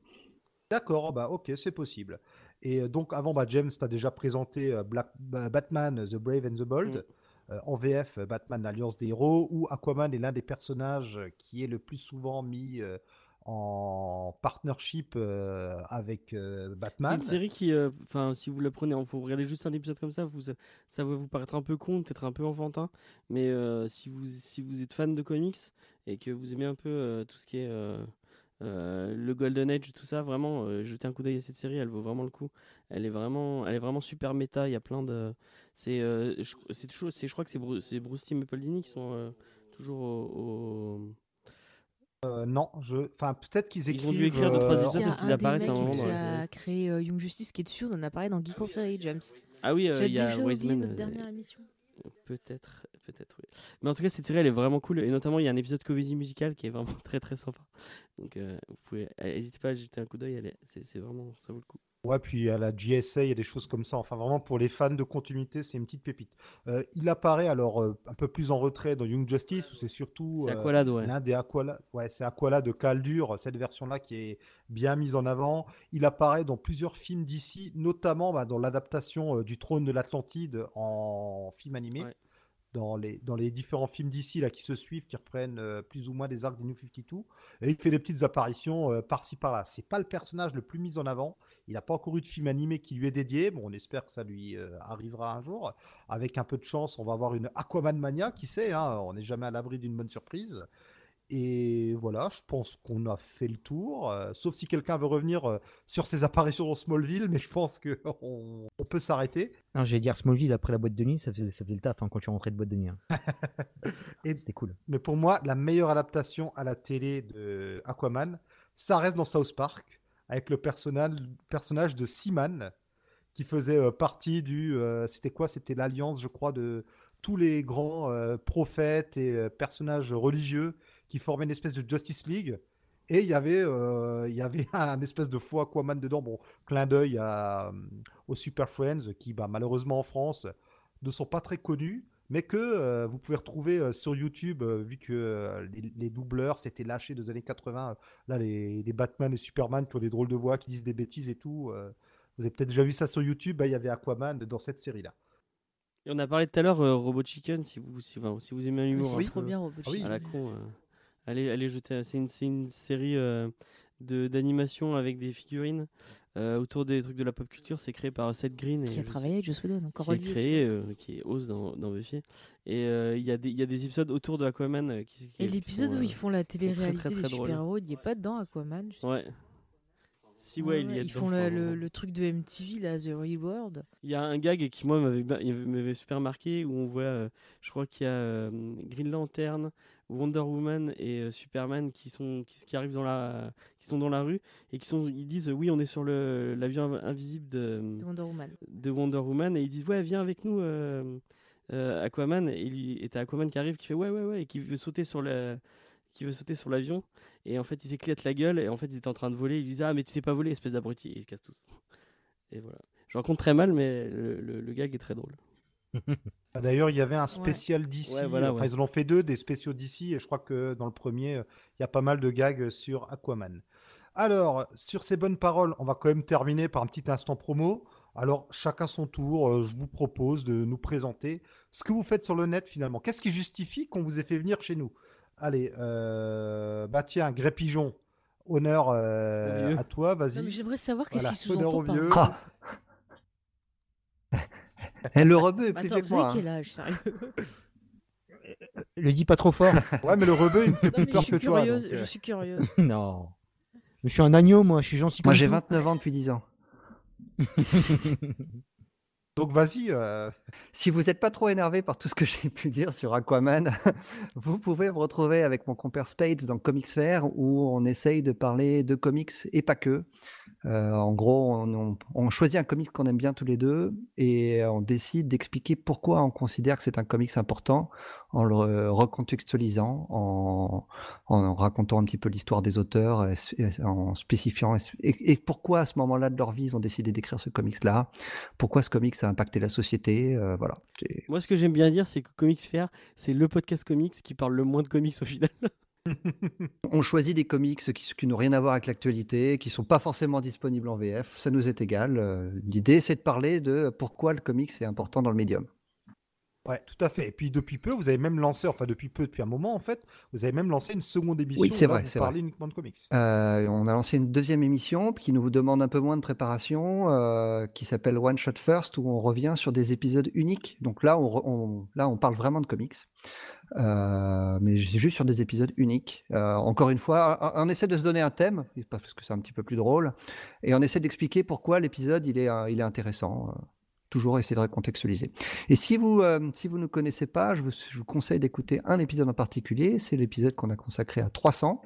D'accord, bah ok, c'est possible. Et euh, donc avant, bah, James t'a déjà présenté euh, Black, bah, Batman, The Brave and the Bold. Euh, en VF, Batman, l'Alliance des héros, où Aquaman est l'un des personnages qui est le plus souvent mis euh, en partnership euh, avec euh, C'est Batman. une série qui, euh, enfin, si vous la prenez, il faut regarder juste un épisode comme ça, vous, ça va vous paraître un peu con, peut-être un peu enfantin, mais si vous si vous êtes fan de comics et que vous aimez un peu tout ce qui est le Golden Age, tout ça, vraiment, jetez un coup d'œil à cette série, elle vaut vraiment le coup. Elle est vraiment, elle est vraiment super méta. Il y a plein de, c'est, je, c'est toujours, je crois que c'est Bruce, Bruce Timm et Paul Dini qui sont toujours au, au- Euh, non, je... enfin peut-être qu'ils écrivent. Ils ont dû écrire deux, trois euh, épisodes Il y a parce qu'ils un apparaissent des à un mecs moment qui dans la a série. créé euh, Young Justice qui est dessus, on en a parlé dans Geek en série, James. Ah oui, euh, il y a Wiseman. notre euh, dernière émission? Peut-être, peut-être, oui. Mais en tout cas, cette série, elle est vraiment cool. Et notamment, il y a un épisode comédie musicale qui est vraiment très très sympa. Donc, euh, vous pouvez, euh, n'hésitez pas à jeter un coup d'œil. est- C'est vraiment, ça vaut le coup. Ouais, puis à la GSA, il y a des choses comme ça. Enfin, vraiment, pour les fans de continuité, c'est une petite pépite. Euh, il apparaît alors euh, un peu plus en retrait dans Young Justice, où c'est surtout euh, Aqualad, ouais. l'un des Aqualad. Ouais, c'est Aqualad de Caldur, cette version-là qui est bien mise en avant. Il apparaît dans plusieurs films d'ici, notamment bah, dans l'adaptation du Trône de l'Atlantide en film animé. Ouais. Dans les, différents films d'ici qui se suivent, qui reprennent euh, plus ou moins des arcs des New 52, et il fait des petites apparitions euh, par-ci par-là. C'est pas le personnage le plus mis en avant, il n'a pas encore eu de film animé qui lui est dédié. Bon, on espère que ça lui euh, arrivera un jour. Avec un peu de chance, on va avoir une Aquaman Mania, qui sait, hein, on n'est jamais à l'abri d'une bonne surprise. Et voilà, je pense qu'on a fait le tour. euh, sauf si quelqu'un veut revenir euh, sur ses apparitions dans Smallville, mais je pense que on, on peut s'arrêter. Non, j'allais dire Smallville après la boîte de nuit, ça faisait, ça faisait le taf hein, quand tu rentrais de boîte de nuit. hein. Et- C'était cool. Mais pour moi, la meilleure adaptation à la télé de Aquaman, ça reste dans South Park, avec le personnage, personnage de Seaman, qui faisait euh, partie du. C'était quoi? C'était l'alliance, je crois, de tous les grands prophètes et personnages religieux qui formaient une espèce de Justice League. Et il y avait, euh, il y avait un espèce de faux Aquaman dedans. Bon, clin d'œil à, euh, aux Super Friends, qui bah, malheureusement en France ne sont pas très connus, mais que euh, vous pouvez retrouver euh, sur YouTube, euh, vu que euh, les, les doubleurs s'étaient lâchés des années 80. euh, là, les, les Batman et Superman qui ont des drôles de voix, qui disent des bêtises et tout. euh, vous avez peut-être déjà vu ça sur YouTube. bah, Il y avait Aquaman dans cette série-là. Et on a parlé tout à l'heure euh, Robot Chicken, si vous, si, enfin, si vous aimez l'humour C'est un trop bien, Robot Ah oui. Chicken. à la con, euh, allez, allez jeter. C'est une, une série euh, de d'animation avec des figurines euh, autour des trucs de la pop culture. C'est créé par Seth Green. Qui et a je travaillé avec Joss Whedon, encore qui est créé, euh, qui est Oz dans, dans Buffy. Et euh, il y, a des- il y a des épisodes autour de Aquaman euh, qui, qui- Et qui l'épisode où ils font la très, très, télé-réalité très des super-héros, il n'y est pas dedans, Aquaman. Ouais. Si, ouais, Ouais, il y a ils dedans, font le, le- truc de MTV, là, The Real World. Il y a un gag qui, moi, m'avait super marqué où on voit, je crois qu'il y a Green Lantern, Wonder Woman et euh, Superman qui sont qui, qui arrivent dans la qui sont dans la rue et qui sont ils disent oui on est sur le l'avion inv- invisible de, de Wonder Woman. de Wonder Woman et ils disent ouais viens avec nous euh, euh, Aquaman et lui et t'as Aquaman qui arrive qui fait ouais ouais ouais et qui veut sauter sur le qui veut sauter sur l'avion et en fait ils s'éclatent la gueule et en fait ils étaient en train de voler ils disent ah mais tu sais pas voler espèce d'abruti et ils se cassent tous. Et voilà. Je raconte très mal mais le, le- le gag est très drôle D'ailleurs, il y avait un spécial d'ici. Ouais, voilà, enfin, ouais. ils en ont fait deux, des spéciaux d'ici. Et je crois que dans le premier, euh, il y a pas mal de gags sur Aquaman. Alors, sur ces bonnes paroles, on va quand même terminer par un petit instant promo. Alors, chacun son tour, euh, je vous propose de nous présenter ce que vous faites sur le net finalement. Qu'est-ce qui justifie qu'on vous ait fait venir chez nous? Allez, euh, bah tiens, Gré Pigeon, honneur euh, à toi, vas-y. J'aimerais savoir qu'est-ce Voilà, qu'il honneur sous-entend par Et le rebeu est Bah, plus Attends, fait que moi. avez hein. quel âge, sérieux Le dis pas trop fort. Ouais, mais le rebeu, il me fait Non, plus peur que toi. donc, euh, je suis curieuse. non. Je suis un agneau, moi, je suis gentil Moi comme j'ai tout. 29 ans depuis 10 ans. donc vas-y. euh, Si vous n'êtes pas trop énervé par tout ce que j'ai pu dire sur Aquaman, vous pouvez me retrouver avec mon compère Spades dans Comics Fair où on essaye de parler de comics et pas que. Euh, en gros, on, choisit un comic qu'on aime bien tous les deux et on décide d'expliquer pourquoi on considère que c'est un comics important en le recontextualisant, en, racontant un petit peu l'histoire des auteurs, en spécifiant et, et pourquoi à ce moment-là de leur vie ils ont décidé d'écrire ce comics-là, pourquoi ce comics a impacté la société. Euh, voilà. Moi ce que j'aime bien dire c'est que Comics Fair c'est le podcast comics qui parle le moins de comics au final On choisit des comics qui, qui n'ont rien à voir avec l'actualité, qui sont pas forcément disponibles en VF, ça nous est égal. Euh, L'idée, c'est de parler de pourquoi le comics est important dans le médium. Ouais, tout à fait. Et puis depuis peu, vous avez même lancé, enfin depuis peu, depuis un moment en fait, vous avez même lancé une seconde émission. Oui, c'est vrai, vous parlez uniquement de comics. Euh, on a lancé une deuxième émission qui nous demande un peu moins de préparation, euh, qui s'appelle One Shot First, où on revient sur des épisodes uniques. Donc là, on, là, on parle vraiment de comics, Euh, mais c'est juste sur des épisodes uniques. Euh, encore une fois, on, on essaie de se donner un thème, parce que c'est un petit peu plus drôle, et on essaie d'expliquer pourquoi l'épisode il est, il est intéressant. Toujours essayer de recontextualiser. Et si vous euh, ne connaissez pas, je vous, conseille d'écouter un épisode en particulier. C'est l'épisode qu'on a consacré à 300,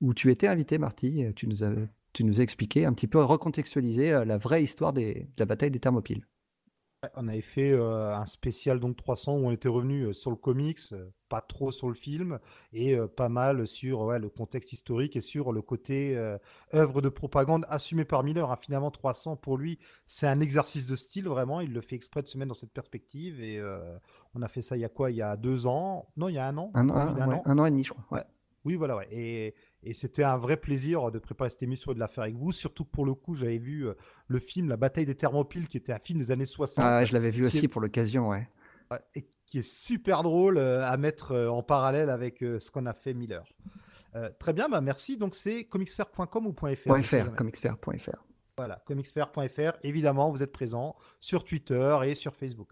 où tu étais invité, Marty. Tu nous as tu nous as expliqué un petit peu recontextualisé euh, la vraie histoire de la bataille des Thermopyles. On avait fait euh, un spécial donc 300 où on était revenu euh, sur le comics, euh, pas trop sur le film, et euh, pas mal sur ouais, le contexte historique et sur le côté euh, œuvre de propagande assumée par Miller. hein. Finalement, 300 pour lui, c'est un exercice de style vraiment. Il le fait exprès de se mettre dans cette perspective. Et on a fait ça il y a quoi? Il y a deux ans? Non, il y a un an. Un, ouais, an. un an et demi, je crois. Ouais. Oui, voilà, ouais. Et, et c'était un vrai plaisir de préparer cette émission et de la faire avec vous. Surtout que pour le coup, j'avais vu euh, le film La bataille des Thermopyles, qui était un film des années 60. Ah, je l'avais vu aussi est- pour l'occasion, ouais. Ouais, et qui est super drôle euh, à mettre euh, en parallèle avec euh, ce qu'on a fait Miller. Euh, très bien, bah merci. Donc c'est comicsfair.com ou .fr, .fr, comicsfair.fr. Voilà, comicsfair.fr. Évidemment, vous êtes présent sur Twitter et sur Facebook.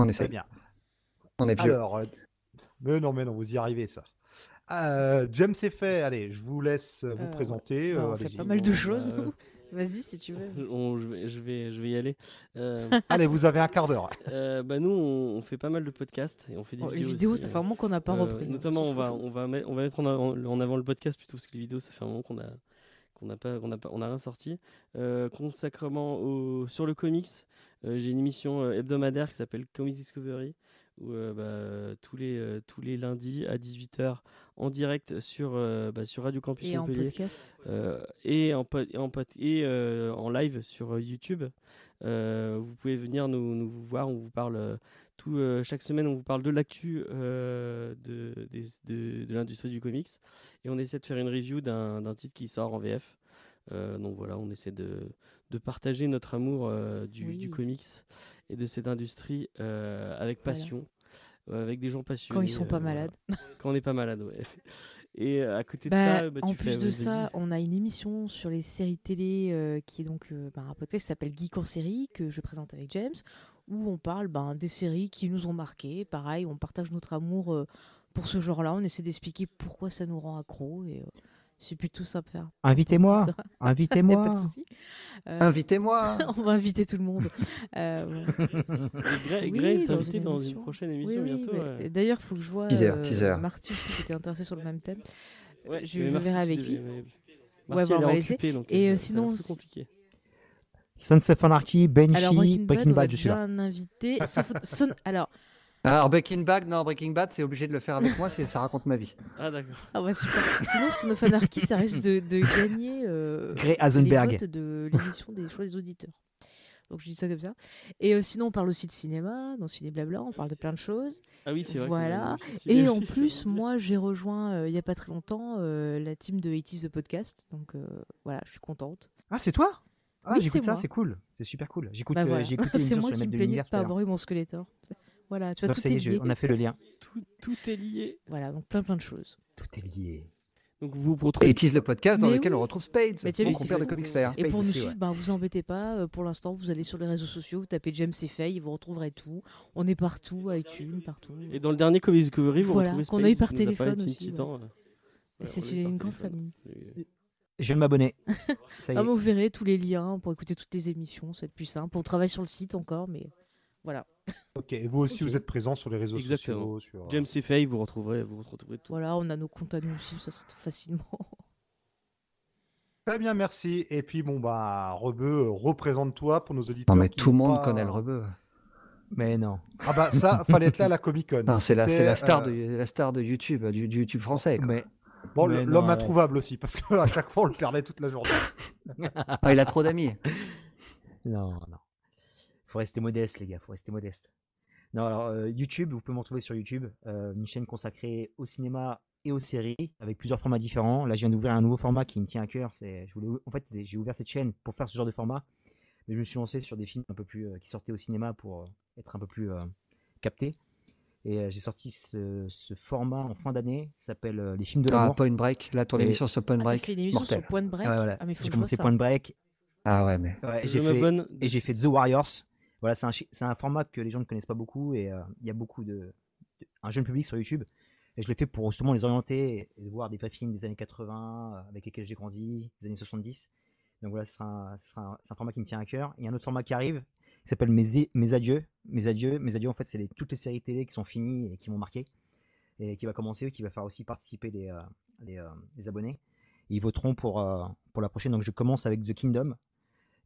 On Très essaie. bien. On est vieux. Alors, euh, mais non, mais non, vous y arrivez ça. Euh, James c'est fait. Allez, je vous laisse vous Euh, présenter. Euh, on fait pas mal de choses, euh, nous. Vas-y, si tu veux. On- je, vais, je, vais, je vais y aller. Euh, Allez, vous avez un quart d'heure. euh, bah nous, on, on fait pas mal de podcasts et on fait des Oh, les vidéos. vidéos, aussi, ça euh. fait un moment qu'on n'a pas Euh, repris. hein. Notamment, on va, on va, mettre, on va mettre en avant, en avant le podcast plutôt parce que les vidéos, ça fait un moment qu'on a qu'on n'a pas, qu'on n'a pas, on a rien sorti. Euh, consacrement au, sur le comics, euh, j'ai une émission euh, hebdomadaire qui s'appelle Comics Discovery où euh, bah, tous les euh, tous les lundis à 18h en direct sur euh, bah, sur Radio Campus Et en Montpellier podcast. euh, et en pod- et en, pod- et, euh, en live sur euh, YouTube. Euh, vous pouvez venir nous, nous voir, on vous parle tout, chaque semaine, on vous parle de l'actu de, des- de, de l'industrie du comics et on essaie de faire une review d'un titre qui sort en VF. Donc voilà, on essaie de, de partager notre amour du, comics et de cette industrie avec passion, avec des gens passionnés. Quand ils sont pas euh, malades. Quand on n'est pas malade, ouais. Et euh, à côté de Bah, ça, bah, en tu plus fais- de ça, on a une émission sur les séries télé euh, qui est donc euh, bah, un podcast qui s'appelle Geek en série que je présente avec James, où on parle ben, des séries qui nous ont marqué. Pareil, on partage notre amour euh, pour ce genre-là. On essaie d'expliquer pourquoi ça nous rend accro et euh, c'est plutôt simple à faire. Invitez-moi, invitez-moi. Euh, Invitez-moi. on va inviter tout le monde. Euh, Gray, Oui, dans invité une dans une prochaine oui, émission oui, bientôt. mais- ouais. D'ailleurs, il faut que je vois Teaser, euh, teaser. Marty aussi qui était intéressé sur le même thème. Ouais, je- je verrai avec lui. Ouais, bah, on va laisser. occupée, donc Et, euh, euh, ça- ça sinon, plus compliqué. Sons of Anarchy, Banshee, Breaking Bad, je suis là. un invité. Sauf- Son- Alors, Alors Breaking Bad, non Breaking Bad, c'est obligé de le faire avec moi, c'est ça raconte ma vie. Ah d'accord. ah ouais, super. Sinon, Son of Anarchy, ça risque de, de gagner euh, les Hasenberg. votes de l'émission des choix des auditeurs. Donc je dis ça comme ça. Et euh, sinon, on parle aussi de cinéma, dans Ciné Blabla, on parle de plein de choses. Ah oui, c'est vrai. Voilà. ciné Et en plus, moi, j'ai rejoint euh, il y a pas très longtemps euh, la team de 80s The Podcast. Donc euh, voilà, je suis contente. Ah, c'est toi? Ah, Oui, j'écoute c'est ça, moi. c'est cool. C'est super cool. J'écoute Bah euh, voilà. j'ai écouté C'est l'émission moi sur qui le me plaignais de pas avoir eu mon Skeletor. Voilà, tu vois, Donc tout est est, lié. on a fait le lien. tout, tout est lié. Voilà, donc plein plein de choses. Tout est lié. Donc vous vous Et retrouvez. tease le podcast dans Mais lequel oui. on retrouve Spades, mon compère de. Comics Fair. Et pour nous suivre, ouais. ben, vous embêtez pas. euh, Pour l'instant, vous allez sur les réseaux sociaux, vous tapez James et Faye, vous retrouverez tout. On est partout, iTunes, partout. Et dans le dernier Comics Discovery, vous Voilà, retrouvez qu'on Spades, a eu par téléphone aussi, euh. Ouais, c'est une grande téléphone. famille. Je de m'abonner. Ça y Ah, vous verrez tous les liens pour écouter toutes les émissions, ça va être plus simple. On travaille sur le site encore, mais voilà. Ok, et vous aussi, vous êtes présents sur les réseaux Exactement. sociaux. Sur... euh, James et Faye, vous retrouverez, vous retrouverez tout. Voilà, on a nos comptes à nous aussi, ça se trouve facilement. Très bien, merci. Et puis, bon, bah, Rebeu, euh, représente-toi pour nos auditeurs. Non mais tout le monde pas- connaît le rebeu. Mais non. Ah bah, ça, fallait être là à la Comic Con. Non, c'est la, c'est C'était, la star euh, de la star de YouTube, du, du YouTube français. quoi. Mais Bon, l'homme introuvable aussi, parce qu'à chaque fois, on le perdait toute la journée. Ah, il a trop d'amis. non, non. Faut rester modeste, les gars. Faut rester modeste. Non, alors euh, YouTube, vous pouvez me retrouver sur YouTube, euh, une chaîne consacrée au cinéma et aux séries, avec plusieurs formats différents. Là, je viens d'ouvrir un nouveau format qui me tient à cœur. C'est, je voulais, en fait, j'ai ouvert cette chaîne pour faire ce genre de format, mais je me suis lancé sur des films un peu plus euh, qui sortaient au cinéma pour euh, être un peu plus euh, capté. Et euh, j'ai sorti ce, ce format en fin d'année, s'appelle euh, les films de Ah, l'amour. Point Break, là ton Et- émission sur Point Ah, Break. fait une émission mortel. sur Point Break Ouais, voilà. Ah, mais faut j'ai que je vois commencé ça. Point Break, Ah ouais, mais Ouais, j'ai et j'ai fait The Warriors. Voilà, c'est un, c'est format que les gens ne connaissent pas beaucoup et euh, il y a beaucoup de, de- un jeune public sur YouTube. Et je l'ai fait pour justement les orienter et voir des vrais films des années 80 euh, avec lesquels j'ai grandi, des années 70. Donc voilà, ce sera un, un- c'est un format qui me tient à cœur. Il y a un autre format qui arrive qui s'appelle mes, adieux. Mes adieux, mes adieux en fait, c'est toutes les séries télé qui sont finies et qui m'ont marqué et qui va commencer, qui va faire aussi participer les, euh, abonnés. Et ils voteront pour, pour la prochaine. Donc je commence avec The Kingdom.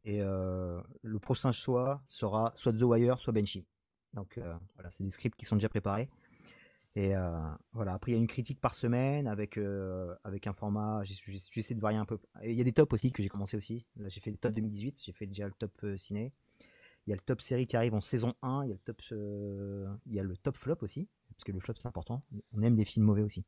Et euh, le prochain choix sera soit The Wire, soit Banshee. Donc euh, voilà, c'est des scripts qui sont déjà préparés. Et euh, voilà, après il y a une critique par semaine avec, avec un format, j'essaie de varier un peu. Il y a des tops aussi que j'ai commencé aussi. Là j'ai fait le top 2018, j'ai fait déjà le top ciné. Il y a le top série qui arrive en saison 1, il y a le top, il y a le top flop aussi, parce que le flop c'est important. On aime les films mauvais aussi.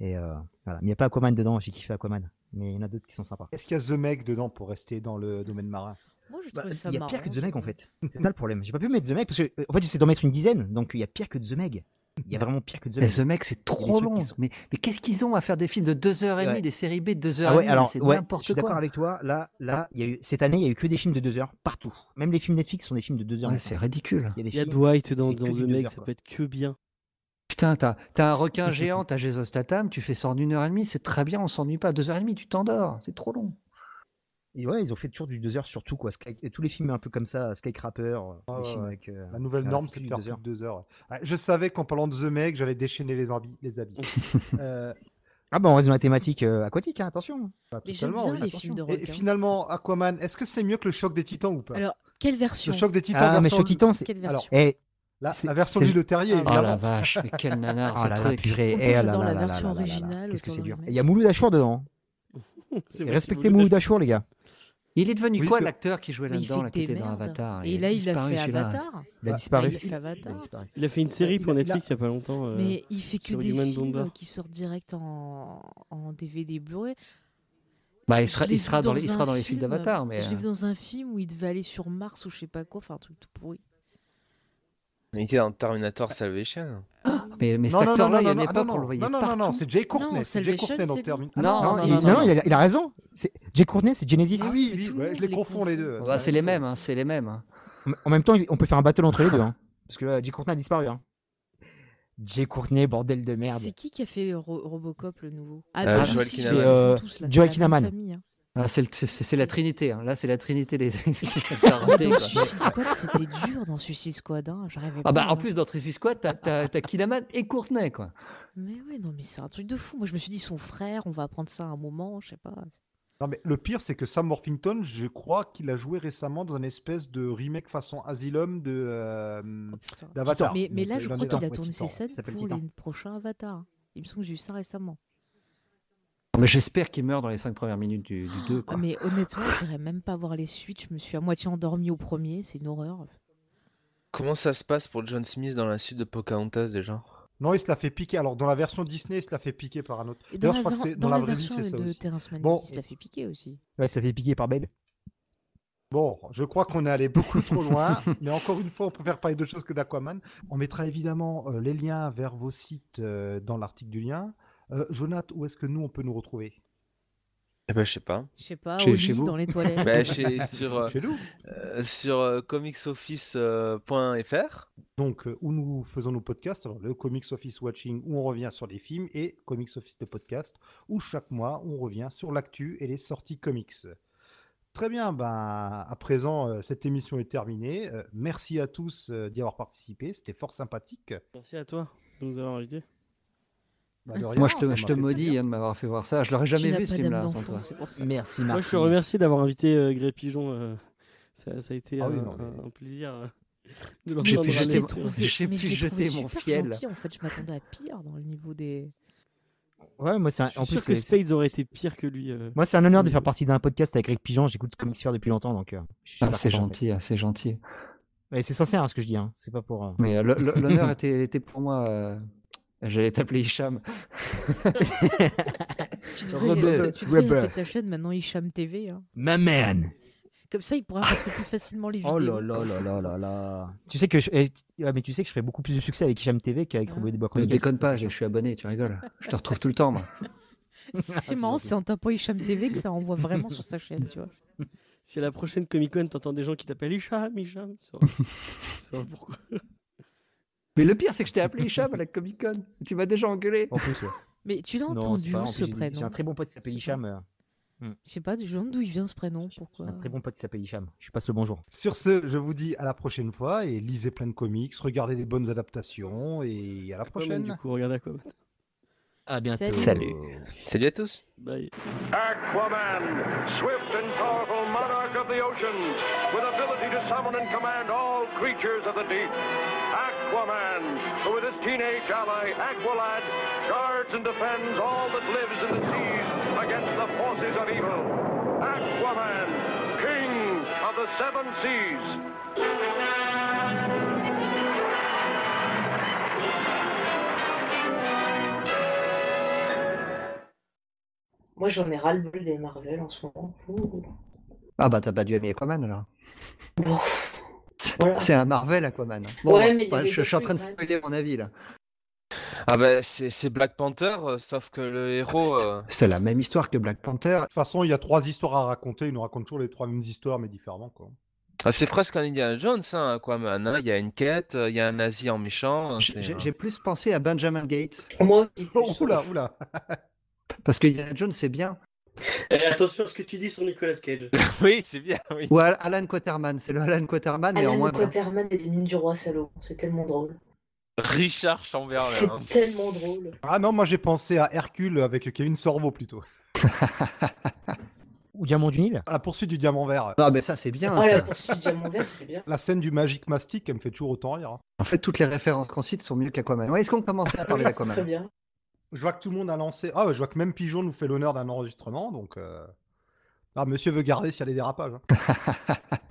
Et voilà, mais il n'y a pas Aquaman dedans, j'ai kiffé Aquaman. Mais il y en a d'autres qui sont sympas. Est-ce qu'il y a The Meg dedans pour rester dans le domaine marin? Moi, je Bah, trouve ça Il y a marrant. pire que The Meg en fait. C'est ça le problème. J'ai pas pu mettre The Meg parce que euh, en fait j'essaie d'en mettre une dizaine, donc il y a pire que The Meg. Il y a vraiment pire que The Meg. The Mec, c'est trop long. sont- Mais, mais qu'est-ce qu'ils ont à faire des films de 2h30, Ouais. des séries B de 2h30 Ah ouais, alors C'est ouais, je n'importe suis d'accord quoi. avec toi. Là, là, il y a eu cette année, il y a eu que des films de 2 heures partout. Même les films Netflix sont des films de 2 heures. Ouais, c'est ridicule. Il y a des Il y a films. Dwight dans, dans The Meg, heures, ça quoi. peut être que bien. Putain, t'as t'as un requin géant, t'as Statham, tu fais ça en une heure et demie, c'est très bien, on s'ennuie pas. Deux heures et demie, tu t'endors, c'est trop long. Et ouais, ils ont fait toujours du 2 heures sur tout, quoi. Sky- et tous les films un peu comme ça, Skycrapper, euh, Ah les ouais, films ouais. avec. euh, La nouvelle ah, norme, c'est de faire deux plus heures. de deux heures. ouais. Ouais, je savais qu'en parlant de The Meg, j'allais déchaîner les, ambi- les habits. Euh, Ah bah on reste dans la thématique euh, aquatique, hein, attention. pas Mais j'aime totalement, bien oui. les films de Et requins. finalement, Aquaman, est-ce que c'est mieux que le choc des titans ou pas? Alors, quelle Le version? Choc des titans, Ah, mais Choc Titan, c'est. Quelle Alors, version? Eh, la, la version du le- Terrier, Ah, Oh évidemment. la vache, mais quel nanar Ah ce là là, truc. purée. Eh, ah là là la là là version là là là. originale, Qu'est-ce que c'est dur. il y a Mouloud Achour dedans. Vrai respectez Mouloud Achour, les gars. Il est devenu Oui, quoi c'est- l'acteur qui jouait là-dedans, là, qui était dans. Avatar? Et là, il a disparu, fait celui-là. Avatar. Il a Bah, disparu. il a fait Il a Avatar. disparu. Il a fait une série pour Netflix il y a pas longtemps. euh, Mais il fait que des films Bomber. qui sortent direct en, DVD Blu-ray. Bah, il sera, l'ai il vu sera dans, les- il un sera dans les films film, d'Avatar, mais. Je l'ai euh, vu dans un film où il devait aller sur Mars ou je sais pas quoi, enfin un truc tout pourri. Il était dans Terminator Salvation. Mais, mais Non, cet non, non, acteur-là, non, il y a non, une non, époque, on le voyait non, non, non, non, c'est Jay Courtney, Non, c'est Jay Courtney dans c'est Termin. lui. Ah Non, Non, non, il, non, non, non. il a, raison. C'est Jay Courtney, c'est Genesis. Ah oui, oui, je les confonds les deux. Bah, c'est les mêmes, hein, c'est les mêmes. hein. En même temps, on peut faire un battle entre les deux. Hein. Parce que là, Jay Courtney a disparu. Hein. Jay Courtney, bordel de merde. C'est qui qui a fait Ro- Robocop le nouveau? Ah, Euh, bah, Joel si, Kinnaman. euh, font tous, là, Joel Kinnaman. Hein. Ah, c'est le- la Trinité. hein. Là, c'est la Trinité des. quoi. Suicide Squad, c'était dur dans Suicide Squad. Hein. J'arrivais Ah bah en plus dans Trisus Squad, t'as Kinaman et Courtenay quoi. Mais ouais, non, mais c'est un truc de fou. Moi, je me suis dit, son frère, on va apprendre ça à un moment, je sais pas. Non, mais le pire, c'est que Sam Worthington, je crois qu'il a joué récemment dans une espèce de remake façon Asylum de euh, Oh, d'Avatar. Mais, mais Donc, là, euh, je crois qu'il a tourné ses scènes pour Titan. les prochains Avatar. Il me semble que j'ai vu ça récemment. Mais j'espère qu'il meurt dans les cinq premières minutes du, 2 Ah, mais honnêtement, j'irais même pas voir les suites. Je me suis à moitié endormi au premier. C'est une horreur. Comment ça se passe pour John Smith dans la suite de Pocahontas déjà? Non, il se l'a fait piquer. Alors, dans la version Disney, il se l'a fait piquer par un autre. D'ailleurs, je crois que c'est dans dans la la vraie vie, version c'est ça de aussi. Terrence Malick, Bon, il se l'a fait piquer aussi. Ouais, ça fait piquer par Belle. Bon, je crois qu'on est allé beaucoup trop loin, mais encore une fois, on préfère parler d'autre chose que d'Aquaman. On mettra évidemment euh, les liens vers vos sites euh, dans l'article du lien. Euh, Jonath, où est-ce que nous, on peut nous retrouver? Eh ben je sais pas. Je sais pas, Chez- au chez lit, vous dans les toilettes. Bah, chez- sur euh, Chez nous. euh, sur euh, comicsoffice.fr. Donc, euh, où nous faisons nos podcasts, alors, le Comics Office Watching, où on revient sur les films, et Comics Office de podcast, où chaque mois, on revient sur l'actu et les sorties comics. Très bien, ben, à présent, euh, cette émission est terminée. Euh, merci à tous euh, d'y avoir participé, c'était fort sympathique. Merci à toi de nous avoir invités. Bah, rien, Moi je te, je te maudis hein, de m'avoir fait voir ça. Je l'aurais Tu jamais n'as vu ce film-là sans toi. Merci, Moi, merci. je te remercie d'avoir invité euh, Grey Pigeon. euh, ça, ça a été Ah oui, un, non, mais- un plaisir euh, de J'ai pu jeter mon- j'ai pu jeter mon fiel. gentil, En fait, je m'attendais à pire dans le niveau des. Ouais, moi, c'est un- en plus, que Spades aurait été pire que lui. euh. moi, c'est un honneur de faire partie d'un podcast avec Greg Pigeon. J'écoute Comics Sphere depuis longtemps, donc euh, Ah, super c'est content, en fait. gentil, ah, c'est gentil. C'est sincère hein, ce que je dis, hein. c'est pas pour. euh, Mais euh, l'honneur était, était pour moi. J'allais t'appeler Hicham. Tu devrais, euh, tu devrais ta chaîne maintenant, Hicham TV. hein. Ma man Comme ça, il pourra rentrer plus facilement les vidéos. Oh là là là là là là. Tu sais que je, eh, ouais, mais tu sais que je fais beaucoup plus de succès avec Hicham TV qu'avec Ah. Robert des Bois Ne déconne ça, pas, je suis abonné, tu rigoles. Je te retrouve tout le temps, moi. C'est c'est marrant, c'est en tapant Hicham TV que ça envoie vraiment sur sa chaîne, tu vois. Si à la prochaine Comic Con, t'entends des gens qui t'appellent Hicham, Hicham, sauras pourquoi? Mais le pire, c'est que je t'ai appelé Hicham à la Comic Con. Tu m'as déjà engueulé. En plus, ouais. Mais tu l'as entendu où ce plus, j'ai- prénom un très bon pote qui s'appelle. Hicham. euh, Je sais pas, je demande d'où il vient ce prénom, pourquoi. Un très bon pote qui s'appelle Hicham. Je passe le bonjour. Sur ce, je vous dis à la prochaine fois et lisez plein de comics, regardez des bonnes adaptations et à la prochaine. Du coup, regarde Aquaman. À bientôt. Salut. Salut. Salut à tous. Bye. Aquaman, swift and powerful monarch of the oceans, with ability to summon and command all creatures of the deep. Aquaman, who with his teenage ally Aqualad guards and defends all that lives in the seas against the forces of evil. Aquaman, king of the seven seas. Moi, j'en ai ras-le-bol des Marvel en ce moment. Ouh. Ah bah t'as pas dû aimer Aquaman alors. Bon, voilà. C'est un Marvel Aquaman. Bon, Ouais, bah, mais bah, je, je suis en train de spoiler mon avis là. Ah bah c'est c'est Black Panther, euh, sauf que le héros... euh, C'est la même histoire que Black Panther. De toute façon, il y a trois histoires à raconter. Il nous raconte toujours les trois mêmes histoires, mais différemment. Quoi. Ah, c'est presque un Indiana Jones, hein, Aquaman. hein. Il y a une quête, euh, il y a un nazi en méchant. J'ai c'est, j'ai- euh, plus pensé à Benjamin Gates. Moi aussi. Oh, oula, oula. Parce que Indiana Jones, c'est bien. Et attention à ce que tu dis sur Nicolas Cage. oui, c'est bien, oui. Ou Al- Alan Quaterman. C'est le Alan Quaterman, mais en Alan moins bien. Quaterman et les mines du roi Salomon, c'est tellement drôle. Richard Chamberlain. C'est hein. tellement drôle. Ah non, moi j'ai pensé à Hercule avec Kevin Sorbo plutôt. Ou Diamant du Nil. La poursuite du diamant vert. Ah, mais ça, c'est bien. Ah, ça. la poursuite du diamant vert, c'est bien. La scène du Magic Mastic, elle me fait toujours autant rire. hein. En fait, toutes les références qu'on cite sont mieux qu'Aquaman. Ouais, Est-ce qu'on commençait à parler c'est très d'Aquaman bien. Je vois que tout le monde a lancé. Ah, je vois que même Pigeon nous fait l'honneur d'un enregistrement, donc. euh, Ah, monsieur veut garder s'il y a des dérapages. hein.